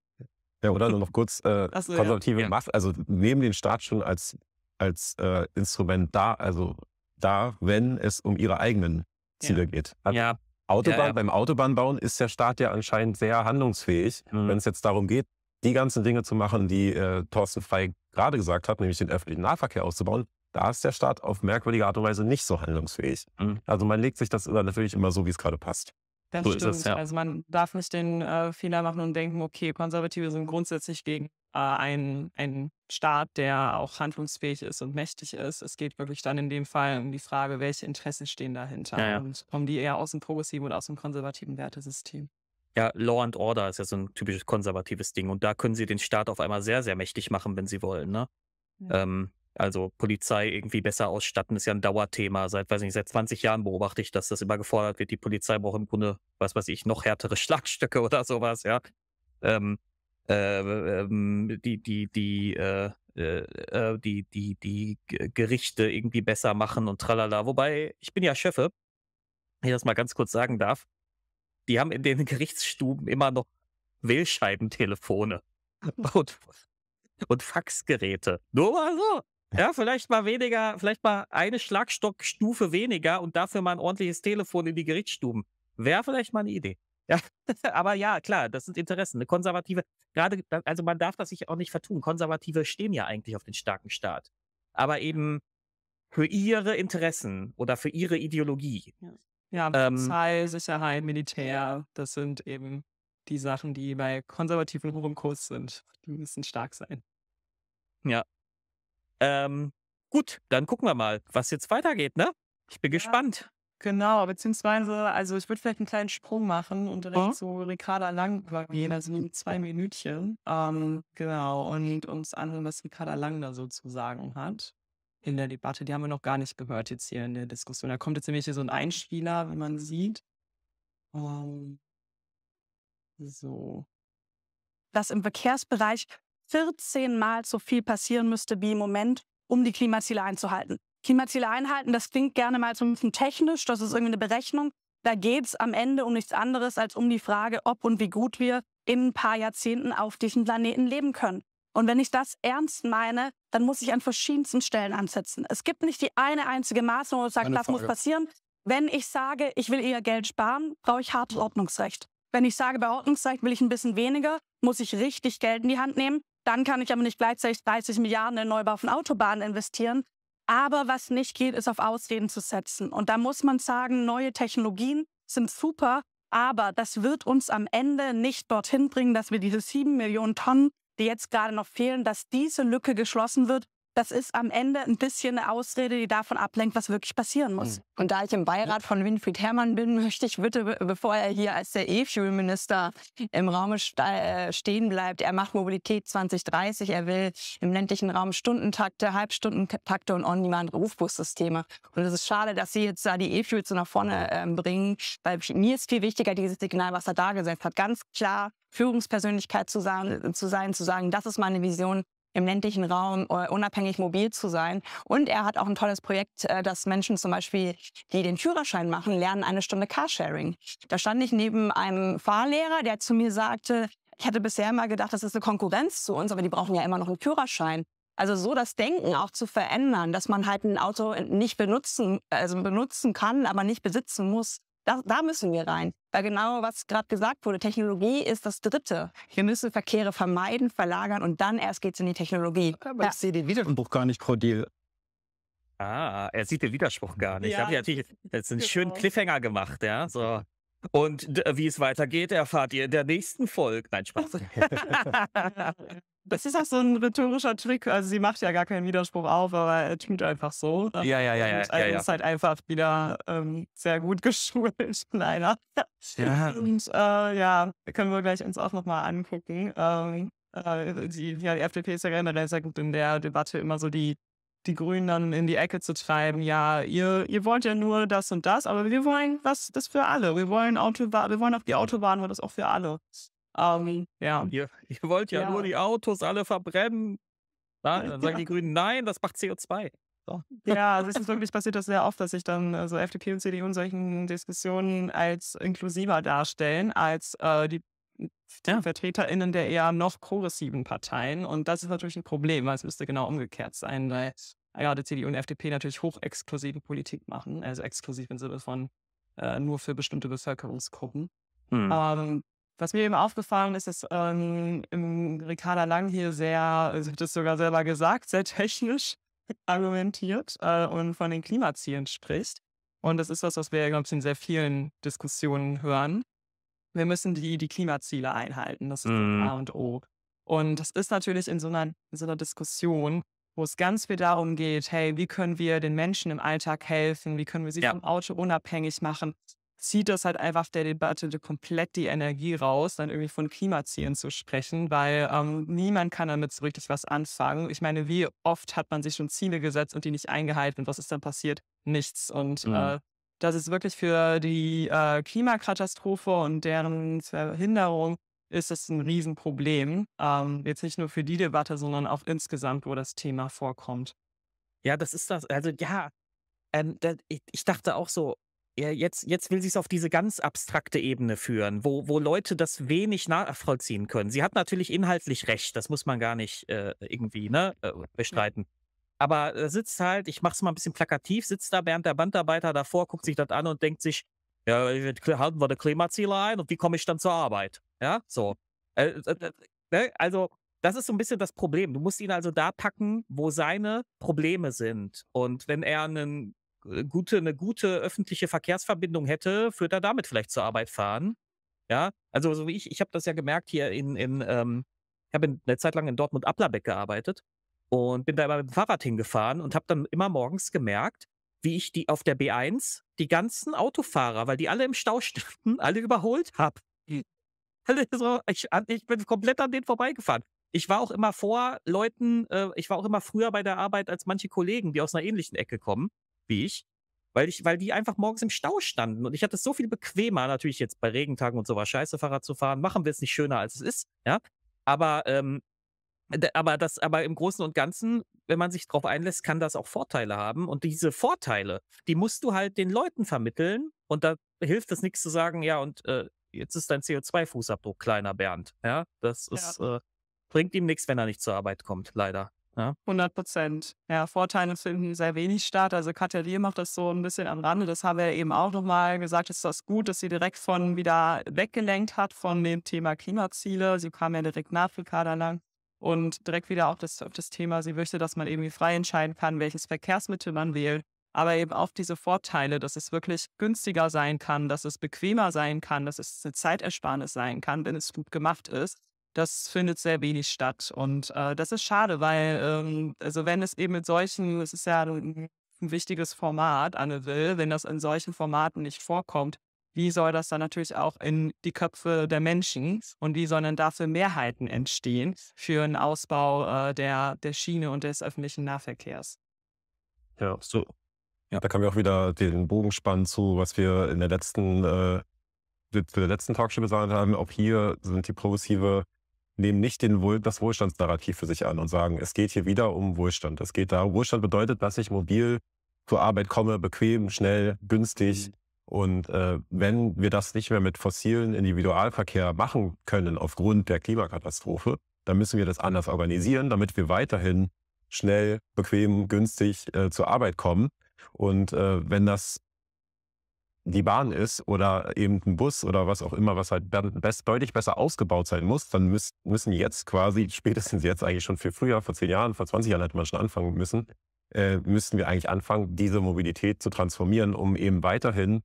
Ja, oder nur noch kurz, äh, so, ja. konservative Ja. Macht, also nehmen den Staat schon als, als äh, Instrument da, also da, wenn es um ihre eigenen Ziele geht. Also Ja, Autobahn, Ja, ja. beim Autobahnbauen ist der Staat ja anscheinend sehr handlungsfähig, Mhm. wenn es jetzt darum geht, die ganzen Dinge zu machen, die äh, Thorsten Frey gerade gesagt hat, nämlich den öffentlichen Nahverkehr auszubauen, da ist der Staat auf merkwürdige Art und Weise nicht so handlungsfähig. Mhm. Also man legt sich das natürlich immer so, wie es gerade passt. Das so stimmt. Es, ja. Also man darf nicht den äh, Fehler machen und denken, okay, Konservative sind grundsätzlich gegen äh, einen, einen Staat, der auch handlungsfähig ist und mächtig ist. Es geht wirklich dann in dem Fall um die Frage, welche Interessen stehen dahinter Ja, ja. und kommen die eher aus dem progressiven oder aus dem konservativen Wertesystem. Ja, Law and Order ist ja so ein typisches konservatives Ding. Und da können sie den Staat auf einmal sehr, sehr mächtig machen, wenn sie wollen. Ne? Ja. Ähm, also Polizei irgendwie besser ausstatten, ist ja ein Dauerthema. Seit, weiß nicht, seit 20 Jahren beobachte ich, dass das immer gefordert wird. Die Polizei braucht im Grunde, was weiß ich, noch härtere Schlagstöcke oder sowas, ja. Ähm, äh, ähm, die, die, die, äh, äh, äh, die, die, die Gerichte irgendwie besser machen und tralala. Wobei, ich bin ja Schöffe, wenn ich das mal ganz kurz sagen darf. Die haben in den Gerichtsstuben immer noch Wählscheibentelefone und, und Faxgeräte. Nur mal so. Ja, vielleicht mal weniger, vielleicht mal eine Schlagstockstufe weniger und dafür mal ein ordentliches Telefon in die Gerichtsstuben. Wäre vielleicht mal eine Idee. Ja, aber ja, klar, das sind Interessen. Eine konservative, gerade, also man darf das sich auch nicht vertun. Konservative stehen ja eigentlich auf den starken Staat. Aber eben für ihre Interessen oder für ihre Ideologie. Ja, Ähm, Polizei, Sicherheit, Militär, das sind eben die Sachen, die bei Konservativen hoch im Kurs sind. Die müssen stark sein. Ja. Ähm, gut, dann gucken wir mal, was jetzt weitergeht, ne? Ich bin gespannt. Genau, beziehungsweise, also ich würde vielleicht einen kleinen Sprung machen und direkt Mhm. zu Ricarda Lang übergehen, also in zwei Minütchen. Ähm, genau, und uns anhören, was Ricarda Lang da so zu sagen hat in der Debatte. Die haben wir noch gar nicht gehört jetzt hier in der Diskussion. Da kommt jetzt nämlich hier so ein Einspieler, wie man sieht. Ähm, so. dass im Verkehrsbereich 14 Mal so viel passieren müsste wie im Moment, um die Klimaziele einzuhalten. Klimaziele einhalten, das klingt gerne mal so ein bisschen technisch, das ist irgendwie eine Berechnung. Da geht es am Ende um nichts anderes als um die Frage, ob und wie gut wir in ein paar Jahrzehnten auf diesem Planeten leben können. Und wenn ich das ernst meine, dann muss ich an verschiedensten Stellen ansetzen. Es gibt nicht die eine einzige Maßnahme, wo ich sage, das muss passieren. Wenn ich sage, ich will eher Geld sparen, brauche ich hartes Ordnungsrecht. Wenn ich sage, bei Ordnungsrecht will ich ein bisschen weniger, muss ich richtig Geld in die Hand nehmen. Dann kann ich aber nicht gleichzeitig 30 Milliarden in Neubau von Autobahnen investieren. Aber was nicht geht, ist auf Ausreden zu setzen. Und da muss man sagen, neue Technologien sind super, aber das wird uns am Ende nicht dorthin bringen, dass wir diese sieben Millionen Tonnen, die jetzt gerade noch fehlen, dass diese Lücke geschlossen wird. Das ist am Ende ein bisschen eine Ausrede, die davon ablenkt, was wirklich passieren muss. Und da ich im Beirat von Winfried Herrmann bin, möchte ich bitte, be- bevor er hier als der E-Fuel-Minister im Raum äh, stehen bleibt, er macht Mobilität 2030, er will im ländlichen Raum Stundentakte, Halbstundentakte und On-Demand-Rufbussysteme. Und es ist schade, dass Sie jetzt da die E-Fuels so nach vorne ähm, bringen, weil mir ist viel wichtiger dieses Signal, was er da gesetzt hat. Ganz klar Führungspersönlichkeit zu sein, zu sein, zu sagen, das ist meine Vision, im ländlichen Raum äh, unabhängig mobil zu sein. Und er hat auch ein tolles Projekt, äh, dass Menschen zum Beispiel, die den Führerschein machen, lernen eine Stunde Carsharing. Da stand ich neben einem Fahrlehrer, der zu mir sagte, ich hatte bisher immer gedacht, das ist eine Konkurrenz zu uns, aber die brauchen ja immer noch einen Führerschein. Also so das Denken auch zu verändern, dass man halt ein Auto nicht benutzen, also benutzen kann, aber nicht besitzen muss. Da, da müssen wir rein. Weil genau, was gerade gesagt wurde, Technologie ist das Dritte. Wir müssen Verkehre vermeiden, verlagern und dann erst geht's in die Technologie. Aber ich sehe den Widerspruch gar nicht, Diel. Ah, er sieht den Widerspruch gar nicht. Ja, Ja, Hab ich natürlich jetzt einen genau. schönen Cliffhanger gemacht, ja. So. Und wie es weitergeht, erfahrt ihr in der nächsten Folge. Nein, Spaß. Das ist auch so ein rhetorischer Trick. Also sie macht ja gar keinen Widerspruch auf, aber er tut einfach so. Ja, ja, ja, ja, Und ja, er ja. ist halt einfach wieder ähm, sehr gut geschult, leider. Ja. Und äh, ja, können wir gleich uns auch nochmal angucken. Ähm, äh, die, ja, die FDP ist ja generell sehr gut in der Debatte immer so die, die Grünen dann in die Ecke zu treiben. Ja, ihr, ihr wollt ja nur das und das, aber wir wollen was das für alle. Wir wollen Autobahn, wir wollen auf die Autobahn, weil das auch für alle. Ähm, ja. Ihr, ihr wollt ja, Ja. nur die Autos alle verbrennen. Nein, dann sagen die Grünen, nein, das macht CO2. So. Ja, also es ist wirklich passiert das sehr oft, dass sich dann äh, so FDP und CDU in solchen Diskussionen als inklusiver darstellen, als äh, die, die VertreterInnen der eher noch progressiven Parteien. Und das ist natürlich ein Problem, weil es müsste genau umgekehrt sein, weil gerade CDU und FDP natürlich hochexklusive Politik machen, also exklusiv im Sinne von äh, nur für bestimmte Bevölkerungsgruppen. Hm. Ähm, Was mir eben aufgefallen ist, ist ähm, Ricarda Lang hier sehr, sie hat es sogar selber gesagt, sehr technisch argumentiert äh, und von den Klimazielen spricht. Und das ist was, was wir, glaube ich, in sehr vielen Diskussionen hören. Wir müssen die, die Klimaziele einhalten. Das ist Mhm. A und O. Und das ist natürlich in so einer, in so einer Diskussion, wo es ganz viel darum geht, hey, wie können wir den Menschen im Alltag helfen? Wie können wir sie Ja. vom Auto unabhängig machen? Zieht das halt einfach der Debatte komplett die Energie raus, dann irgendwie von Klimazielen zu sprechen, weil ähm, niemand kann damit so richtig was anfangen. Ich meine, wie oft hat man sich schon Ziele gesetzt und die nicht eingehalten und was ist dann passiert? Nichts. Und Mhm. äh, das ist wirklich für die äh, Klimakatastrophe und deren Verhinderung ist es ein Riesenproblem. Ähm, jetzt nicht nur für die Debatte, sondern auch insgesamt, wo das Thema vorkommt. Ja, das ist das. Also ja, ähm, da, ich, ich dachte auch so, ja, jetzt, jetzt will sie es auf diese ganz abstrakte Ebene führen, wo, wo Leute das wenig nachvollziehen können. Sie hat natürlich inhaltlich recht, das muss man gar nicht äh, irgendwie ne, äh, bestreiten. Aber da sitzt halt, ich mache es mal ein bisschen plakativ, sitzt da Bernd der Bandarbeiter davor, guckt sich das an und denkt sich, ja, jetzt halten wir die Klimaziele ein und wie komme ich dann zur Arbeit? Ja, so. Äh, äh, äh, ne? Also, das ist so ein bisschen das Problem. Du musst ihn also da packen, wo seine Probleme sind. Und wenn er einen, äh, gute, eine gute öffentliche Verkehrsverbindung hätte, würde er damit vielleicht zur Arbeit fahren. Ja, also so wie ich, ich habe das ja gemerkt hier in, in ähm, ich habe eine Zeit lang in Dortmund-Applerbeck gearbeitet und bin da immer mit dem Fahrrad hingefahren und habe dann immer morgens gemerkt, wie ich die auf der B1 die ganzen Autofahrer, weil die alle im Stau standen, alle überholt habe. Alle so, ich, ich bin komplett an denen vorbeigefahren. Ich war auch immer vor Leuten, äh, ich war auch immer früher bei der Arbeit als manche Kollegen, die aus einer ähnlichen Ecke kommen, wie ich, weil ich, weil die einfach morgens im Stau standen. Und ich hatte es so viel bequemer, natürlich jetzt bei Regentagen und so war scheiße, Fahrrad zu fahren. Machen wir es nicht schöner, als es ist, ja. Aber, ähm, aber das, aber im Großen und Ganzen, wenn man sich darauf einlässt, kann das auch Vorteile haben. Und diese Vorteile, die musst du halt den Leuten vermitteln. Und da hilft es nichts zu sagen, ja, und äh, jetzt ist dein CO2-Fußabdruck kleiner, Bernd. Ja, das ist, äh, bringt ihm nichts, wenn er nicht zur Arbeit kommt, leider. Ja. 100 Prozent. Ja, Vorteile finden sehr wenig statt. Also Katja Lier macht das so ein bisschen am Rande. Das haben wir eben auch nochmal gesagt. Ist das gut, dass sie direkt von wieder weggelenkt hat von dem Thema Klimaziele. Sie kam ja direkt nach Ricarda lang und direkt wieder auf das, auf das Thema, sie möchte, dass man irgendwie frei entscheiden kann, welches Verkehrsmittel man wählt. Aber eben auch diese Vorteile, dass es wirklich günstiger sein kann, dass es bequemer sein kann, dass es eine Zeitersparnis sein kann, wenn es gut gemacht ist das findet sehr wenig statt. Und äh, das ist schade, weil, ähm, also wenn es eben mit solchen, es ist ja ein, wichtiges Format, Anne Will, wenn das in solchen Formaten nicht vorkommt, wie soll das dann natürlich auch in die Köpfe der Menschen und wie sollen dann dafür Mehrheiten entstehen für einen Ausbau äh, der, der Schiene und des öffentlichen Nahverkehrs? Ja, so. Ja. Da können wir auch wieder den Bogen spannen zu, was wir in der letzten, äh, zu der letzten Talkshow gesagt haben. Auch hier sind die Progressive nehmen nicht den Wohl, das Wohlstandsnarrativ für sich an und sagen, es geht hier wieder um Wohlstand. Es geht da, Wohlstand bedeutet, dass ich mobil zur Arbeit komme, bequem, schnell, günstig. Und äh, wenn wir das nicht mehr mit fossilen Individualverkehr machen können aufgrund der Klimakatastrophe, dann müssen wir das anders organisieren, damit wir weiterhin schnell, bequem, günstig äh, zur Arbeit kommen. Und äh, wenn das die Bahn ist oder eben ein Bus oder was auch immer, was halt best, deutlich besser ausgebaut sein muss, dann müß, müssen jetzt quasi, spätestens jetzt eigentlich schon viel früher, vor zehn Jahren, vor 20 Jahren hätte man schon anfangen müssen, äh, müssten wir eigentlich anfangen, diese Mobilität zu transformieren, um eben weiterhin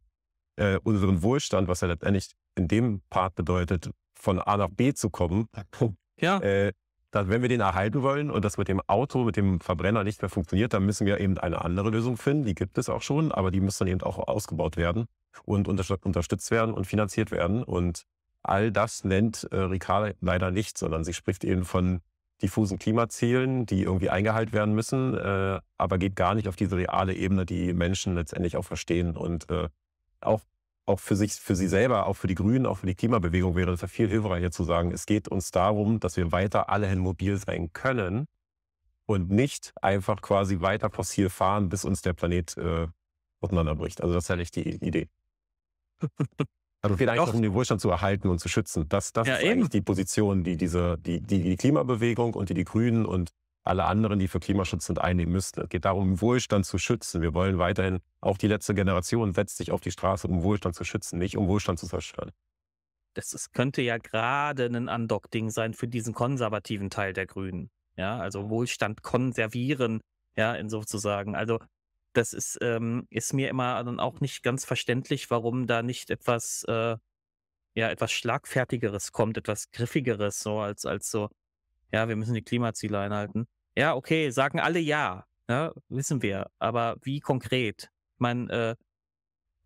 äh, unseren Wohlstand, was ja letztendlich in dem Part bedeutet, von A nach B zu kommen, ja. äh, dass, wenn wir den erhalten wollen und das mit dem Auto, mit dem Verbrenner nicht mehr funktioniert, dann müssen wir eben eine andere Lösung finden. Die gibt es auch schon, aber die muss dann eben auch ausgebaut werden und unterstützt werden und finanziert werden. Und all das nennt äh, Ricarda leider nicht, sondern sie spricht eben von diffusen Klimazielen, die irgendwie eingehalten werden müssen, äh, aber geht gar nicht auf diese reale Ebene, die Menschen letztendlich auch verstehen. Und äh, auch auch für sich, für sie selber, auch für die Grünen, auch für die Klimabewegung wäre es ja viel hilfreicher zu sagen, es geht uns darum, dass wir weiter alle hin mobil sein können und nicht einfach quasi weiter fossil fahren, bis uns der Planet äh, auseinanderbricht. Also das ist ja nicht die Idee. Also es geht eigentlich darum, den Wohlstand zu erhalten und zu schützen. Das, das Ja, ist eben. eigentlich die Position, die diese, die, die, die Klimabewegung und die die Grünen und alle anderen, die für Klimaschutz sind, einnehmen müssten. Es geht darum, Wohlstand zu schützen. Wir wollen weiterhin, auch die letzte Generation setzt sich auf die Straße, um Wohlstand zu schützen, nicht um Wohlstand zu zerstören. das ist, könnte ja gerade ein Undock-Ding sein für diesen konservativen Teil der Grünen. Ja, also Wohlstand konservieren, ja, in sozusagen. Also das ist, ähm, ist mir immer dann auch nicht ganz verständlich, warum da nicht etwas, äh, ja, etwas Schlagfertigeres kommt, etwas Griffigeres, so als, als so, ja, wir müssen die Klimaziele einhalten. Ja, okay, sagen alle ja, ja, wissen wir. Aber wie konkret? Ich meine,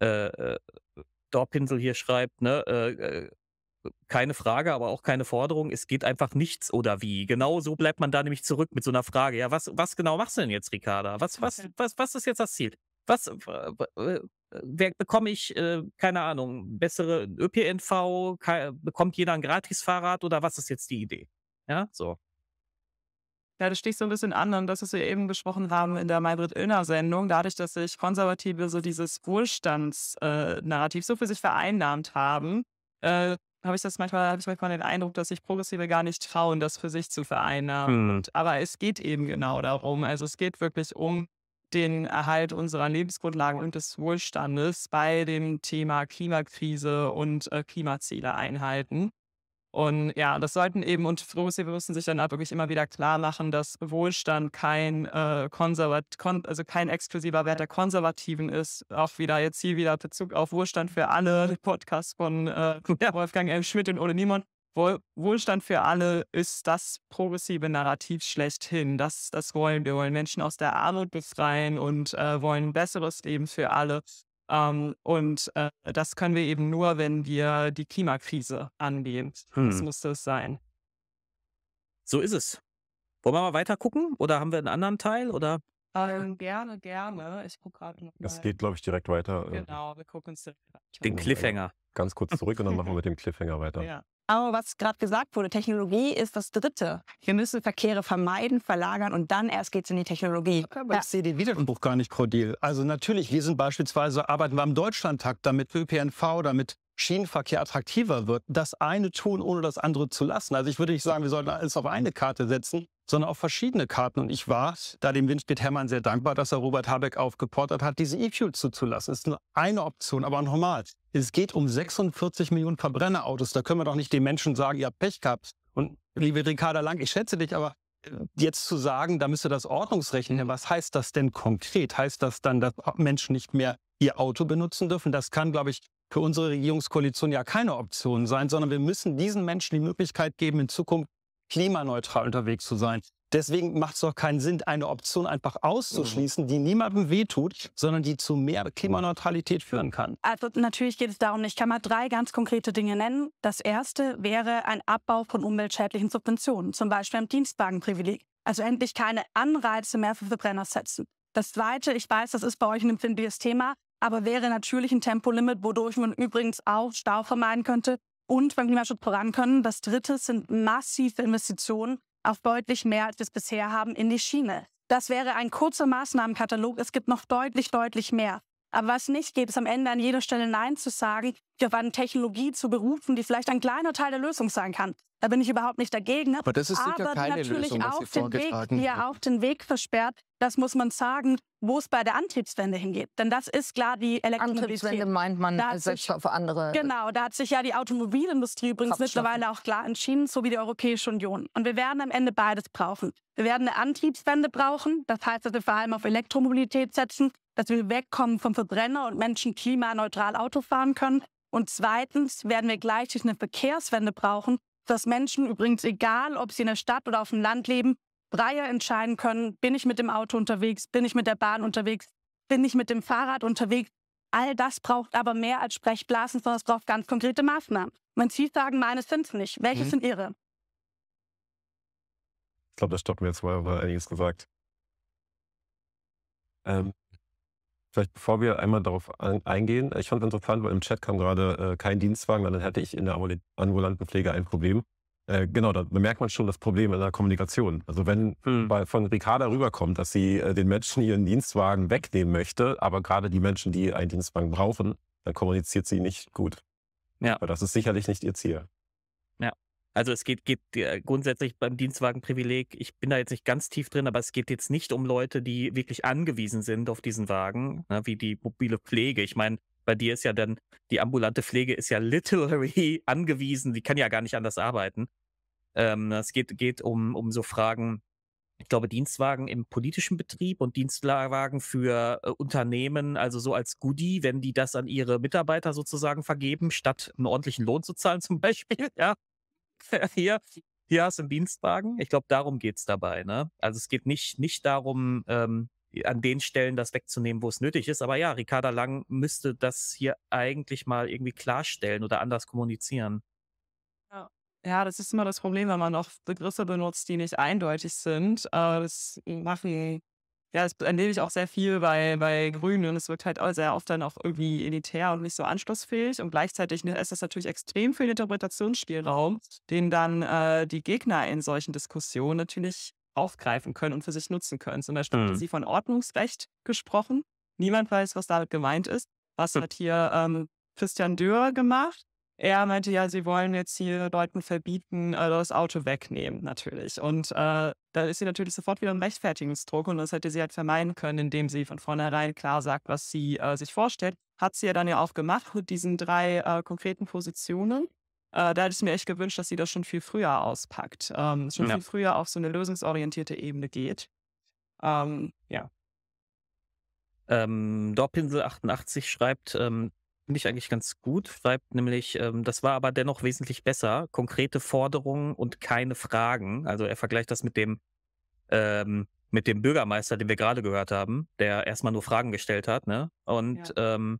äh, äh, äh, Dorpinsel hier schreibt, ne, äh, äh, keine Frage, aber auch keine Forderung. Es geht einfach nichts oder wie. Genau so bleibt man da nämlich zurück mit so einer Frage. Ja, was, was genau machst du denn jetzt, Ricarda? Was, was, was, was ist jetzt das Ziel? Was wer, bekomme ich, äh, keine Ahnung, bessere ÖPNV? Bekommt jeder ein Gratisfahrrad oder was ist jetzt die Idee? Ja, so. Ja, das sticht so ein bisschen an und das, was wir eben besprochen haben in der Maybrit Illner-Sendung, dadurch, dass sich Konservative so dieses Wohlstandsnarrativ äh, so für sich vereinnahmt haben, äh, habe ich das manchmal, habe ich manchmal den Eindruck, dass sich Progressive gar nicht trauen, das für sich zu vereinnahmen. Mhm. Und, aber es geht eben genau darum. Also es geht wirklich um den Erhalt unserer Lebensgrundlagen und des Wohlstandes bei dem Thema Klimakrise und äh, Klimaziele einhalten. Und ja, das sollten eben, und Progressive müssen sich dann auch wirklich immer wieder klar machen, dass Wohlstand kein äh, konservat, kon, also kein exklusiver Wert der Konservativen ist. Auch wieder jetzt hier wieder Bezug auf Wohlstand für alle, Podcast von äh, Wolfgang M. Schmidt und Ole Niemann. Wohl, Wohlstand für alle ist das progressive Narrativ schlechthin. Das, das wollen wir. wollen Menschen aus der Armut befreien und äh, wollen ein besseres Leben für alle. Ähm, und äh, das können wir eben nur, wenn wir die Klimakrise angehen. Hm. Das muss das sein. So ist es. Wollen wir mal weiter gucken? Oder haben wir einen anderen Teil? Oder? Ähm, gerne, gerne. Ich gucke gerade noch. Es geht, glaube ich, direkt weiter. Äh. Genau, wir gucken uns den Cliffhanger. Ganz kurz zurück und dann machen wir mit dem Cliffhanger weiter. Ja. Aber was gerade gesagt wurde, Technologie ist das Dritte. Wir müssen Verkehre vermeiden, verlagern und dann erst geht es in die Technologie. Aber ich sehe den Widerspruch gar nicht, Diel. Also natürlich, wir sind beispielsweise, arbeiten wir am Deutschlandtakt, damit ÖPNV, damit Schienenverkehr attraktiver wird, das eine tun, ohne das andere zu lassen. Also ich würde nicht sagen, wir sollten alles auf eine Karte setzen, sondern auf verschiedene Karten. Und ich war da dem Winfried Herrmann sehr dankbar, dass er Robert Habeck aufgefordert hat, diese E-Fuel zuzulassen. Das ist nur eine Option, aber normal. Es geht um 46 Millionen Verbrennerautos. Da können wir doch nicht den Menschen sagen, ihr habt Pech gehabt. Und liebe Ricarda Lang, ich schätze dich, aber äh, jetzt zu sagen, da müsste das Ordnungsrecht was heißt das denn konkret? Heißt das dann, dass Menschen nicht mehr ihr Auto benutzen dürfen? Das kann, glaube ich, für unsere Regierungskoalition ja keine Option sein, sondern wir müssen diesen Menschen die Möglichkeit geben, in Zukunft klimaneutral unterwegs zu sein. Deswegen macht es doch keinen Sinn, eine Option einfach auszuschließen, die niemandem wehtut, sondern die zu mehr Klimaneutralität führen kann. Also natürlich geht es darum, ich kann mal drei ganz konkrete Dinge nennen. Das erste wäre ein Abbau von umweltschädlichen Subventionen, zum Beispiel am Dienstwagenprivileg. Also endlich keine Anreize mehr für Verbrenner setzen. Das zweite, ich weiß, das ist bei euch ein empfindliches Thema, aber wäre natürlich ein Tempolimit, wodurch man übrigens auch Stau vermeiden könnte und beim Klimaschutz voran können. Das dritte sind massive Investitionen auf deutlich mehr, als wir es bisher haben, in die Schiene. Das wäre ein kurzer Maßnahmenkatalog. Es gibt noch deutlich, deutlich mehr. Aber was nicht geht, ist am Ende an jeder Stelle Nein zu sagen, sich auf eine Technologie zu berufen, die vielleicht ein kleiner Teil der Lösung sein kann. Da bin ich überhaupt nicht dagegen. Aber das ist sicher aber keine natürlich Lösung, was Sie den Weg, die ja auf den Weg versperrt. Das muss man sagen, wo es bei der Antriebswende hingeht. Denn das ist klar die Elektromobilität. Antriebswende meint man hat setzt sich- auf andere. Genau, da hat sich ja die Automobilindustrie übrigens mittlerweile auch klar entschieden, so wie die Europäische Union. Und wir werden am Ende beides brauchen. Wir werden eine Antriebswende brauchen. Das heißt, dass wir vor allem auf Elektromobilität setzen, dass wir wegkommen vom Verbrenner und Menschen klimaneutral Auto fahren können. Und zweitens werden wir gleichzeitig eine Verkehrswende brauchen, dass Menschen übrigens, egal ob sie in der Stadt oder auf dem Land leben, freier entscheiden können, bin ich mit dem Auto unterwegs, bin ich mit der Bahn unterwegs, bin ich mit dem Fahrrad unterwegs. All das braucht aber mehr als Sprechblasen, sondern es braucht ganz konkrete Maßnahmen. Wenn Sie sagen, meine sind es nicht, welche Mhm. sind Ihre? Ich glaube, das stoppen wir jetzt, weil wir einiges gesagt. Ähm, vielleicht bevor wir einmal darauf ein, eingehen, ich fand es interessant, weil im Chat kam gerade äh, kein Dienstwagen, weil dann hätte ich in der ambul- ambulanten Pflege ein Problem. Äh, genau, da bemerkt man schon das Problem in der Kommunikation. Also wenn bei, von Ricarda rüberkommt, dass sie äh, den Menschen ihren Dienstwagen wegnehmen möchte, aber gerade die Menschen, die einen Dienstwagen brauchen, dann kommuniziert sie nicht gut. Ja. Weil das ist sicherlich nicht ihr Ziel. Ja. Also es geht, geht äh, grundsätzlich beim Dienstwagenprivileg, ich bin da jetzt nicht ganz tief drin, aber es geht jetzt nicht um Leute, die wirklich angewiesen sind auf diesen Wagen, ne, wie die mobile Pflege. Ich meine, Bei dir ist ja dann, die ambulante Pflege ist ja literally angewiesen, die kann ja gar nicht anders arbeiten. Ähm, es geht, geht um, um so Fragen, ich glaube, Dienstwagen im politischen Betrieb und Dienstwagen für äh, Unternehmen, also so als Goodie, wenn die das an ihre Mitarbeiter sozusagen vergeben, statt einen ordentlichen Lohn zu zahlen zum Beispiel. Ja, hier, hier hast du einen Dienstwagen. Ich glaube, darum geht es dabei. Ne? Also es geht nicht, nicht darum, ähm, an den Stellen das wegzunehmen, wo es nötig ist. Aber ja, Ricarda Lang müsste das hier eigentlich mal irgendwie klarstellen oder anders kommunizieren. Ja. Das ist immer das Problem, wenn man noch Begriffe benutzt, die nicht eindeutig sind. Äh, das machen, ja, das erlebe ich auch sehr viel bei, bei Grünen und es wirkt halt auch sehr oft dann auch irgendwie elitär und nicht so anschlussfähig. Und gleichzeitig ne, ist das natürlich extrem viel Interpretationsspielraum, den dann äh, die Gegner in solchen Diskussionen natürlich aufgreifen können und für sich nutzen können. Zum Beispiel mhm. sie von Ordnungsrecht gesprochen. Niemand weiß, was damit gemeint ist. Was hm. hat hier ähm, Christian Dürr gemacht? Er meinte ja, sie wollen jetzt hier Leuten verbieten, äh, das Auto wegnehmen, natürlich. Und äh, da ist sie natürlich sofort wieder im Rechtfertigungsdruck und das hätte sie halt vermeiden können, indem sie von vornherein klar sagt, was sie äh, sich vorstellt. Hat sie ja dann ja auch gemacht mit diesen drei äh, konkreten Positionen. Äh, da hätte ich mir echt gewünscht, dass sie das schon viel früher auspackt, ähm, schon ja. viel früher auf so eine lösungsorientierte Ebene geht. Ähm, ja. Ähm, Dorpinsel 88 schreibt, ähm, finde ich eigentlich ganz gut, schreibt nämlich, ähm, das war aber dennoch wesentlich besser, konkrete Forderungen und keine Fragen. Also er vergleicht das mit dem, ähm, mit dem Bürgermeister, den wir gerade gehört haben, der erstmal nur Fragen gestellt hat, ne? Und ja. ähm,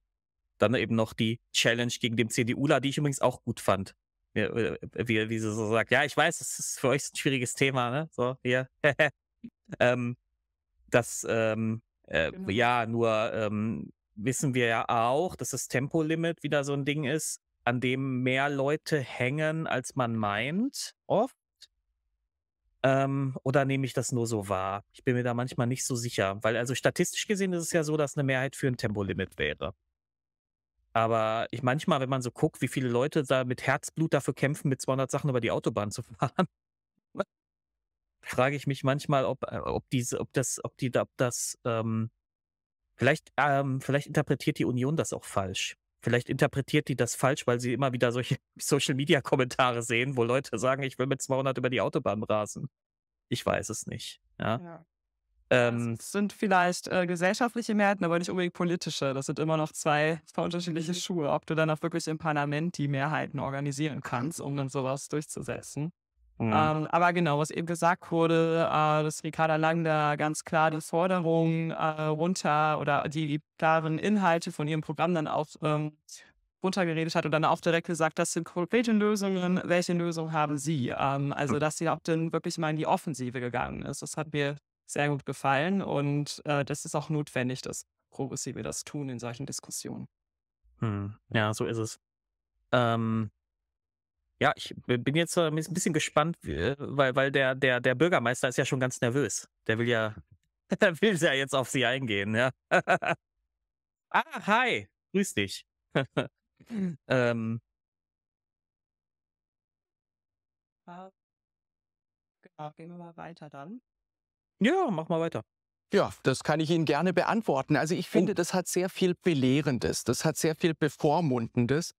dann eben noch die Challenge gegen den CDUler, die ich übrigens auch gut fand. Wie, äh, wie, wie sie so sagt, ja, ich weiß, es ist für euch ein schwieriges Thema, ne? So, hier. ähm, das, ähm, äh, genau. ja, nur ähm, wissen wir ja auch, dass das Tempolimit wieder so ein Ding ist, an dem mehr Leute hängen, als man meint, oft. Ähm, oder nehme ich das nur so wahr? Ich bin mir da manchmal nicht so sicher, weil also statistisch gesehen ist es ja so, dass eine Mehrheit für ein Tempolimit wäre. Aber ich manchmal, wenn man so guckt, wie viele Leute da mit Herzblut dafür kämpfen, mit 200 Sachen über die Autobahn zu fahren, frage ich mich manchmal, ob, äh, ob diese, ob das, ob die, ob das ähm, Vielleicht, ähm, vielleicht interpretiert die Union das auch falsch. Vielleicht interpretiert die das falsch, weil sie immer wieder solche Social-Media-Kommentare sehen, wo Leute sagen, ich will mit 200 über die Autobahn rasen. Ich weiß es nicht. Ja. ja. Ähm, das sind vielleicht äh, gesellschaftliche Mehrheiten, aber nicht unbedingt politische. Das sind immer noch zwei, zwei unterschiedliche Schuhe. Ob du dann auch wirklich im Parlament die Mehrheiten organisieren kannst, um dann sowas durchzusetzen. Mhm. Ähm, aber genau, was eben gesagt wurde, äh, dass Ricarda Lang da ganz klar die Forderungen äh, runter oder die, klaren Inhalte von ihrem Programm dann auch ähm, runtergeredet hat und dann auch direkt gesagt, das sind konkrete Lösungen, welche Lösungen haben Sie? Ähm, also, dass sie auch dann wirklich mal in die Offensive gegangen ist. Das hat mir sehr gut gefallen und äh, das ist auch notwendig, dass Progressive das tun in solchen Diskussionen. Hm. Ja, so ist es. Ähm, ja, ich bin jetzt ein bisschen gespannt, weil, weil der, der, der Bürgermeister ist ja schon ganz nervös. Der will ja, der will ja jetzt auf sie eingehen, ja. ah, hi, grüß dich. ähm. Genau, gehen wir mal weiter dann. Ja, mach mal weiter. Ja, das kann ich Ihnen gerne beantworten. Also ich finde, oh. das hat sehr viel Belehrendes, das hat sehr viel Bevormundendes.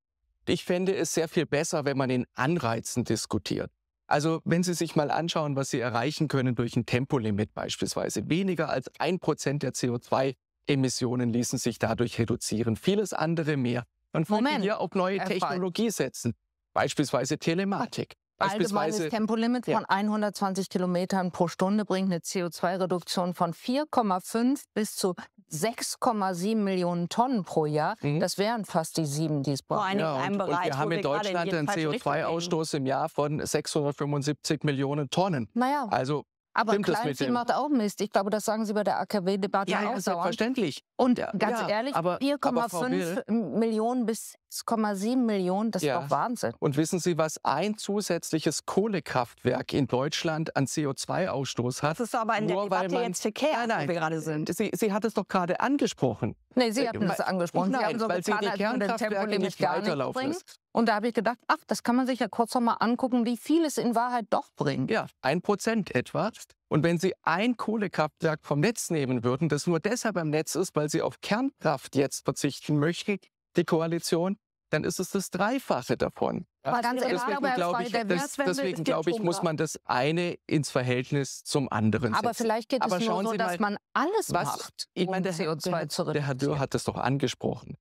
Ich fände es sehr viel besser, wenn man in Anreizen diskutiert. Also wenn Sie sich mal anschauen, was Sie erreichen können durch ein Tempolimit beispielsweise. Weniger als ein Prozent der CO2-Emissionen ließen sich dadurch reduzieren. Vieles andere mehr. Man könnte hier auf neue Technologie setzen. Beispielsweise Telematik. Allgemeines Tempolimit von 120 Kilometern pro Stunde bringt eine CO2-Reduktion von 4,5 bis zu 6,7 Millionen Tonnen pro Jahr. Mhm. Das wären fast die sieben, die es braucht. Ja, und, und wir haben in Deutschland in einen CO2-Ausstoß im Jahr von 675 Millionen Tonnen. Naja. Also aber Kleinvieh macht auch Mist. Ich glaube, das sagen Sie bei der AKW-Debatte ja, auch ja, selbstverständlich. Und ja, ganz ja, ehrlich, 4,5 Millionen bis 6,7 Millionen, das ja. ist doch Wahnsinn. Und wissen Sie, was ein zusätzliches Kohlekraftwerk in Deutschland an CO2-Ausstoß hat? Das ist aber in Nur der Debatte man, jetzt verkehrt, nein, nein, wo wir gerade sind. Sie, Sie hat es doch gerade angesprochen. Nee, Sie hatten es angesprochen. Nein, Sie haben so weil getan, Sie die Kernkraftwerke nicht weiterlaufen lässt. Und da habe ich gedacht, ach, das kann man sich ja kurz noch mal angucken, wie viel es in Wahrheit doch bringt. Ja, ein Prozent etwa. Und wenn Sie ein Kohlekraftwerk vom Netz nehmen würden, das nur deshalb am Netz ist, weil Sie auf Kernkraft jetzt verzichten möchten, die Koalition, dann ist es das Dreifache davon. Aber ganz ehrlich, deswegen aber glaube ich, das, deswegen ist glaube ich, muss man das eine ins Verhältnis zum anderen Aber setzen. vielleicht geht Aber es nur schauen so, dass mal, man alles was, macht, ich um meine, der, CO2 der, zu der Herr Dürr reduzieren. hat das doch angesprochen.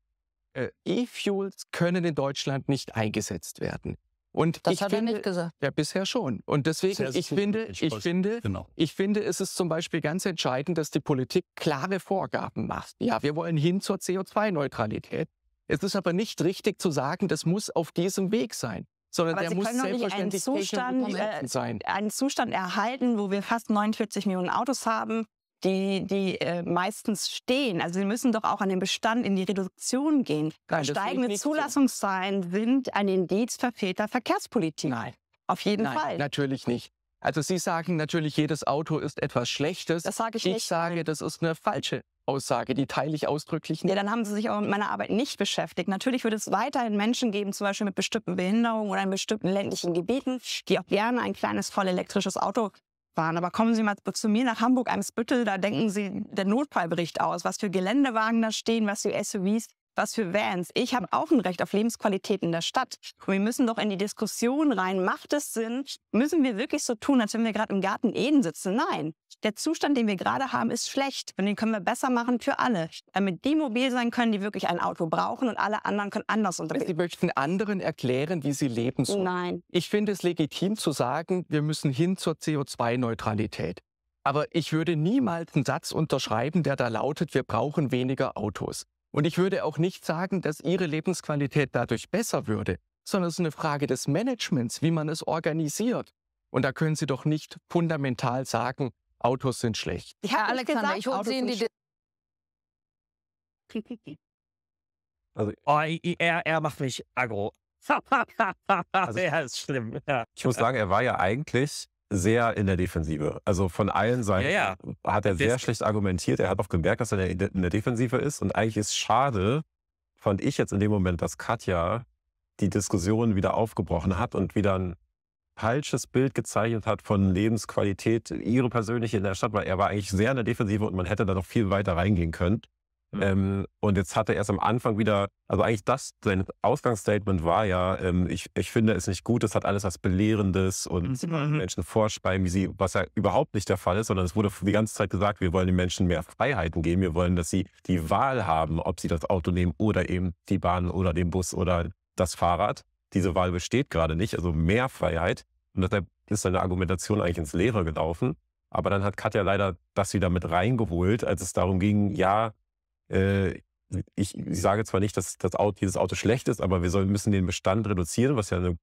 Äh, E-Fuels können in Deutschland nicht eingesetzt werden. Und Das ich hat er finde, nicht gesagt. Ja, bisher schon. Und deswegen, ich finde, ich was- finde, genau. ich finde, es ist zum Beispiel ganz entscheidend, dass die Politik klare Vorgaben macht. Ja, wir wollen hin zur CO2-Neutralität. Es ist aber nicht richtig zu sagen, das muss auf diesem Weg sein, sondern Aber der Sie muss können doch nicht einen selbstverständlich technisch Zustand, äh, sein. einen Zustand erhalten, wo wir fast 49 Millionen Autos haben, die, die äh, meistens stehen. Also sie müssen doch auch an den Bestand in die Reduktion gehen. Nein, ich Steigende nicht so. Zulassungszahlen sind ein Indiz verfehlter Verkehrspolitik. Nein. Auf jeden Nein, Fall. natürlich nicht. Also Sie sagen natürlich, jedes Auto ist etwas Schlechtes. Das sage ich Ich nicht. sage, das ist eine falsche Aussage, die teile ich ausdrücklich Ja, nicht. dann haben Sie sich auch mit meiner Arbeit nicht beschäftigt. Natürlich wird es weiterhin Menschen geben, zum Beispiel mit bestimmten Behinderungen oder in bestimmten ländlichen Gebieten, die auch gerne ein kleines voll elektrisches Auto fahren. Aber kommen Sie mal zu mir nach Hamburg-Eimsbüttel, da denken Sie der Notfallbericht aus, was für Geländewagen da stehen, was für SUVs, was für Vans. Ich habe auch ein Recht auf Lebensqualität in der Stadt. Und wir müssen doch in die Diskussion rein. Macht es Sinn? Müssen wir wirklich so tun, als wenn wir gerade im Garten Eden sitzen? Nein. Der Zustand, den wir gerade haben, ist schlecht. Und den können wir besser machen für alle. Damit die mobil sein können, die wirklich ein Auto brauchen und alle anderen können anders unterwegs Sie möchten anderen erklären, wie sie leben sollen. Nein. Ich finde es legitim zu sagen, wir müssen hin zur CO2-Neutralität. Aber ich würde niemals einen Satz unterschreiben, der da lautet, wir brauchen weniger Autos. Und ich würde auch nicht sagen, dass Ihre Lebensqualität dadurch besser würde, sondern es ist eine Frage des Managements, wie man es organisiert. Und da können Sie doch nicht fundamental sagen, Autos sind schlecht. Ich Herr Alexander, gesagt, ich hole Autos Sie in die Also, Oh, er, er macht mich aggro. ja, ist schlimm. Ja. ich muss sagen, er war ja eigentlich sehr in der Defensive. Also von allen Seiten Ja, hat er Das- sehr schlecht argumentiert. Er hat auch gemerkt, dass er in der, in der Defensive ist. Und eigentlich ist schade, fand ich jetzt in dem Moment, dass Katja die Diskussion wieder aufgebrochen hat und wieder ein falsches Bild gezeichnet hat von Lebensqualität, ihre persönliche in der Stadt, weil er war eigentlich sehr in der Defensive und man hätte da noch viel weiter reingehen können. Ähm, und jetzt hat er erst am Anfang wieder, also eigentlich das, sein Ausgangsstatement war ja, ähm, ich, ich finde es nicht gut, es hat alles was Belehrendes und Mhm. Menschen vorschreiben, wie sie, was ja überhaupt nicht der Fall ist, sondern es wurde die ganze Zeit gesagt, wir wollen den Menschen mehr Freiheiten geben, wir wollen, dass sie die Wahl haben, ob sie das Auto nehmen oder eben die Bahn oder den Bus oder das Fahrrad. Diese Wahl besteht gerade nicht, also mehr Freiheit. Und deshalb ist seine Argumentation eigentlich ins Leere gelaufen. Aber dann hat Katja leider das wieder mit reingeholt, als es darum ging, ja, äh, ich, ich sage zwar nicht, dass das Auto, dieses Auto schlecht ist, aber wir sollen, müssen den Bestand reduzieren, was ja eine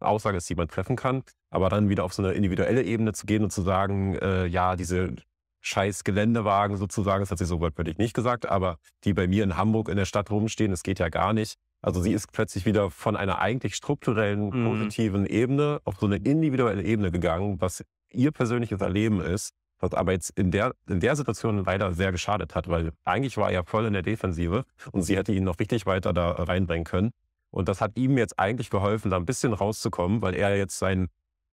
Aussage ist, die man treffen kann. Aber dann wieder auf so eine individuelle Ebene zu gehen und zu sagen, äh, ja, diese scheiß Geländewagen sozusagen, das hat sie so wortwörtlich nicht gesagt, aber die bei mir in Hamburg in der Stadt rumstehen, das geht ja gar nicht. Also sie ist plötzlich wieder von einer eigentlich strukturellen, Mhm. positiven Ebene auf so eine individuelle Ebene gegangen, was ihr persönliches Erleben ist, was aber jetzt in der, in der Situation leider sehr geschadet hat, weil eigentlich war er voll in der Defensive und sie hätte ihn noch richtig weiter da reinbringen können. Und das hat ihm jetzt eigentlich geholfen, da ein bisschen rauszukommen, weil er jetzt sein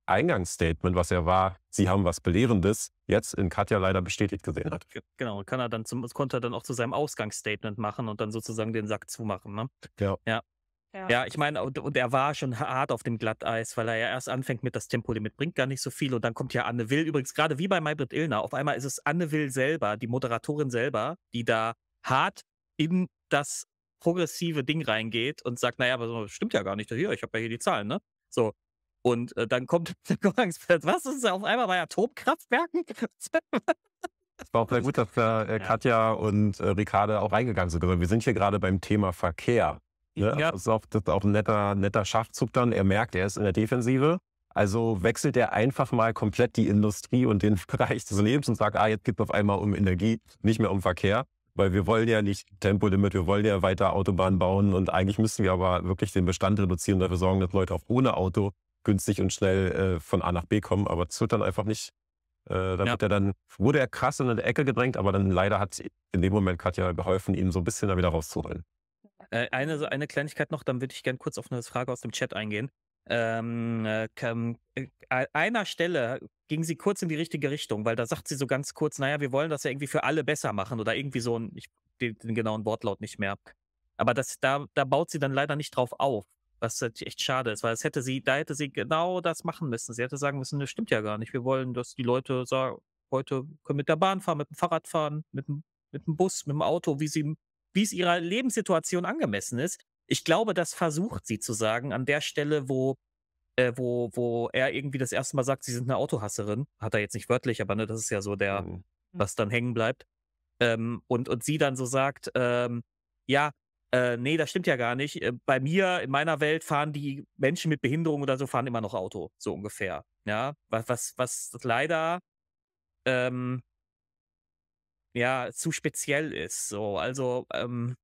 Eingangsstatement, was er war, sie haben was Belehrendes, jetzt in Katja leider bestätigt gesehen hat. Ge- Genau, kann er dann zum, konnte er dann auch zu seinem Ausgangsstatement machen und dann sozusagen den Sack zumachen. Ne? Ja. Ja. Ja. Ja, ich meine, und, er war schon hart auf dem Glatteis, weil er ja erst anfängt mit das Tempolimit, bringt gar nicht so viel und dann kommt ja Anne Will. Übrigens, gerade wie bei Maybrit Illner, auf einmal ist es Anne Will selber, die Moderatorin selber, die da hart in das progressive Ding reingeht und sagt, naja, aber so, stimmt ja gar nicht. Hier, ich habe ja hier die Zahlen, ne? So. Und äh, dann kommt, was ist auf einmal bei Atomkraftwerken? Es war auch sehr gut, dass da äh, Katja und äh, Ricarda auch reingegangen sind. Also wir sind hier gerade beim Thema Verkehr. Ne? Ja. Das ist auch, das ist auch ein netter, netter Schachzug dann. Er merkt, er ist in der Defensive. Also wechselt er einfach mal komplett die Industrie und den Bereich des Lebens und sagt, ah, jetzt geht es auf einmal um Energie, nicht mehr um Verkehr. Weil wir wollen ja nicht Tempolimit, wir wollen ja weiter Autobahnen bauen und eigentlich müssen wir aber wirklich den Bestand reduzieren und dafür sorgen, dass Leute auch ohne Auto günstig und schnell äh, von A nach B kommen. Aber das wird dann einfach nicht äh, da Ja. er dann, wurde er krass in eine Ecke gedrängt, aber dann leider hat in dem Moment Katja geholfen, ihn so ein bisschen da wieder rauszuholen. Äh, eine, eine Kleinigkeit noch, dann würde ich gerne kurz auf eine Frage aus dem Chat eingehen. Ähm, äh, kam, äh, an einer Stelle ging sie kurz in die richtige Richtung, weil da sagt sie so ganz kurz, naja, wir wollen das ja irgendwie für alle besser machen oder irgendwie so ein, ich den, den genauen Wortlaut nicht mehr. Aber das, da, da baut sie dann leider nicht drauf auf, was halt echt schade ist, weil es hätte sie, da hätte sie genau das machen müssen. Sie hätte sagen müssen, das stimmt ja gar nicht. Wir wollen, dass die Leute sagen, heute können mit der Bahn fahren, mit dem Fahrrad fahren, mit dem, mit dem Bus, mit dem Auto, wie sie, wie es ihrer Lebenssituation angemessen ist. Ich glaube, das versucht sie zu sagen an der Stelle, wo äh, wo, wo er irgendwie das erste Mal sagt, sie sind eine Autohasserin. Hat er jetzt nicht wörtlich, aber ne, das ist ja so der, Mhm. was dann hängen bleibt. Ähm, und, und sie dann so sagt, ähm, ja, äh, nee, das stimmt ja gar nicht. Äh, Bei mir, in meiner Welt, fahren die Menschen mit Behinderung oder so, fahren immer noch Auto, so ungefähr. Ja, was, was, was leider ähm, ja zu speziell ist. So, also ähm,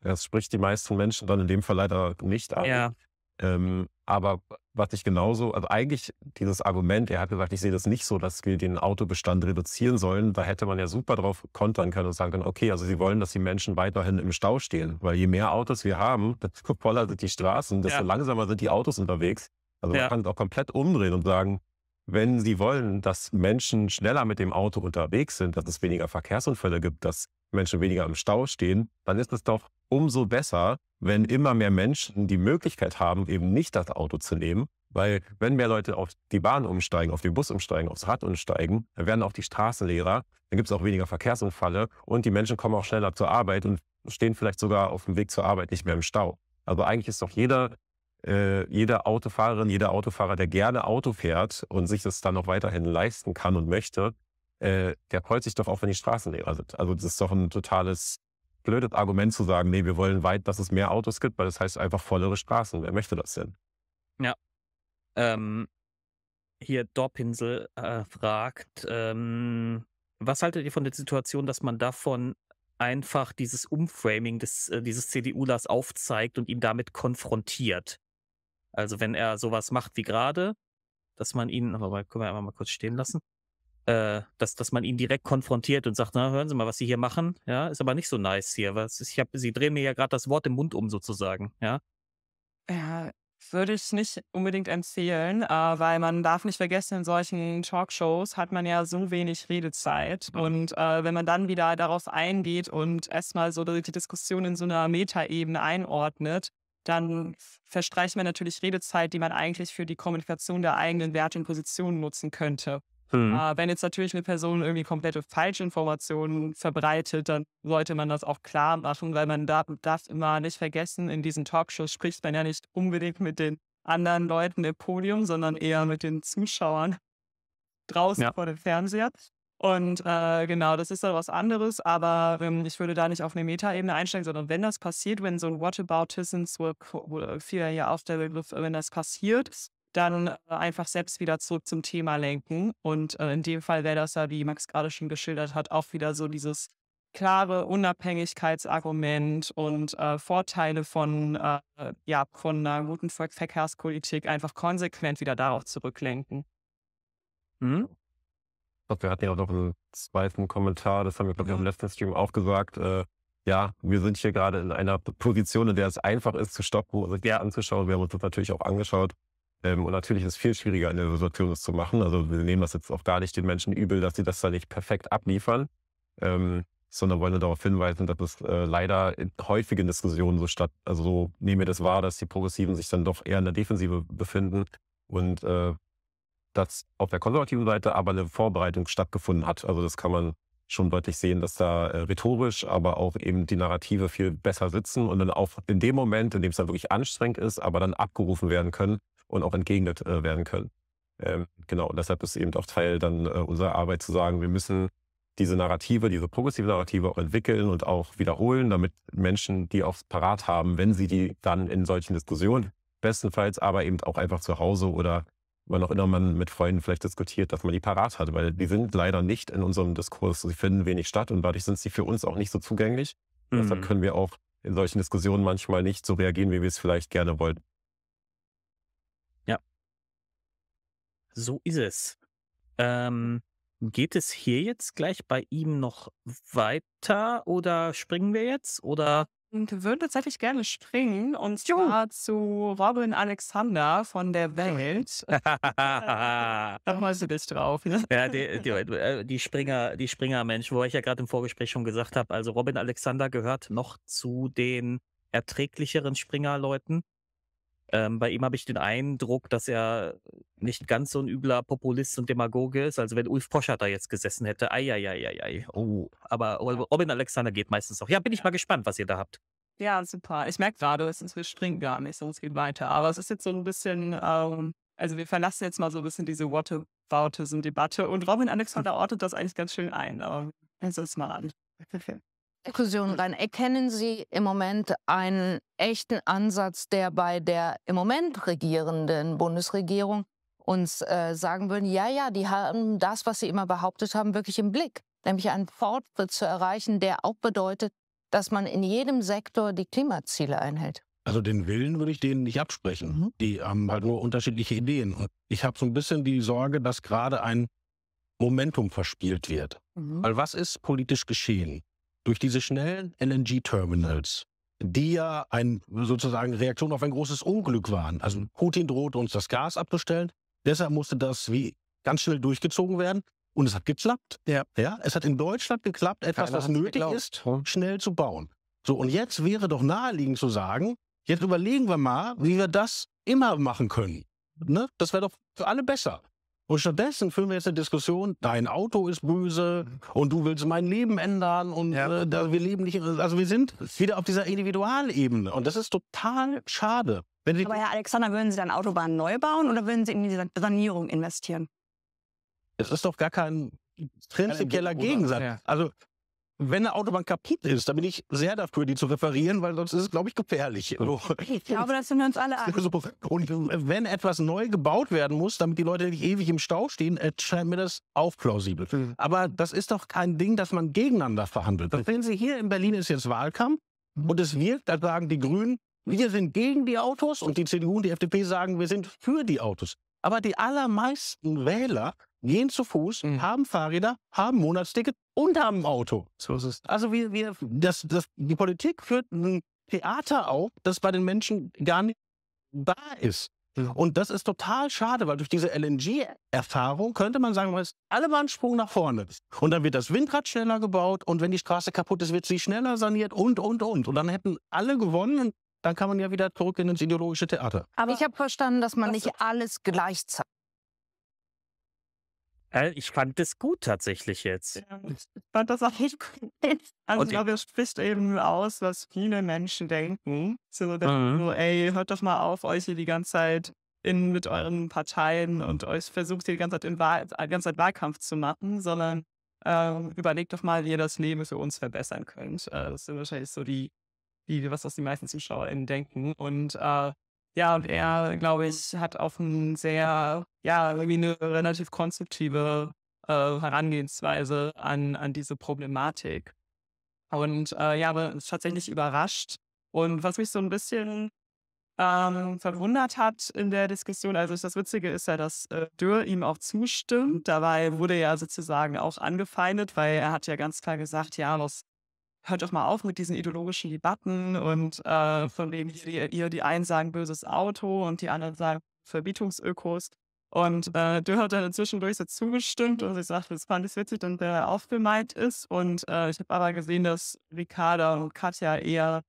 Das spricht die meisten Menschen dann in dem Fall leider nicht an. ja, Ähm, aber was ich genauso, also eigentlich dieses Argument, er hat gesagt, ich sehe das nicht so, dass wir den Autobestand reduzieren sollen, da hätte man ja super drauf kontern können und sagen können, okay, also sie wollen, dass die Menschen weiterhin im Stau stehen, weil je mehr Autos wir haben, desto voller sind die Straßen, desto Ja. langsamer sind die Autos unterwegs. Also man Ja. kann es auch komplett umdrehen und sagen, wenn sie wollen, dass Menschen schneller mit dem Auto unterwegs sind, dass es weniger Verkehrsunfälle gibt, dass Menschen weniger im Stau stehen, dann ist es doch umso besser, wenn immer mehr Menschen die Möglichkeit haben, eben nicht das Auto zu nehmen. Weil wenn mehr Leute auf die Bahn umsteigen, auf den Bus umsteigen, aufs Rad umsteigen, dann werden auch die Straßen leerer, dann gibt es auch weniger Verkehrsunfälle und die Menschen kommen auch schneller zur Arbeit und stehen vielleicht sogar auf dem Weg zur Arbeit nicht mehr im Stau. Also eigentlich ist doch jeder, äh, jede Autofahrerin, jeder Autofahrer, der gerne Auto fährt und sich das dann noch weiterhin leisten kann und möchte, äh, der freut sich doch auch, wenn die Straßen leerer sind. Also das ist doch ein totales blödes Argument zu sagen, nee, wir wollen weit, dass es mehr Autos gibt, weil das heißt einfach vollere Straßen. Wer möchte das denn? ja. Ähm, hier Dorpinsel äh, fragt, ähm, was haltet ihr von der Situation, dass man davon einfach dieses Umframing des, äh, dieses CDUlers aufzeigt und ihn damit konfrontiert? Also wenn er sowas macht wie gerade, dass man ihn, aber mal, können wir einmal mal kurz stehen lassen, äh, dass, dass man ihn direkt konfrontiert und sagt, na, hören Sie mal, was Sie hier machen, ja, ist aber nicht so nice hier. Was ich hab, Sie drehen mir ja gerade das Wort im Mund um sozusagen, ja. Ja, würde ich nicht unbedingt empfehlen, äh, weil man darf nicht vergessen, in solchen Talkshows hat man ja so wenig Redezeit. Und äh, wenn man dann wieder darauf eingeht und erstmal so die Diskussion in so einer Metaebene einordnet, dann verstreicht man natürlich Redezeit, die man eigentlich für die Kommunikation der eigenen Werte und Positionen nutzen könnte. Hm. Äh, wenn jetzt natürlich eine Person irgendwie komplette Falschinformationen verbreitet, dann sollte man das auch klar machen, weil man darf, darf immer nicht vergessen, in diesen Talkshows spricht man ja nicht unbedingt mit den anderen Leuten im Podium, sondern eher mit den Zuschauern draußen Ja. vor dem Fernseher. Und äh, genau, das ist dann was anderes, aber ähm, ich würde da nicht auf eine Metaebene einsteigen, sondern wenn das passiert, wenn so ein Whataboutism, wo viel ja auch der Begriff, wenn das passiert, dann äh, einfach selbst wieder zurück zum Thema lenken. Und äh, in dem Fall wäre das ja, wie Max gerade schon geschildert hat, auch wieder so dieses klare Unabhängigkeitsargument und äh, Vorteile von, äh, ja, von einer guten Ver Verkehrspolitik einfach konsequent wieder darauf zurücklenken. Hm? Glaube, wir hatten ja auch noch einen zweiten Kommentar, das haben wir, glaube ich, auch im letzten Stream auch gesagt. Äh, ja, wir sind hier gerade in einer Position, in der es einfach ist zu stoppen und sich das anzuschauen. Wir haben uns das natürlich auch angeschaut. Ähm, und natürlich ist es viel schwieriger, in der Situation das zu machen. Also wir nehmen das jetzt auch gar nicht den Menschen übel, dass sie das da nicht perfekt abliefern, ähm, sondern wollen darauf hinweisen, dass es äh, leider in häufigen Diskussionen so statt, also so nehmen wir das wahr, dass die Progressiven sich dann doch eher in der Defensive befinden und äh, dass auf der konservativen Seite aber eine Vorbereitung stattgefunden hat. Also das kann man schon deutlich sehen, dass da äh, rhetorisch, aber auch eben die Narrative viel besser sitzen und dann auch in dem Moment, in dem es dann wirklich anstrengend ist, aber dann abgerufen werden können und auch entgegnet äh, werden können. Ähm, genau, und deshalb ist eben auch Teil dann äh, unserer Arbeit zu sagen, wir müssen diese Narrative, diese progressive Narrative auch entwickeln und auch wiederholen, damit Menschen die auch parat haben, wenn sie die dann in solchen Diskussionen, bestenfalls aber eben auch einfach zu Hause oder wann auch immer man mit Freunden vielleicht diskutiert, dass man die parat hat, weil die sind leider nicht in unserem Diskurs, sie finden wenig statt und dadurch sind sie für uns auch nicht so zugänglich. Mhm. Deshalb können wir auch in solchen Diskussionen manchmal nicht so reagieren, wie wir es vielleicht gerne wollen. Ja. So ist es. Ähm, geht es hier jetzt gleich bei ihm noch weiter oder springen wir jetzt? Oder Und wir würden tatsächlich gerne springen und zwar zu Robin Alexander von der Welt. da freust du dich drauf. Ne? Ja, die, die, äh, die Springer, die Springer-Mensch, wo ich ja gerade im Vorgespräch schon gesagt habe, also Robin Alexander gehört noch zu den erträglicheren Springer-Leuten. Ähm, bei ihm habe ich den Eindruck, dass er nicht ganz so ein übler Populist und Demagoge ist. Also wenn Ulf Poschert da jetzt gesessen hätte, ei, ei, ei, ei, ei. Oh, aber Robin Alexander geht meistens auch. Ja, bin ich mal gespannt, was ihr da habt. Ja, super. Ich merke gerade, es ist- wir springen gar nicht, sonst geht weiter. Aber es ist jetzt so ein bisschen, ähm, also wir verlassen jetzt mal so ein bisschen diese Whataboutism-Debatte und Robin Alexander ordnet das eigentlich ganz schön ein. Aber wir es mal an. Diskussion rein. Erkennen Sie im Moment einen echten Ansatz, der bei der im Moment regierenden Bundesregierung uns äh, sagen würden, ja, ja, die haben das, was sie immer behauptet haben, wirklich im Blick, nämlich einen Fortschritt zu erreichen, der auch bedeutet, dass man in jedem Sektor die Klimaziele einhält. Also den Willen würde ich denen nicht absprechen. Die haben halt nur unterschiedliche Ideen. Und ich habe so ein bisschen die Sorge, dass gerade ein Momentum verspielt wird. Mhm. Weil was ist politisch geschehen? Durch diese schnellen LNG-Terminals, die ja ein, sozusagen Reaktion auf ein großes Unglück waren. Also Putin drohte uns das Gas abzustellen. Deshalb musste das wie ganz schnell durchgezogen werden. Und es hat geklappt. Ja. Ja, es hat in Deutschland geklappt, etwas, Keiner was nötig geglaubt. ist, schnell zu bauen. So, und jetzt wäre doch naheliegend zu sagen, jetzt überlegen wir mal, wie wir das immer machen können. Ne? Das wäre doch für alle besser. Und stattdessen führen wir jetzt eine Diskussion, dein Auto ist böse und du willst mein Leben ändern und äh, da, wir leben nicht, also wir sind wieder auf dieser Individualebene und das ist total schade. Aber Herr Alexander, würden Sie dann Autobahnen neu bauen oder würden Sie in die Sanierung investieren? es ist doch gar kein prinzipieller Gegensatz. ja. Also wenn eine Autobahn kaputt ist, dann bin ich sehr dafür, die zu reparieren, weil sonst ist es, glaube ich, gefährlich. So. Ich glaube, das sind wir uns alle einig. So, Und wenn etwas neu gebaut werden muss, damit die Leute nicht ewig im Stau stehen, erscheint mir das auch plausibel. Aber das ist doch kein Ding, dass man gegeneinander verhandelt. Das sehen Sie hier in Berlin ist jetzt Wahlkampf und es wirkt, da sagen die Grünen, wir sind gegen die Autos und die CDU und die FDP sagen, wir sind für die Autos. Aber die allermeisten Wähler gehen zu Fuß, haben Fahrräder, haben Monatsticket und haben ein Auto. So ist es. Also wir, wir, das, das, die Politik führt ein Theater auf, das bei den Menschen gar nicht da ist. Und das ist total schade, weil durch diese LNG-Erfahrung könnte man sagen, es ist alle mal Sprung nach vorne. Und dann wird das Windrad schneller gebaut und wenn die Straße kaputt ist, wird sie schneller saniert und, und, und. Und dann hätten alle gewonnen und dann kann man ja wieder zurück in ins ideologische Theater. Aber ich habe verstanden, dass man nicht alles gleichzeitig. Äh, ich fand das gut tatsächlich jetzt. Ich fand das auch nicht gut. Also ich glaube, es spricht eben aus, was viele Menschen denken. So, Mhm. so, ey, hört doch mal auf, euch hier die ganze Zeit in, mit euren Parteien und euch versucht hier die ganze Zeit, in Wahl, die ganze Zeit Wahlkampf zu machen, sondern ähm, überlegt doch mal, wie ihr das Leben für uns verbessern könnt. Äh, das sind wahrscheinlich so die, die, was das die meisten ZuschauerInnen denken. Und äh, ja, und er, glaube ich, hat auf ein sehr, ja, irgendwie eine relativ konstruktive äh, Herangehensweise an, an diese Problematik. Und äh, ja, aber tatsächlich überrascht. Und was mich so ein bisschen ähm, verwundert hat in der Diskussion, also das Witzige ist ja, dass äh, Dürr ihm auch zustimmt. Dabei wurde er sozusagen auch angefeindet, weil er hat ja ganz klar gesagt, ja, das hört doch mal auf mit diesen ideologischen Debatten und äh, von dem ihr, ihr die einen sagen böses Auto und die anderen sagen Verbietungsökos. Und äh, Dürr hat dann zwischendurch so zugestimmt und ich sagte, das fand ich witzig, dann wer aufgemeint ist. Und äh, ich habe aber gesehen, dass Ricarda und Katja eher,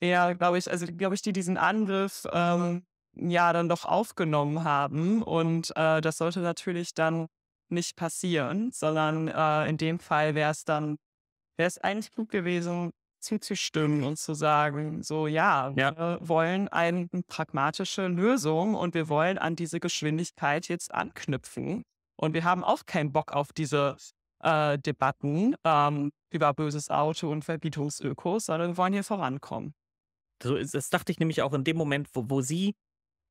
eher, glaube ich, also glaube ich, die diesen Angriff ähm, ja dann doch aufgenommen haben. Und äh, das sollte natürlich dann nicht passieren, sondern äh, in dem Fall wäre es dann, wäre es eigentlich gut gewesen, zuzustimmen und zu sagen, so ja, wir wollen eine pragmatische Lösung und wir wollen an diese Geschwindigkeit jetzt anknüpfen. Und wir haben auch keinen Bock auf diese äh, Debatten ähm, über böses Auto und Verbietungsökos, sondern wir wollen hier vorankommen. So das dachte ich nämlich auch in dem Moment, wo, wo sie,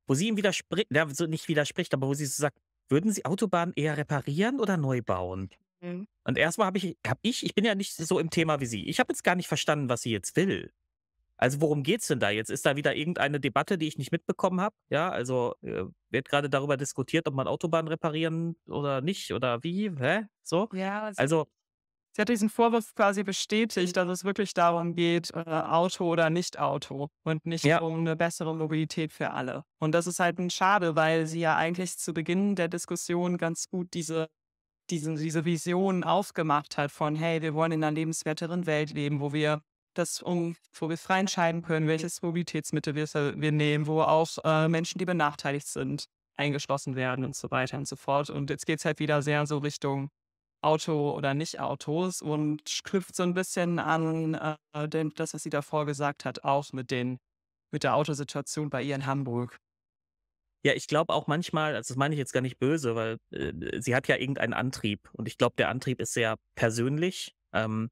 wo sie ihm widerspricht, ja, so nicht widerspricht, aber wo sie so sagt, würden sie Autobahnen eher reparieren oder neu bauen? Mhm. Und erstmal habe ich, hab ich, ich bin ja nicht so im Thema wie sie. Ich habe jetzt gar nicht verstanden, was sie jetzt will. Also worum geht's denn da jetzt? Ist da wieder irgendeine Debatte, die ich nicht mitbekommen habe? Ja, also äh, wird gerade darüber diskutiert, ob man Autobahnen reparieren oder nicht oder wie? Hä? So? Ja, Also Sie hat diesen Vorwurf quasi bestätigt, dass es wirklich darum geht, äh, Auto oder Nicht-Auto und nicht um eine bessere Mobilität für alle. Und das ist halt ein Schade, weil sie ja eigentlich zu Beginn der Diskussion ganz gut diese, diese, diese Vision aufgemacht hat von, hey, wir wollen in einer lebenswerteren Welt leben, wo wir das um, wo wir frei entscheiden können, welches Mobilitätsmittel wir, wir nehmen, wo auch äh, Menschen, die benachteiligt sind, eingeschlossen werden und so weiter und so fort. Und jetzt geht es halt wieder sehr so Richtung Auto oder Nicht-Autos und knüpft so ein bisschen an äh, das, was sie davor gesagt hat, auch mit, den, mit der Autosituation bei ihr in Hamburg. Ja, ich glaube auch manchmal, also das meine ich jetzt gar nicht böse, weil äh, sie hat ja irgendeinen Antrieb und ich glaube, der Antrieb ist sehr persönlich. Ähm,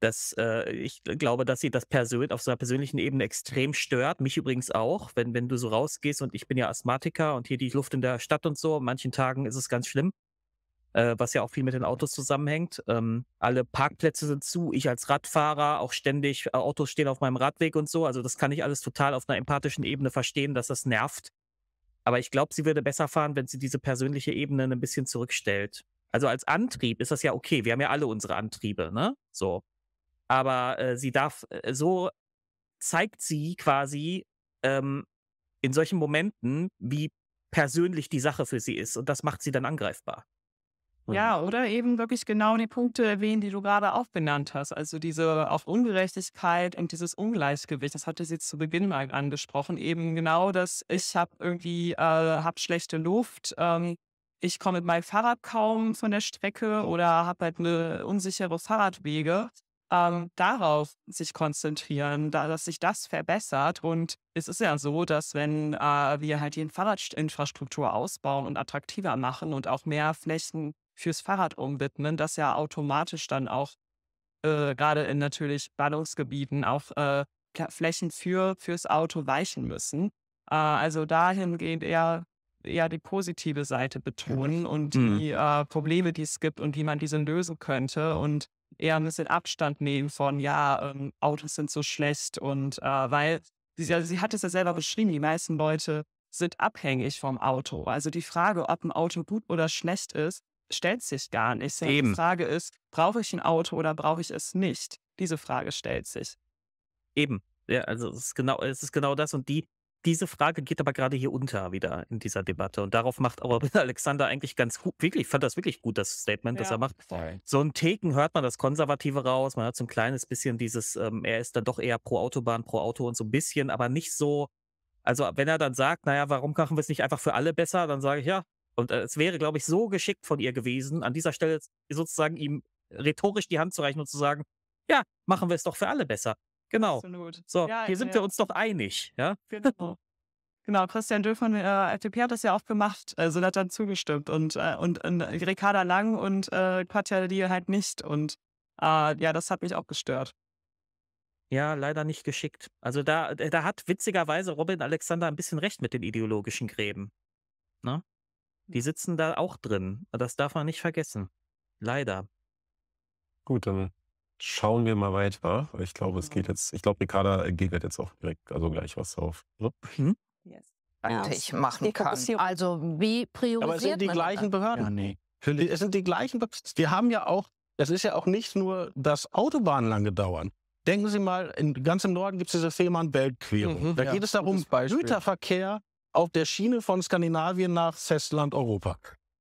das, äh, ich glaube, dass sie das persön auf so einer persönlichen Ebene extrem stört. Mich übrigens auch, wenn, wenn du so rausgehst und ich bin ja Asthmatiker und hier die Luft in der Stadt und so, an manchen Tagen ist es ganz schlimm, äh, was ja auch viel mit den Autos zusammenhängt. Ähm, alle Parkplätze sind zu, ich als Radfahrer auch ständig, äh, Autos stehen auf meinem Radweg und so. Also das kann ich alles total auf einer empathischen Ebene verstehen, dass das nervt. Aber ich glaube, sie würde besser fahren, wenn sie diese persönliche Ebene ein bisschen zurückstellt. Also als Antrieb ist das ja okay. Wir haben ja alle unsere Antriebe, ne? So. Aber äh, sie darf, äh, so zeigt sie quasi ähm, in solchen Momenten, wie persönlich die Sache für sie ist. Und das macht sie dann angreifbar. Ja, oder eben wirklich genau die Punkte erwähnen, die du gerade auch benannt hast. Also diese auf Ungerechtigkeit und dieses Ungleichgewicht, das hatte sie zu Beginn mal angesprochen. Eben genau das, ich habe irgendwie, äh, habe schlechte Luft, ähm, ich komme mit meinem Fahrrad kaum von der Strecke oder habe halt eine unsichere Fahrradwege. Ähm, darauf sich konzentrieren, da, dass sich das verbessert. Und es ist ja so, dass wenn äh, wir halt die Fahrradinfrastruktur ausbauen und attraktiver machen und auch mehr Flächen fürs Fahrrad umwidmen, dass ja automatisch dann auch äh, gerade in natürlich Ballungsgebieten auch äh, Flächen für, fürs Auto weichen müssen. Äh, also dahingehend eher, eher die positive Seite betonen und mhm. die äh, Probleme, die es gibt und wie man diese lösen könnte und eher ein bisschen Abstand nehmen von, ja, ähm, Autos sind so schlecht und äh, weil sie, also sie hat es ja selber beschrieben, die meisten Leute sind abhängig vom Auto. Also die Frage, ob ein Auto gut oder schlecht ist, stellt sich gar nicht. Eben. Die Frage ist, brauche ich ein Auto oder brauche ich es nicht? Diese Frage stellt sich. Eben. Ja, also es ist genau, es ist genau das. Und die, diese Frage geht aber gerade hier unter wieder in dieser Debatte. Und darauf macht aber Alexander eigentlich ganz gut, wirklich, ich fand das wirklich gut, das Statement, das Ja. er macht. Voll. So ein Theken hört man das Konservative raus, man hat so ein kleines bisschen dieses, ähm, er ist dann doch eher pro Autobahn, pro Auto und so ein bisschen, aber nicht so, also wenn er dann sagt, naja, warum machen wir es nicht einfach für alle besser, dann sage ich ja. Und äh, es wäre, glaube ich, so geschickt von ihr gewesen, an dieser Stelle sozusagen ihm rhetorisch die Hand zu reichen und zu sagen, ja, machen wir es doch für alle besser. Genau. Absolut. So, Ja, hier sind ja. wir uns doch einig, ja? Genau. Genau, Christian Dö von der FDP hat das ja auch gemacht, also hat dann zugestimmt und, äh, und, und Ricarda Lang und äh, Katja die halt nicht und äh, ja, das hat mich auch gestört. Ja, leider nicht geschickt. Also da, da hat witzigerweise Robin Alexander ein bisschen recht mit den ideologischen Gräben. Ne? Die sitzen da auch drin. Das darf man nicht vergessen. Leider. Gut, dann schauen wir mal weiter. Ich glaube, es geht jetzt, ich glaube, Ricarda geht jetzt auch direkt, also gleich was auf. Ne? praktisch machen kann. Also wie priorisiert Aber es sind die man gleichen dann? Behörden. Ja, nee. Die- Es sind die gleichen. Be- Wir haben ja auch, das ist ja auch nicht nur, dass Autobahnen lange dauern. Denken Sie mal, in, ganz im Norden gibt es diese Fehmarn-Belt-Querung. Mhm, da ja, geht es darum. Güterverkehr auf der Schiene von Skandinavien nach Festland Europa.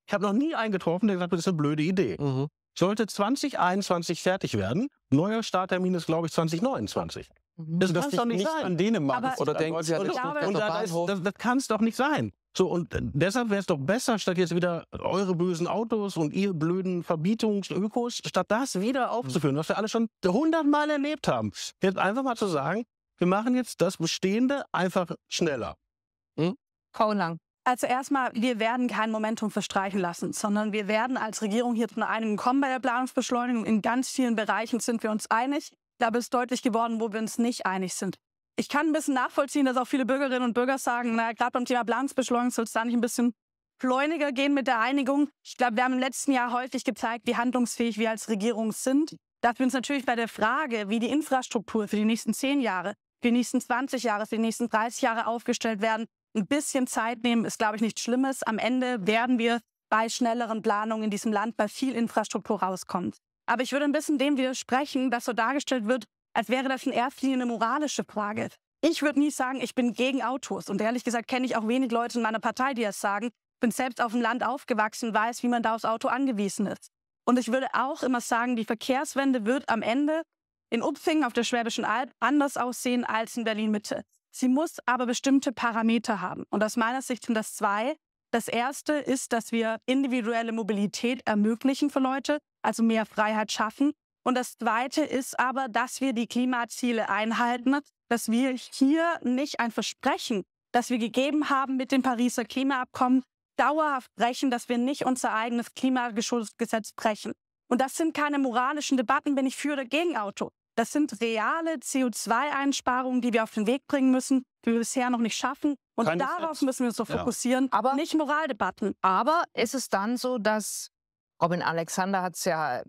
Ich habe noch nie einen getroffen, der gesagt hat, das ist eine blöde Idee. Mhm. Sollte 2021 fertig werden. Neuer Starttermin ist, glaube ich, 2029. Das, Das kann doch nicht nicht sein. an Dänemark. Aber- Oder denken Sie an Und, da ist, das, das kann es doch nicht sein. So, und deshalb wäre es doch besser, statt jetzt wieder eure bösen Autos und ihr blöden Verbietungsökos, statt das wieder aufzuführen, was wir alle schon hundertmal erlebt haben. Jetzt einfach mal zu sagen, wir machen jetzt das Bestehende einfach schneller. Frau Lang. Also erstmal, wir werden kein Momentum verstreichen lassen, sondern wir werden als Regierung hier zu Einigung kommen bei der Planungsbeschleunigung. In ganz vielen Bereichen sind wir uns einig. Da ist deutlich geworden, wo wir uns nicht einig sind. Ich kann ein bisschen nachvollziehen, dass auch viele Bürgerinnen und Bürger sagen, naja, gerade beim Thema Planungsbeschleunigung soll es da nicht ein bisschen schleuniger gehen mit der Einigung. Ich glaube, wir haben im letzten Jahr häufig gezeigt, wie handlungsfähig wir als Regierung sind. Dass wir uns natürlich bei der Frage, wie die Infrastruktur für die nächsten zehn Jahre, für die nächsten 20 Jahre, für die nächsten 30 Jahre aufgestellt werden, ein bisschen Zeit nehmen, ist, glaube ich, nichts Schlimmes. Am Ende werden wir bei schnelleren Planungen in diesem Land bei viel Infrastruktur rauskommen. Aber ich würde ein bisschen dem widersprechen, dass so dargestellt wird, als wäre das in erster eine moralische Frage. Ich würde nie sagen, ich bin gegen Autos. Und ehrlich gesagt kenne ich auch wenig Leute in meiner Partei, die das sagen. Bin selbst auf dem Land aufgewachsen, weiß, wie man da aufs Auto angewiesen ist. Und ich würde auch immer sagen, die Verkehrswende wird am Ende in Upfingen auf der Schwäbischen Alb anders aussehen als in Berlin-Mitte. Sie muss aber bestimmte Parameter haben. Und aus meiner Sicht sind das zwei. Das erste ist, dass wir individuelle Mobilität ermöglichen für Leute, also mehr Freiheit schaffen. Und das zweite ist aber, dass wir die Klimaziele einhalten, dass wir hier nicht ein Versprechen, das wir gegeben haben mit dem Pariser Klimaabkommen, dauerhaft brechen, dass wir nicht unser eigenes Klimaschutzgesetz brechen. Und das sind keine moralischen Debatten, bin ich für oder gegen Auto. Das sind reale CO2-Einsparungen, die wir auf den Weg bringen müssen, die wir bisher noch nicht schaffen. Und Kein darauf müssen wir uns so Ja. fokussieren, aber nicht Moraldebatten. Aber ist es dann so, dass Robin Alexander hat es ja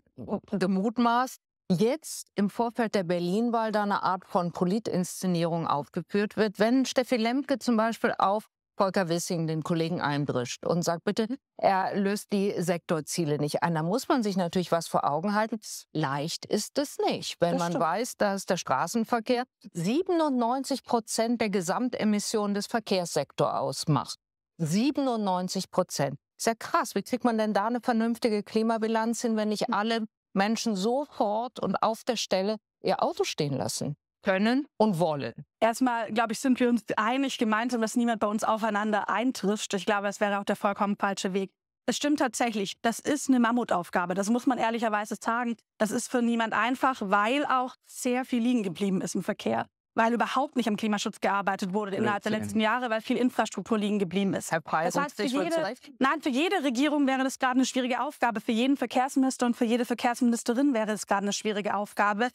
gemutmaßt, jetzt im Vorfeld der Berlin-Wahl da eine Art von Politinszenierung aufgeführt wird, wenn Steffi Lemke zum Beispiel auf Volker Wissing, den Kollegen, eindrischt und sagt, bitte, er löst die Sektorziele nicht ein. Da muss man sich natürlich was vor Augen halten. Leicht ist es nicht, wenn Das man stimmt. weiß, dass der Straßenverkehr 97 Prozent der Gesamtemissionen des Verkehrssektors ausmacht. 97 Prozent. Ist ja krass. Wie kriegt man denn da eine vernünftige Klimabilanz hin, wenn nicht alle Menschen sofort und auf der Stelle ihr Auto stehen lassen können und wollen? Erstmal, glaube ich, sind wir uns einig gemeinsam, dass niemand bei uns aufeinander eintrischt. Ich glaube, das wäre auch der vollkommen falsche Weg. Es stimmt tatsächlich, das ist eine Mammutaufgabe. Das muss man ehrlicherweise sagen. Das ist für niemand einfach, weil auch sehr viel liegen geblieben ist im Verkehr. Weil überhaupt nicht am Klimaschutz gearbeitet wurde innerhalb der letzten Jahre, weil viel Infrastruktur liegen geblieben ist. Herr Preis, das heißt, für jede, nein, für jede Regierung wäre das gerade eine schwierige Aufgabe. Für jeden Verkehrsminister und für jede Verkehrsministerin wäre es gerade eine schwierige Aufgabe.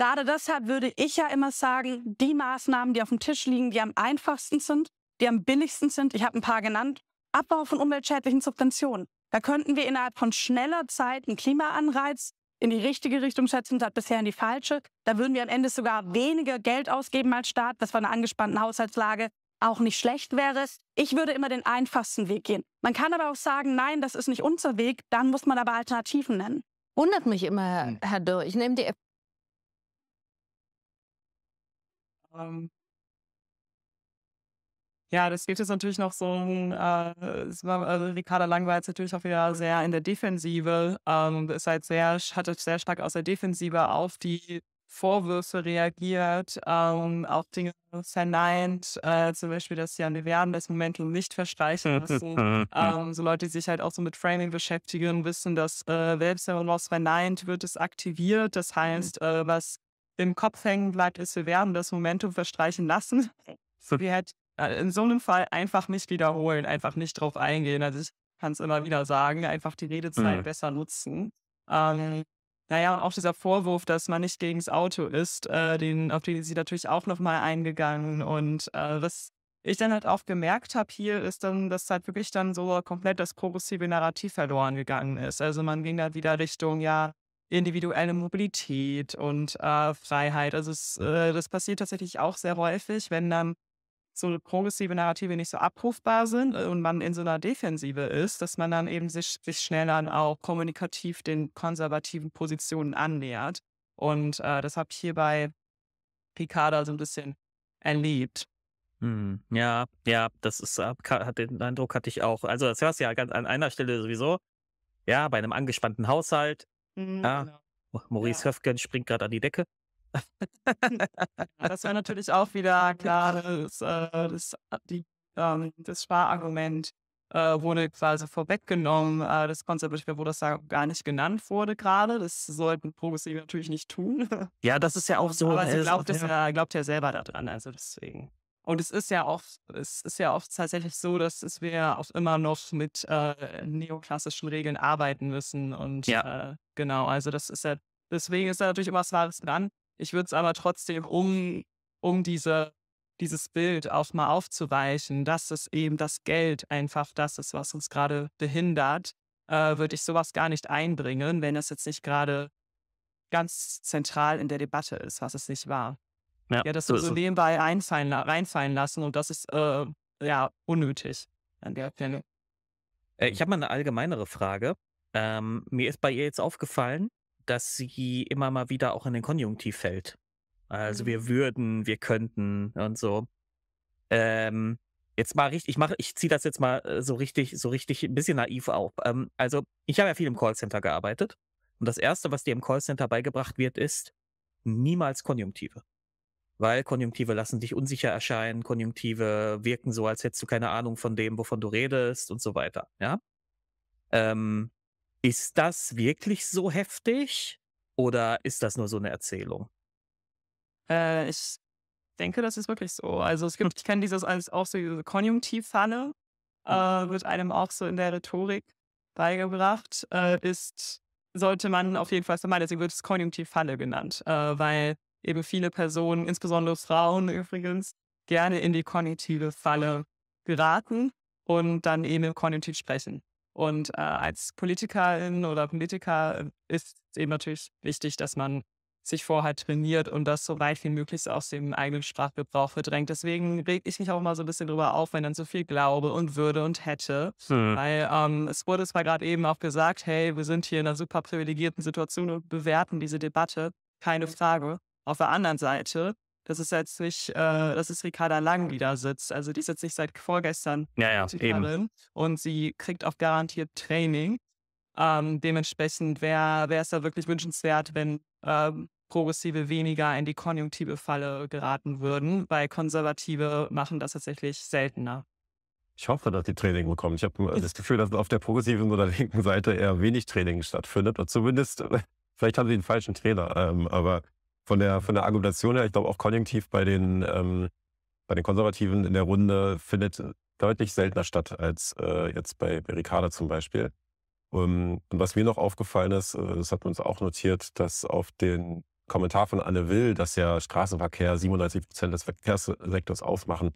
Gerade deshalb würde ich ja immer sagen, die Maßnahmen, die auf dem Tisch liegen, die am einfachsten sind, die am billigsten sind, ich habe ein paar genannt, Abbau von umweltschädlichen Subventionen. Da könnten wir innerhalb von schneller Zeit einen Klimaanreiz in die richtige Richtung setzen, statt bisher in die falsche. Da würden wir am Ende sogar weniger Geld ausgeben als Staat, was bei einer angespannten Haushaltslage auch nicht schlecht wäre. Ich würde immer den einfachsten Weg gehen. Man kann aber auch sagen, nein, das ist nicht unser Weg, dann muss man aber Alternativen nennen. Wundert mich immer, Herr, Herr Dürr. Ich nehme die Ähm, ja, das gibt jetzt natürlich noch so ein, äh, es also Ricarda Lang war jetzt natürlich auch wieder sehr in der Defensive, ähm, ist halt sehr, hat sehr stark aus der Defensive auf die Vorwürfe reagiert, ähm, auch Dinge verneint, äh, zum Beispiel, dass ja wir werden das Momentum nicht verstreichen lassen. ähm, so Leute, die sich halt auch so mit Framing beschäftigen, wissen, dass äh, selbst wenn man was verneint, wird es aktiviert. Das heißt, äh, was im Kopf hängen bleibt, ist, wir werden das Momentum verstreichen lassen. Wir hätten äh, in so einem Fall einfach nicht wiederholen, einfach nicht drauf eingehen. Also ich kann es immer wieder sagen, einfach die Redezeit Mhm. besser nutzen. Ähm, naja, und auch dieser Vorwurf, dass man nicht gegen das Auto ist, äh, den, auf den ist sie natürlich auch nochmal eingegangen. Und äh, was ich dann halt auch gemerkt habe hier, ist dann, dass halt wirklich dann so komplett das progressive Narrativ verloren gegangen ist. Also man ging dann wieder Richtung, ja, individuelle Mobilität und äh, Freiheit. Also es, äh, das passiert tatsächlich auch sehr häufig, wenn dann so progressive Narrative nicht so abrufbar sind äh, und man in so einer Defensive ist, dass man dann eben sich, sich schnell dann auch kommunikativ den konservativen Positionen annähert. Und äh, das habe ich hier bei Ricarda so ein bisschen erlebt. Hm, ja, ja, das ist, äh, hat den Eindruck hatte ich auch. Also das hörst du ja ganz an einer Stelle sowieso. Ja, bei einem angespannten Haushalt. Mhm, ja, genau. Maurice Höfgen springt gerade an die Decke. Das wäre natürlich auch wieder klar, das, äh, das, die, ähm, das Sparargument äh, wurde quasi vorweggenommen. Äh, das Konservative, wo das da gar nicht genannt wurde gerade. Das sollten Progressive natürlich nicht tun. Ja, das ist ja auch so. Aber sie äh, glaubt, es, ja, glaubt ja selber daran, also deswegen. Und es ist ja auch, es ist ja oft tatsächlich so, dass es wir auch immer noch mit äh, neoklassischen Regeln arbeiten müssen. Und äh, genau, also das ist ja, deswegen ist da natürlich immer was Wahres dran. Ich würde es aber trotzdem, um, um diese, dieses Bild auch mal aufzuweichen, dass es eben das Geld einfach das ist, was uns gerade behindert, äh, würde ich sowas gar nicht einbringen, wenn es jetzt nicht gerade ganz zentral in der Debatte ist, was es nicht war. Ja, Ja, das so so, nebenbei einfallen, reinfallen lassen und das ist äh, ja unnötig an der Stelle. Äh, Ich habe mal eine allgemeinere Frage. Ähm, mir ist bei ihr jetzt aufgefallen, dass sie immer mal wieder auch in den Konjunktiv fällt. Also wir würden, wir könnten und so. Ähm, jetzt mal richtig, ich mache, ich ziehe das jetzt mal äh, so richtig, so richtig ein bisschen naiv auf. Ähm, also ich habe ja viel im Callcenter gearbeitet und das erste, was dir im Callcenter beigebracht wird, ist, niemals Konjunktive. Weil Konjunktive lassen dich unsicher erscheinen, Konjunktive wirken so, als hättest du keine Ahnung von dem, wovon du redest und so weiter, ja? Ähm, ist das wirklich so heftig oder ist das nur so eine Erzählung? Äh, ich denke, das ist wirklich so. Also es gibt, ich kenne dieses als auch so diese Konjunktivfalle, äh, wird einem auch so in der Rhetorik beigebracht, äh, ist, sollte man auf jeden Fall vermeiden. Deswegen wird es Konjunktivfalle genannt, äh, weil eben viele Personen, insbesondere Frauen übrigens, gerne in die kognitive Falle geraten und dann eben im Konjunktiv sprechen. Und äh, als Politikerin oder Politiker ist es eben natürlich wichtig, dass man sich vorher trainiert und das so weit wie möglich aus dem eigenen Sprachgebrauch verdrängt. Deswegen reg ich mich auch mal so ein bisschen drüber auf, wenn dann so viel glaube und würde und hätte. Hm. Weil ähm, es wurde zwar gerade eben auch gesagt, hey, wir sind hier in einer super privilegierten Situation und bewerten diese Debatte, keine Frage. Auf der anderen Seite, das ist jetzt nicht, äh, das ist Ricarda Lang, die da sitzt. Also die sitzt nicht seit vorgestern ja, ja, eben. und sie kriegt auch garantiert Training. Ähm, dementsprechend wäre es da wirklich wünschenswert, wenn ähm, Progressive weniger in die konjunktive Falle geraten würden, weil Konservative machen das tatsächlich seltener. Ich hoffe, dass die Training bekommen. Ich habe das Gefühl, dass auf der progressiven oder linken Seite eher wenig Training stattfindet. Oder zumindest, vielleicht haben sie den falschen Trainer. Ähm, aber von der, von der Argumentation her, ich glaube auch konjunktiv bei den, ähm, bei den Konservativen in der Runde findet deutlich seltener statt als äh, jetzt bei, Ricarda zum Beispiel. Um, und was mir noch aufgefallen ist, äh, das hat uns auch notiert, dass auf den Kommentar von Anne Will, dass ja Straßenverkehr 97 Prozent des Verkehrssektors ausmachen,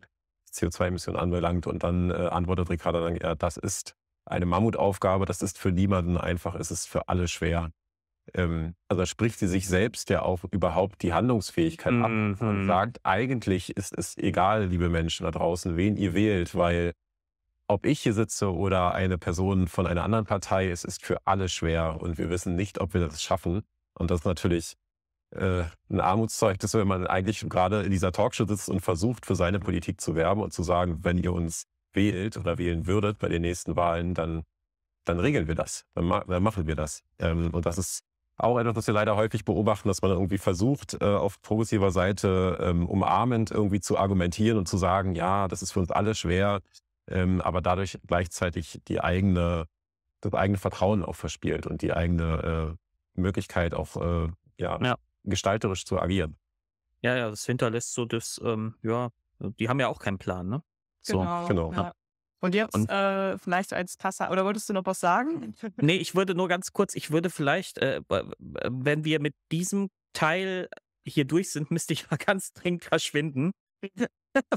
CO2-Emissionen anbelangt. Und dann äh, antwortet Ricardo dann, ja, das ist eine Mammutaufgabe, das ist für niemanden einfach, es ist für alle schwer. Ähm, also spricht sie sich selbst ja auch überhaupt die Handlungsfähigkeit mhm. ab und mhm. sagt, eigentlich ist es egal, liebe Menschen da draußen, wen ihr wählt, weil ob ich hier sitze oder eine Person von einer anderen Partei, es ist für alle schwer und wir wissen nicht, ob wir das schaffen. Und das ist natürlich äh, ein Armutszeugnis, wenn man eigentlich gerade in dieser Talkshow sitzt und versucht, für seine Politik zu werben und zu sagen, wenn ihr uns wählt oder wählen würdet bei den nächsten Wahlen, dann, dann regeln wir das, dann, ma dann machen wir das. Ähm, und das ist auch etwas, was wir leider häufig beobachten, dass man irgendwie versucht, äh, auf progressiver Seite ähm, umarmend irgendwie zu argumentieren und zu sagen, ja, das ist für uns alle schwer, ähm, aber dadurch gleichzeitig die eigene, das eigene Vertrauen auch verspielt und die eigene äh, Möglichkeit auch äh, ja, ja, gestalterisch zu agieren. Ja, ja, das hinterlässt so das, ähm, ja, die haben ja auch keinen Plan, ne? So, genau. genau. Ja. Und jetzt und, äh, vielleicht als Kasse, oder wolltest du noch was sagen? Nee, ich würde nur ganz kurz, ich würde vielleicht, äh, wenn wir mit diesem Teil hier durch sind, müsste ich mal ganz dringend verschwinden.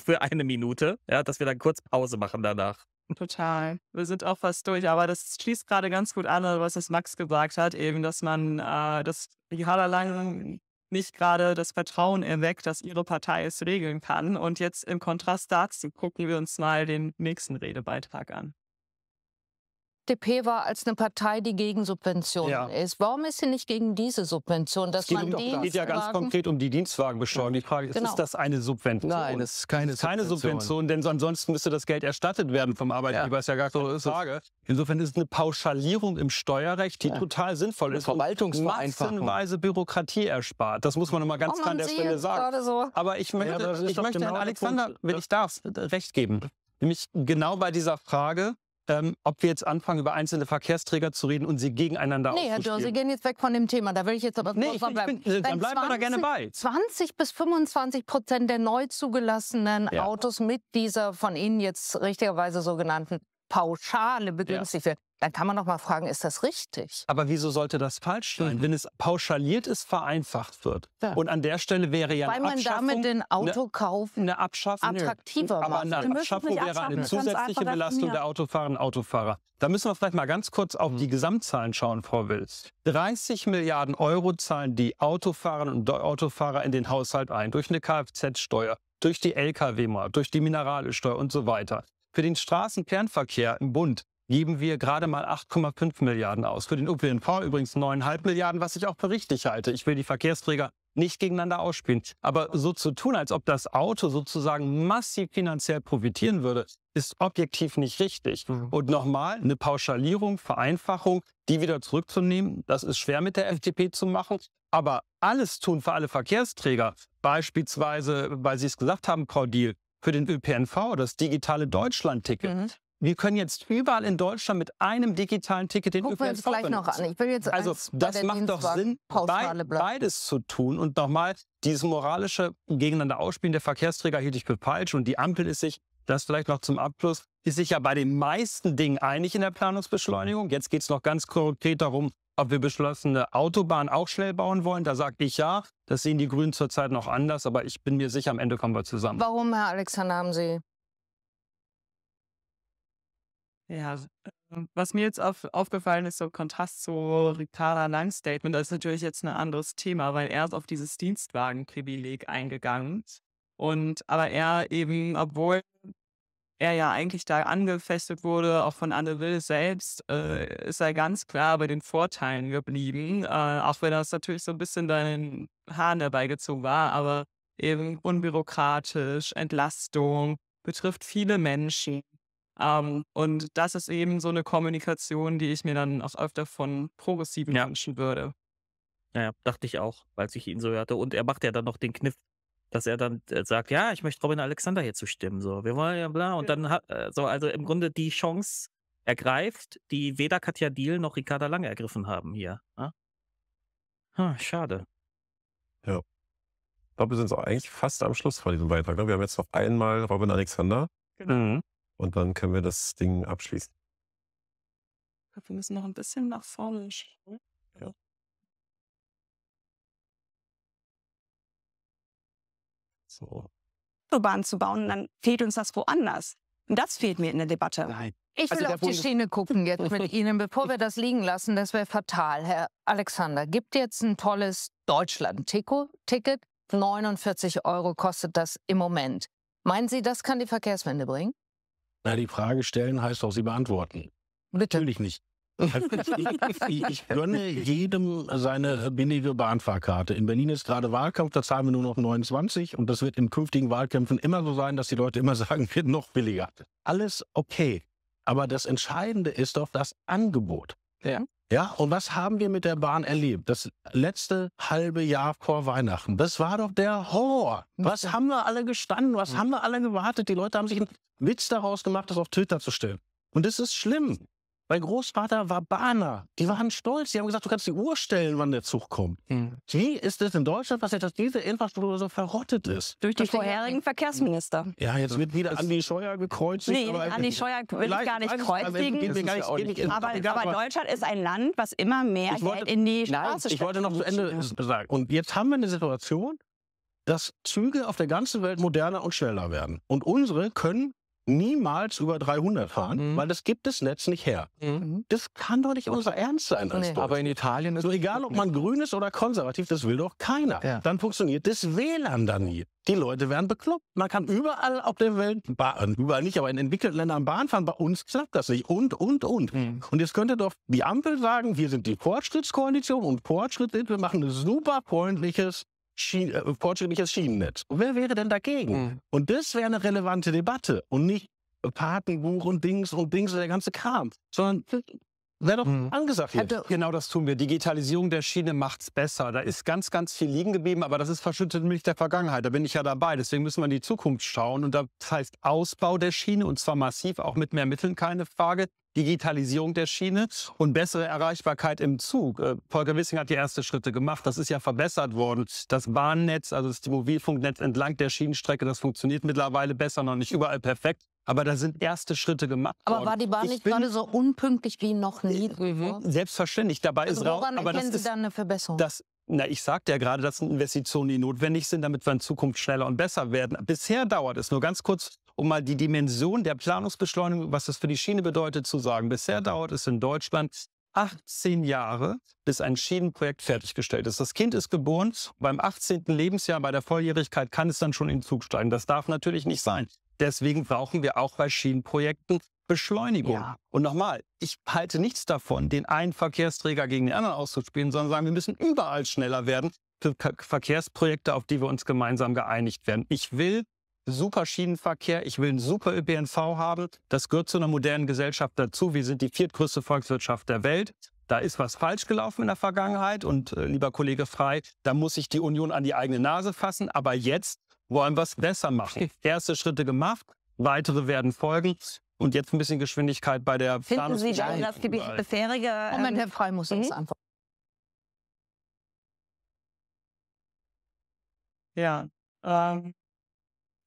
Für eine Minute, ja, dass wir dann kurz Pause machen danach. Total. Wir sind auch fast durch, aber das schließt gerade ganz gut an, was das Max gesagt hat, eben, dass man, äh, dass Ricarda Lang nicht gerade das Vertrauen erweckt, dass ihre Partei es regeln kann. Und jetzt im Kontrast dazu gucken wir uns mal den nächsten Redebeitrag an. FDP war als eine Partei, die gegen Subventionen ja. ist. Warum ist sie nicht gegen diese Subvention? Dass es geht, man um, es geht ja ganz konkret um die Dienstwagenbesteuerung. Die Frage ist, genau. ist das eine Subvention? Nein, es ist keine, keine Subvention. Subvention. Denn ansonsten müsste das Geld erstattet werden vom Arbeitgeber. Ja. Ist ja gar keine so Frage. Insofern ist es eine Pauschalierung im Steuerrecht, die ja. total sinnvoll ist. Verwaltungsvereinfachung. Massenweise Bürokratie erspart. Das muss man noch mal ganz oh, klar an der Stelle sagen. So. Aber ich möchte, ja, ich möchte genau Herrn Alexander, wenn ich darf, recht geben. Nämlich genau bei dieser Frage, ähm, ob wir jetzt anfangen, über einzelne Verkehrsträger zu reden und sie gegeneinander Nee, Herr Dörr, Sie gehen jetzt weg von dem Thema. Da will ich jetzt aber nee, ich, bleiben. Bin, dann bleiben wir da gerne bei. 20 bis 25 Prozent der neu zugelassenen ja. Autos mit dieser von Ihnen jetzt richtigerweise sogenannten Pauschale begünstigt ja. werden dann kann man noch mal fragen, ist das richtig? Aber wieso sollte das falsch sein, mhm. wenn es pauschaliert ist, vereinfacht wird? Ja. Und an der Stelle wäre ja Weil man damit den Autokauf eine Abschaffung attraktiver macht. Aber eine Abschaffung wäre eine zusätzliche Belastung der Autofahrerinnen und Autofahrer. Da müssen wir vielleicht mal ganz kurz auf die Gesamtzahlen schauen, Frau Wills. 30 Milliarden Euro zahlen die Autofahrerinnen und Autofahrer in den Haushalt ein durch eine Kfz-Steuer, durch die Lkw-Maut, durch die Mineralölsteuer und so weiter. Für den Straßenkernverkehr im Bund geben wir gerade mal 8,5 Milliarden aus. Für den ÖPNV übrigens 9,5 Milliarden, was ich auch für richtig halte. Ich will die Verkehrsträger nicht gegeneinander ausspielen. Aber so zu tun, als ob das Auto sozusagen massiv finanziell profitieren würde, ist objektiv nicht richtig. Mhm. Und nochmal, eine Pauschalierung, Vereinfachung, die wieder zurückzunehmen, das ist schwer mit der FDP zu machen. Aber alles tun für alle Verkehrsträger, beispielsweise, weil Sie es gesagt haben, Frau Diel, für den ÖPNV, das digitale Deutschland-Ticket. Mhm. Wir können jetzt überall in Deutschland mit einem digitalen Ticket den Gucken ÖPNV gleich noch an. Ich will jetzt also das macht doch Sinn, be beides zu tun. Und nochmal, dieses moralische Gegeneinander ausspielen der Verkehrsträger hielt ich für falsch. Und die Ampel ist sich, das vielleicht noch zum Abschluss, ist sich ja bei den meisten Dingen einig in der Planungsbeschleunigung. Jetzt geht es noch ganz konkret darum, ob wir beschlossene Autobahn auch schnell bauen wollen. Da sagte ich ja. Das sehen die Grünen zurzeit noch anders. Aber ich bin mir sicher, am Ende kommen wir zusammen. Warum, Herr Alexander, haben Sie ja, äh, was mir jetzt auf, aufgefallen ist, so Kontrast zu Ricarda Langs Statement, das ist natürlich jetzt ein anderes Thema, weil er ist auf dieses Dienstwagenprivileg eingegangen. Und aber er eben, obwohl er ja eigentlich da angefestet wurde, auch von Anne Will selbst, äh, ist er ganz klar bei den Vorteilen geblieben, äh, auch wenn das natürlich so ein bisschen deinen Haaren dabei gezogen war, aber eben unbürokratisch, Entlastung, betrifft viele Menschen. Ähm, und das ist eben so eine Kommunikation, die ich mir dann auch öfter von Progressiven Ja. wünschen würde. Ja, dachte ich auch, als ich ihn so hörte. Und er macht ja dann noch den Kniff, dass er dann äh, sagt, ja, ich möchte Robin Alexander hier zustimmen. So, wir wollen ja bla. Und dann hat äh, so, also im Grunde die Chance ergreift, die weder Katja Diel noch Ricarda Lange ergriffen haben hier. Ja? Hm, schade. Ja. Ich glaube, wir sind auch eigentlich fast am Schluss von diesem Beitrag. ne? Wir haben jetzt noch einmal Robin Alexander Mhm. und dann können wir das Ding abschließen. Ich glaube, wir müssen noch ein bisschen nach vorne schauen. So. Autobahn zu bauen, dann fehlt uns das woanders. Und das fehlt mir in der Debatte. Nein. Ich will Also auf die Bundes- Schiene gucken jetzt mit Ihnen, bevor wir das liegen lassen. Das wäre fatal. Herr Alexander, gibt jetzt ein tolles Deutschland-Ticket. 49 Euro kostet das im Moment. Meinen Sie, das kann die Verkehrswende bringen? Na, die Frage stellen heißt auch sie beantworten. Bitte. Natürlich nicht. Also ich, ich, gönne jedem seine billige Bahnfahrkarte. In Berlin ist gerade Wahlkampf, da zahlen wir nur noch 29 und das wird in künftigen Wahlkämpfen immer so sein, dass die Leute immer sagen, wird noch billiger. Alles okay. Aber das Entscheidende ist doch das Angebot. Ja. Ja, und was haben wir mit der Bahn erlebt? Das letzte halbe Jahr vor Weihnachten, das war doch der Horror. Was haben wir alle gestanden? Was haben wir alle gewartet? Die Leute haben sich einen Witz daraus gemacht, das auf Twitter zu stellen. Und das ist schlimm. Mein Großvater war Bahner. Die waren stolz. Die haben gesagt, du kannst die Uhr stellen, wann der Zug kommt. Wie ist es in Deutschland passiert, dass diese Infrastruktur so verrottet ist? Durch die vorherigen Verkehrsminister. Ja, jetzt wird wieder Andi Scheuer gekreuzigt. Nee, Andi Scheuer will ich gar nicht kreuzigen. Gar nicht, nicht Aber, Deutschland ist ein Land, was immer mehr Ich wollte- Geld in die Nein, Straße ich wollte noch zu. Ende sagen. Und jetzt haben wir eine Situation, dass Züge auf der ganzen Welt moderner und schneller werden. Und unsere können niemals über 300 fahren, Mhm. weil das gibt das Netz nicht her. Das kann doch nicht unser Ernst sein. Als Nee. Aber in Italien ist so egal, ob man grün ist oder konservativ, das will doch keiner. Dann funktioniert das WLAN dann nie. Die Leute werden bekloppt. Man kann überall auf der Welt, Bahn, überall nicht, aber in entwickelten Ländern Bahn fahren. Bei uns klappt das nicht. Und, und, und. Und jetzt könnte doch die Ampel sagen, wir sind die Fortschrittskoalition und Fortschritt ist, wir machen ein super freundliches, Schien, äh, fortschrittliches Schienennetz. Und wer wäre denn dagegen? Und das wäre eine relevante Debatte und nicht Patenbuch und Dings und Dings und der ganze Kram, sondern wäre doch angesagt jetzt. Genau das tun wir. Digitalisierung der Schiene macht's besser. Da ist ganz, ganz viel liegen geblieben, aber das ist verschüttet Milch der Vergangenheit. Da bin ich ja dabei. Deswegen müssen wir in die Zukunft schauen. Und das heißt Ausbau der Schiene und zwar massiv, auch mit mehr Mitteln, keine Frage. Digitalisierung der Schiene und bessere Erreichbarkeit im Zug. Äh, Volker Wissing hat die ersten Schritte gemacht. Das ist ja verbessert worden. Das Bahnnetz, also das Mobilfunknetz entlang der Schienenstrecke, das funktioniert mittlerweile besser, noch nicht überall perfekt. Aber da sind erste Schritte gemacht Aber worden. war die Bahn Ich nicht gerade so unpünktlich wie noch nie zuvor? Selbstverständlich, dabei Also ist raus. Aber das erkennen Sie ist, da eine Verbesserung? das, na, ich sagte ja gerade, das sind Investitionen, die notwendig sind, damit wir in Zukunft schneller und besser werden. Bisher dauert es nur ganz kurz, um mal die Dimension der Planungsbeschleunigung, was das für die Schiene bedeutet, zu sagen. Bisher dauert es in Deutschland 18 Jahre, bis ein Schienenprojekt fertiggestellt ist. Das Kind ist geboren, beim 18. Lebensjahr, bei der Volljährigkeit kann es dann schon in den Zug steigen. Das darf natürlich nicht sein. Deswegen brauchen wir auch bei Schienenprojekten Beschleunigung. Und nochmal, ich halte nichts davon, den einen Verkehrsträger gegen den anderen auszuspielen, sondern sagen, wir müssen überall schneller werden. für Verkehrsprojekte, auf die wir uns gemeinsam geeinigt werden. Ich will super Schienenverkehr, ich will einen super ÖPNV haben. Das gehört zu einer modernen Gesellschaft dazu. Wir sind die viertgrößte Volkswirtschaft der Welt. Da ist was falsch gelaufen in der Vergangenheit und äh, lieber Kollege Frei, da muss sich die Union an die eigene Nase fassen. Aber jetzt wollen wir es besser machen. Erste Schritte gemacht, weitere werden folgen. Und jetzt ein bisschen Geschwindigkeit bei der Finden Sie denn, dass die bisherige... Moment, ähm, Herr Frei muss uns antworten. Ja, ähm,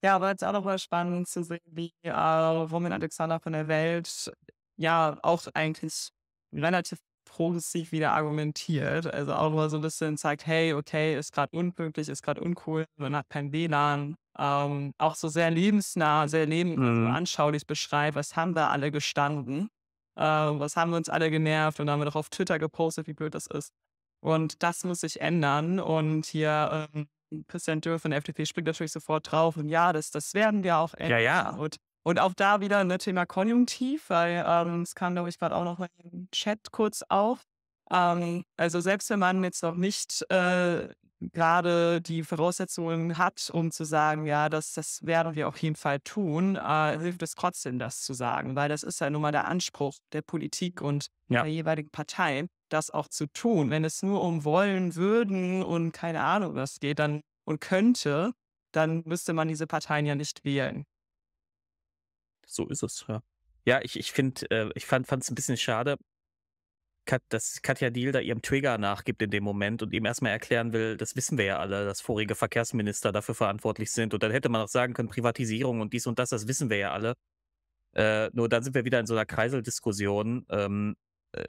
ja, aber es ist auch nochmal spannend zu sehen, wie äh, Roman Alexander von der Welt ja auch eigentlich relativ progressiv wieder argumentiert. Also auch mal so ein bisschen zeigt, hey, okay, ist gerade unpünktlich, ist gerade uncool, man hat kein WLAN. Ähm, auch so sehr lebensnah, sehr leben Mhm. so anschaulich beschreibt, was haben wir alle gestanden, äh, was haben wir uns alle genervt und dann haben wir doch auf Twitter gepostet, wie blöd das ist. Und das muss sich ändern. Und hier ähm, Christian Dürr von der FDP springt natürlich sofort drauf. Und ja, das, das werden wir auch ändern. ja. Und, und auch da wieder ein Thema Konjunktiv, weil ähm, es kam, glaube ich, gerade auch noch mal im Chat kurz auf. Ähm, also selbst wenn man jetzt noch nicht äh, gerade die Voraussetzungen hat, um zu sagen, ja, das, das werden wir auf jeden Fall tun, äh, hilft es trotzdem, das zu sagen, weil das ist ja nun mal der Anspruch der Politik und Ja. der jeweiligen Partei, das auch zu tun. Wenn es nur um wollen, würden und keine Ahnung was geht dann und könnte, dann müsste man diese Parteien ja nicht wählen. So ist es, ja. Ja, ich, ich finde, äh, ich fand es ein bisschen schade, dass Katja Diel da ihrem Trigger nachgibt in dem Moment und ihm erstmal erklären will, das wissen wir ja alle, dass vorige Verkehrsminister dafür verantwortlich sind. Und dann hätte man auch sagen können, Privatisierung und dies und das, das wissen wir ja alle. Äh, nur dann sind wir wieder in so einer Kreiseldiskussion. Ähm, äh,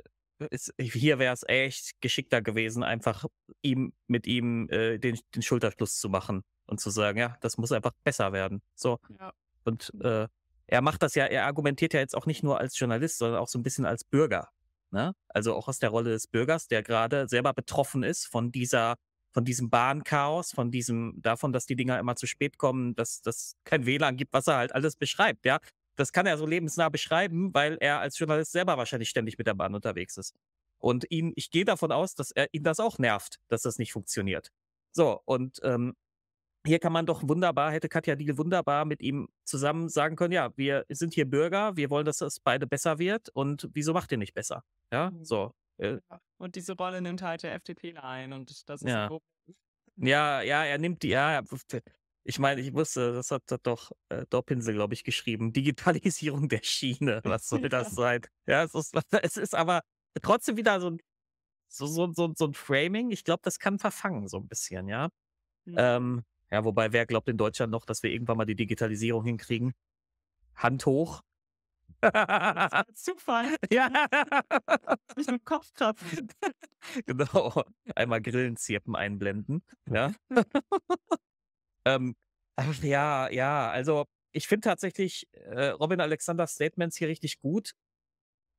ist, hier wäre es echt geschickter gewesen, einfach ihm mit ihm äh, den, den Schulterschluss zu machen und zu sagen, ja, das muss einfach besser werden. So. Ja. Und äh, er macht das ja, er argumentiert ja jetzt auch nicht nur als Journalist, sondern auch so ein bisschen als Bürger. Ne? Also auch aus der Rolle des Bürgers, der gerade selber betroffen ist von dieser, von diesem Bahnchaos, von diesem, davon, dass die Dinger immer zu spät kommen, dass das kein WLAN gibt, was er halt alles beschreibt, ja. Das kann er so lebensnah beschreiben, weil er als Journalist selber wahrscheinlich ständig mit der Bahn unterwegs ist. Und ihn, ich gehe davon aus, dass er ihn das auch nervt, dass das nicht funktioniert. So, und ähm, hier kann man doch wunderbar, hätte Katja Diel wunderbar mit ihm zusammen sagen können, ja, wir sind hier Bürger, wir wollen, dass es beide besser wird und wieso macht ihr nicht besser? Ja, so. Äh, Und diese Rolle nimmt halt der FDP ein und das ist Ja. Problem. ja, ja, er nimmt die, ja, ich meine, ich wusste, das hat, hat doch äh, Dorpinsel, glaube ich, geschrieben. Digitalisierung der Schiene, was soll das sein? Ja, es ist, es ist aber trotzdem wieder so ein, so, so, so, so ein Framing. Ich glaube, das kann verfangen, so ein bisschen, ja. Mhm. Ähm, ja, wobei, wer glaubt in Deutschland noch, dass wir irgendwann mal die Digitalisierung hinkriegen? Hand hoch. Zufall. Ja. Ich im Kopf grad. genau. Einmal Grillenzirpen einblenden. Ja. Ähm, ach, ja, ja, also ich finde tatsächlich äh, Robin Alexanders Statements hier richtig gut.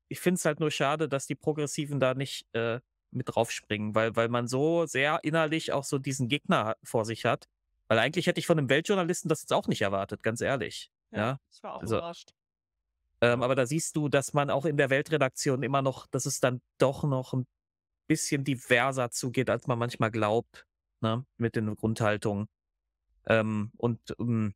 Ich finde es halt nur schade, dass die Progressiven da nicht äh, mit draufspringen, weil, weil man so sehr innerlich auch so diesen Gegner vor sich hat. Weil eigentlich hätte ich von einem Weltjournalisten das jetzt auch nicht erwartet, ganz ehrlich. Ja. Ich war auch Also, überrascht. ähm, aber da siehst du, dass man auch in der Weltredaktion immer noch, dass es dann doch noch ein bisschen diverser zugeht, als man manchmal glaubt, ne, mit den Grundhaltungen. Ähm, und ähm,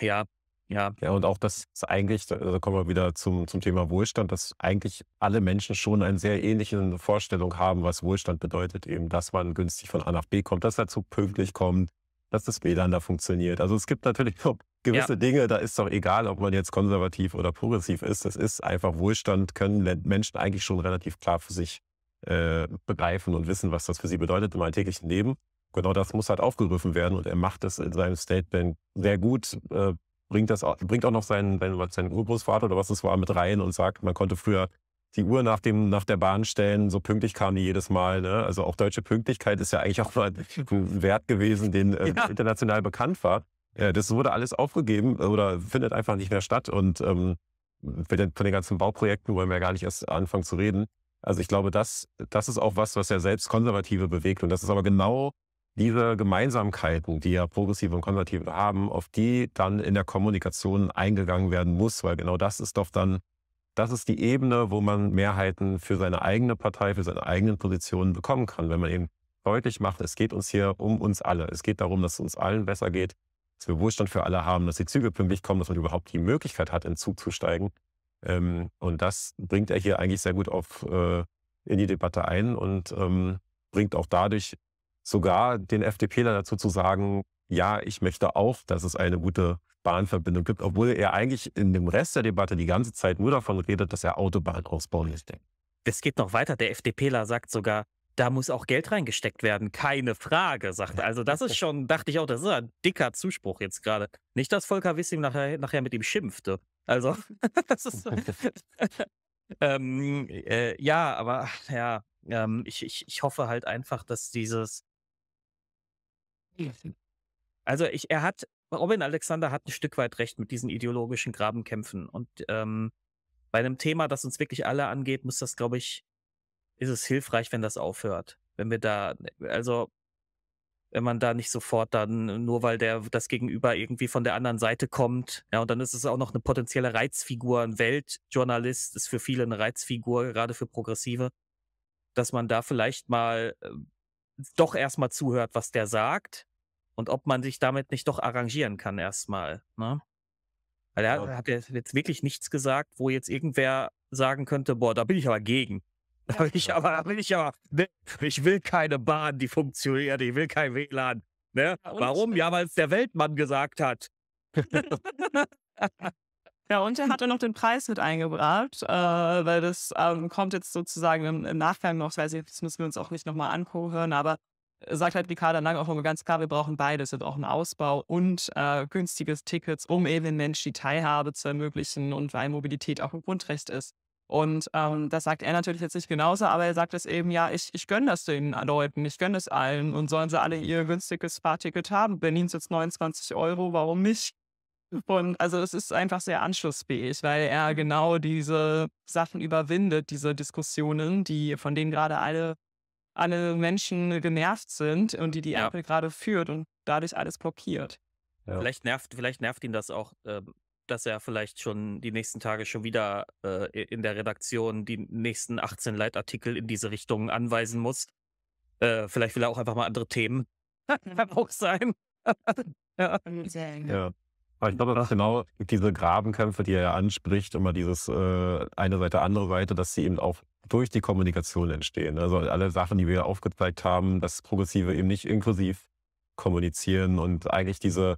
ja, ja. Ja, und auch, dass eigentlich, da da kommen wir wieder zum, zum Thema Wohlstand, dass eigentlich alle Menschen schon eine sehr ähnliche Vorstellung haben, was Wohlstand bedeutet. Eben, dass man günstig von A nach B kommt, dass er zu pünktlich kommt, dass das WLAN da funktioniert. Also es gibt natürlich noch gewisse Ja. Dinge, da ist doch egal, ob man jetzt konservativ oder progressiv ist. Das ist einfach Wohlstand, können Menschen eigentlich schon relativ klar für sich äh, begreifen und wissen, was das für sie bedeutet im alltäglichen Leben. Genau das muss halt aufgegriffen werden und er macht das in seinem Statement sehr gut, äh, bringt, das, auch- bringt auch noch seinen, seinen, Urgroßvater oder was es war mit rein und sagt, man konnte früher die Uhr nach, dem, nach der Bahn stellen, so pünktlich kam die jedes Mal. Ne? Also auch deutsche Pünktlichkeit ist ja eigentlich auch mal ein Wert gewesen, den äh, Ja. international bekannt war. Ja, das wurde alles aufgegeben oder findet einfach nicht mehr statt. Und ähm, von den, ganzen Bauprojekten wollen wir gar nicht erst anfangen zu reden. Also ich glaube, das, das ist auch was, was ja selbst Konservative bewegt. Und das ist aber genau diese Gemeinsamkeiten, die ja Progressive und Konservative haben, auf die dann in der Kommunikation eingegangen werden muss, weil genau das ist doch dann, das ist die Ebene, wo man Mehrheiten für seine eigene Partei, für seine eigenen Positionen bekommen kann, wenn man eben deutlich macht, es geht uns hier um uns alle. Es geht darum, dass es uns allen besser geht, dass wir Wohlstand für alle haben, dass die Züge pünktlich kommen, dass man überhaupt die Möglichkeit hat, in den Zug zu steigen. Ähm, und das bringt er hier eigentlich sehr gut auf, äh, in die Debatte ein und ähm, bringt auch dadurch sogar den FDPler dazu zu sagen, ja, ich möchte auch, dass es eine gute Bahnverbindung gibt, obwohl er eigentlich in dem Rest der Debatte die ganze Zeit nur davon redet, dass er Autobahn ausbauen möchte. Es geht noch weiter. Der FDPler sagt sogar, da muss auch Geld reingesteckt werden. Keine Frage, sagt er. Also das ist schon, dachte ich auch, das ist ein dicker Zuspruch jetzt gerade. Nicht, dass Volker Wissing nachher, nachher mit ihm schimpfte. Also, das ist. ähm, äh, ja, aber ja, ähm, ich, ich, ich hoffe halt einfach, dass dieses. Also ich, er hat, Robin Alexander hat ein Stück weit recht mit diesen ideologischen Grabenkämpfen. Und ähm, bei einem Thema, das uns wirklich alle angeht, muss das, glaube ich, ist es hilfreich, wenn das aufhört. Wenn wir da, also wenn man da nicht sofort dann, nur weil der das Gegenüber irgendwie von der anderen Seite kommt, ja, und dann ist es auch noch eine potenzielle Reizfigur. Ein Weltjournalist ist für viele eine Reizfigur, gerade für Progressive, dass man da vielleicht mal äh, doch erstmal zuhört, was der sagt und ob man sich damit nicht doch arrangieren kann erstmal. Ne? Weil er ja. hat jetzt wirklich nichts gesagt, wo jetzt irgendwer sagen könnte, boah, da bin ich aber gegen. Da will ich aber, da will ich aber, ne, ich will keine Bahn, die funktioniert, ich will kein WLAN. Ne? Warum? Ja, weil es der Weltmann gesagt hat. ja, und er hatte noch den Preis mit eingebracht, äh, weil das ähm, kommt jetzt sozusagen im, im Nachgang noch, weiß ich, das müssen wir uns auch nicht nochmal anhören, aber sagt halt Ricarda Lang auch immer ganz klar, wir brauchen beides. Wir brauchen Ausbau und äh, günstiges Tickets, um eben den Menschen die Teilhabe zu ermöglichen und weil Mobilität auch ein Grundrecht ist. Und ähm, das sagt er natürlich jetzt nicht genauso, aber er sagt es eben, ja, ich, ich gönne das den Leuten, ich gönne es allen und sollen sie alle ihr günstiges Fahrticket haben. Berlin jetzt 29 Euro, warum nicht? Und also es ist einfach sehr anschlussfähig, weil er genau diese Sachen überwindet, diese Diskussionen, die, von denen gerade alle, alle Menschen genervt sind und die die ja. Apple gerade führt und dadurch alles blockiert. Ja. Vielleicht nervt, vielleicht nervt ihn das auch, ähm, dass er vielleicht schon die nächsten Tage schon wieder äh, in der Redaktion die nächsten 18 Leitartikel in diese Richtung anweisen muss. Äh, vielleicht will er auch einfach mal andere Themen. Kann auch sein. ja. ja. Aber ich glaube, das genau diese Grabenkämpfe, die er ja anspricht, immer dieses äh, eine Seite, andere Seite, dass sie eben auch durch die Kommunikation entstehen. Also alle Sachen, die wir aufgezeigt haben, dass Progressive eben nicht inklusiv kommunizieren und eigentlich diese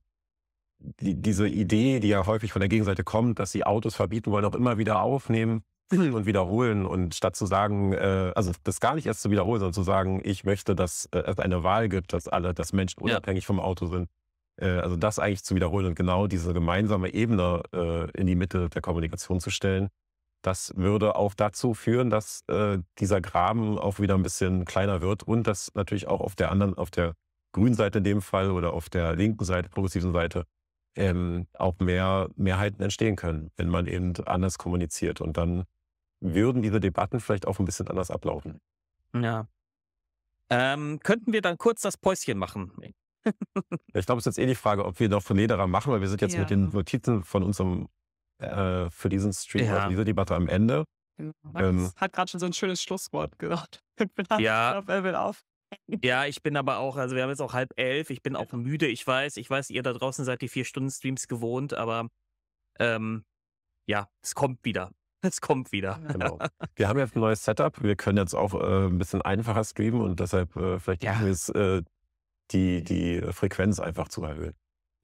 die, diese Idee, die ja häufig von der Gegenseite kommt, dass sie Autos verbieten wollen, auch immer wieder aufnehmen und wiederholen. Und statt zu sagen, äh, also das gar nicht erst zu wiederholen, sondern zu sagen, ich möchte, dass äh, es eine Wahl gibt, dass alle, dass Menschen unabhängig ja. vom Auto sind. Äh, also das eigentlich zu wiederholen und genau diese gemeinsame Ebene äh, in die Mitte der Kommunikation zu stellen. Das würde auch dazu führen, dass äh, dieser Graben auch wieder ein bisschen kleiner wird und dass natürlich auch auf der anderen, auf der grünen Seite in dem Fall oder auf der linken Seite, progressiven Seite, ähm, auch mehr Mehrheiten entstehen können, wenn man eben anders kommuniziert. Und dann würden diese Debatten vielleicht auch ein bisschen anders ablaufen. Ja. Ähm, könnten wir dann kurz das Päuschen machen? Ich glaube, es ist jetzt eh die Frage, ob wir noch von Lederer machen, weil wir sind jetzt ja. mit den Notizen von unserem äh, für diesen Stream, ja. also diese Debatte am Ende. Max ähm, hat gerade schon so ein schönes Schlusswort gesagt. ja. Er will auf. Ja, ich bin aber auch, also wir haben jetzt auch halb elf, ich bin auch müde, ich weiß, ich weiß, ihr da draußen seid die vier Stunden Streams gewohnt, aber ähm, ja, es kommt wieder. Es kommt wieder. Genau. Wir haben jetzt ein neues Setup. Wir können jetzt auch äh, ein bisschen einfacher streamen und deshalb äh, vielleicht ja. wir es, äh, die, die Frequenz einfach zu erhöhen.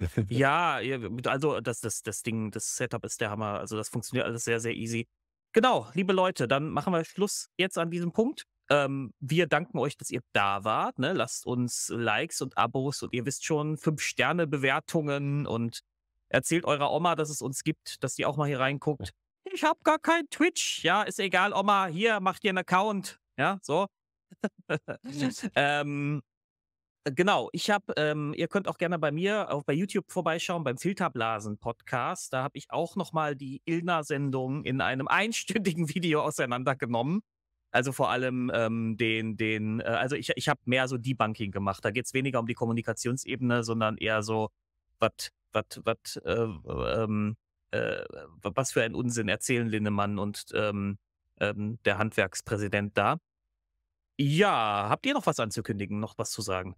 ja, also das, das, das Ding, das Setup ist der Hammer. Also das funktioniert alles sehr, sehr easy. Genau, liebe Leute, dann machen wir Schluss jetzt an diesem Punkt. Ähm, wir danken euch, dass ihr da wart. Ne? Lasst uns Likes und Abos und ihr wisst schon, fünf Sterne Bewertungen und erzählt eurer Oma, dass es uns gibt, dass die auch mal hier reinguckt. Ich habe gar kein Twitch. Ja, ist egal, Oma. Hier macht ihr einen Account. Ja, so. ähm, genau, ich habe, ähm, ihr könnt auch gerne bei mir auch bei YouTube vorbeischauen beim Filterblasen Podcast. Da habe ich auch noch mal die Ilna-Sendung in einem einstündigen Video auseinandergenommen. Also vor allem ähm, den, den, äh, also ich, ich habe mehr so Debunking gemacht. Da geht es weniger um die Kommunikationsebene, sondern eher so, was, was, was, äh, ähm, äh, was für ein Unsinn erzählen Linnemann und ähm, ähm, der Handwerkspräsident da. Ja, habt ihr noch was anzukündigen, noch was zu sagen?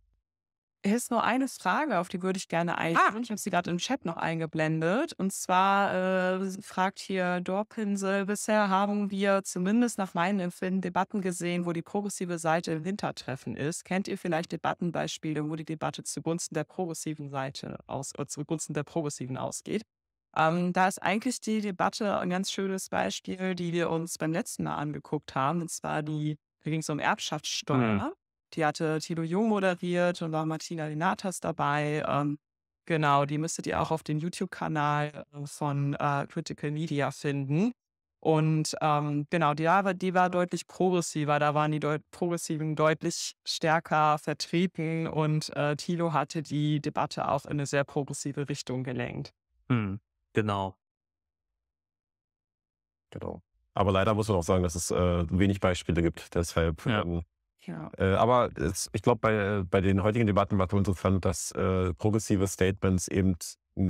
Hier ist nur eine Frage, auf die würde ich gerne Ah. eingehen. Ich habe sie gerade im Chat noch eingeblendet. Und zwar äh, fragt hier Dorpinsel, bisher haben wir zumindest nach meinem Empfinden Debatten gesehen, wo die progressive Seite im Hintertreffen ist. Kennt ihr vielleicht Debattenbeispiele, wo die Debatte zugunsten der progressiven Seite aus, oder zugunsten der progressiven ausgeht? Ähm, da ist eigentlich die Debatte ein ganz schönes Beispiel, die wir uns beim letzten Mal angeguckt haben. Und zwar die, da ging es um Erbschaftssteuer. Mhm. Die hatte Tilo Jung moderiert und war Martina Linatas dabei. Ähm, genau, die müsstet ihr auch auf dem YouTube-Kanal äh, von äh, Critical Media finden. Und ähm, genau, die war, die war deutlich progressiver. Da waren die Deut Progressiven deutlich stärker vertreten und äh, Thilo hatte die Debatte auch in eine sehr progressive Richtung gelenkt. Hm, genau. Genau. Aber leider muss man auch sagen, dass es äh, wenig Beispiele gibt. Deshalb. Ja. Ähm, Ja. äh, aber es, ich glaube, bei, bei den heutigen Debatten war es interessant, dass äh, progressive Statements eben,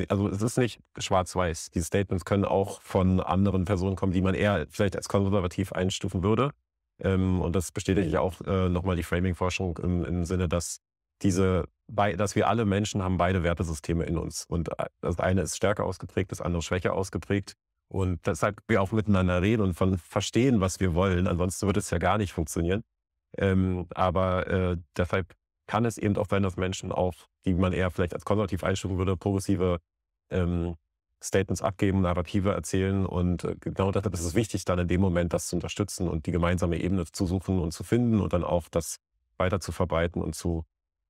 also es ist nicht schwarz-weiß. Die Statements können auch von anderen Personen kommen, die man eher vielleicht als konservativ einstufen würde. Ähm, und das bestätigt ja auch äh, nochmal die Framing-Forschung im, im Sinne, dass diese, bei, dass wir alle Menschen haben beide Wertesysteme in uns. Und äh, das eine ist stärker ausgeprägt, das andere schwächer ausgeprägt. Und deshalb wir auch miteinander reden und von verstehen, was wir wollen. Ansonsten würde es ja gar nicht funktionieren. Ähm, aber äh, deshalb kann es eben auch sein, dass Menschen auch, die man eher vielleicht als konservativ einstufen würde, progressive ähm, Statements abgeben, Narrative erzählen. Und äh, genau deshalb ist es wichtig, dann in dem Moment das zu unterstützen und die gemeinsame Ebene zu suchen und zu finden und dann auch das weiter zu verbreiten und zu,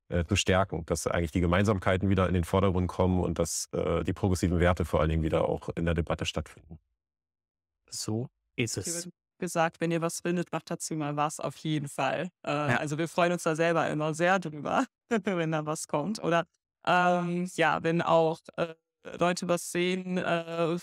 äh, zu stärken, dass eigentlich die Gemeinsamkeiten wieder in den Vordergrund kommen und dass äh, die progressiven Werte vor allen Dingen wieder auch in der Debatte stattfinden. So ist es. Gesagt, wenn ihr was findet, macht dazu mal was, auf jeden Fall. Äh, Ja. Also wir freuen uns da selber immer sehr drüber, wenn da was kommt. Oder ähm, ja, wenn auch äh, Leute was sehen, äh,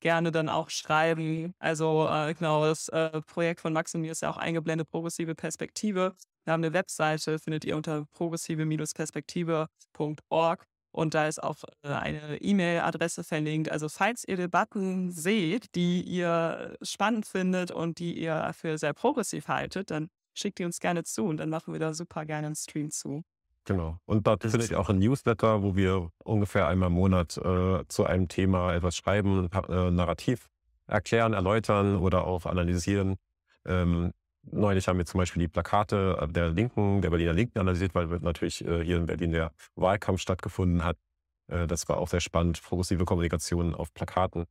gerne dann auch schreiben. Also äh, genau, das äh, Projekt von Max und mir ist ja auch eingeblendet, progressive Perspektive. Wir haben eine Webseite, findet ihr unter progressive-perspektive.org. Und da ist auch äh, eine E-Mail-Adresse verlinkt. Also falls ihr Debatten seht, die ihr spannend findet und die ihr für sehr progressiv haltet, dann schickt die uns gerne zu und dann machen wir da super gerne einen Stream zu. Genau. Und dort findet ihr auch ein Newsletter, wo wir ungefähr einmal im Monat äh, zu einem Thema etwas schreiben, äh, Narrativ erklären, erläutern oder auch analysieren. Ähm, neulich haben wir zum Beispiel die Plakate äh, der Linken, der Berliner Linken analysiert, weil natürlich äh, hier in Berlin der Wahlkampf stattgefunden hat. Äh, das war auch sehr spannend, progressive Kommunikation auf Plakaten.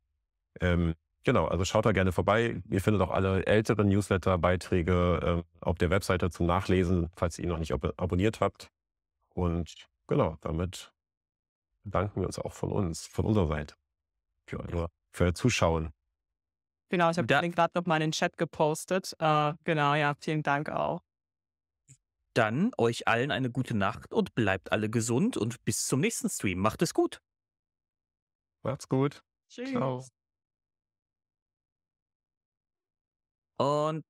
Ähm, genau, also schaut da gerne vorbei. Ihr findet auch alle älteren Newsletter-Beiträge äh, auf der Webseite zum Nachlesen, falls ihr ihn noch nicht ab abonniert habt. Und genau, damit bedanken wir uns auch von uns, von unserer Seite, für euer, für euer Zuschauen. Genau, ich habe den gerade noch mal in den Chat gepostet. Äh, genau, ja, vielen Dank auch. Dann euch allen eine gute Nacht und bleibt alle gesund und bis zum nächsten Stream. Macht es gut. Macht's gut. Tschüss. Ciao. Und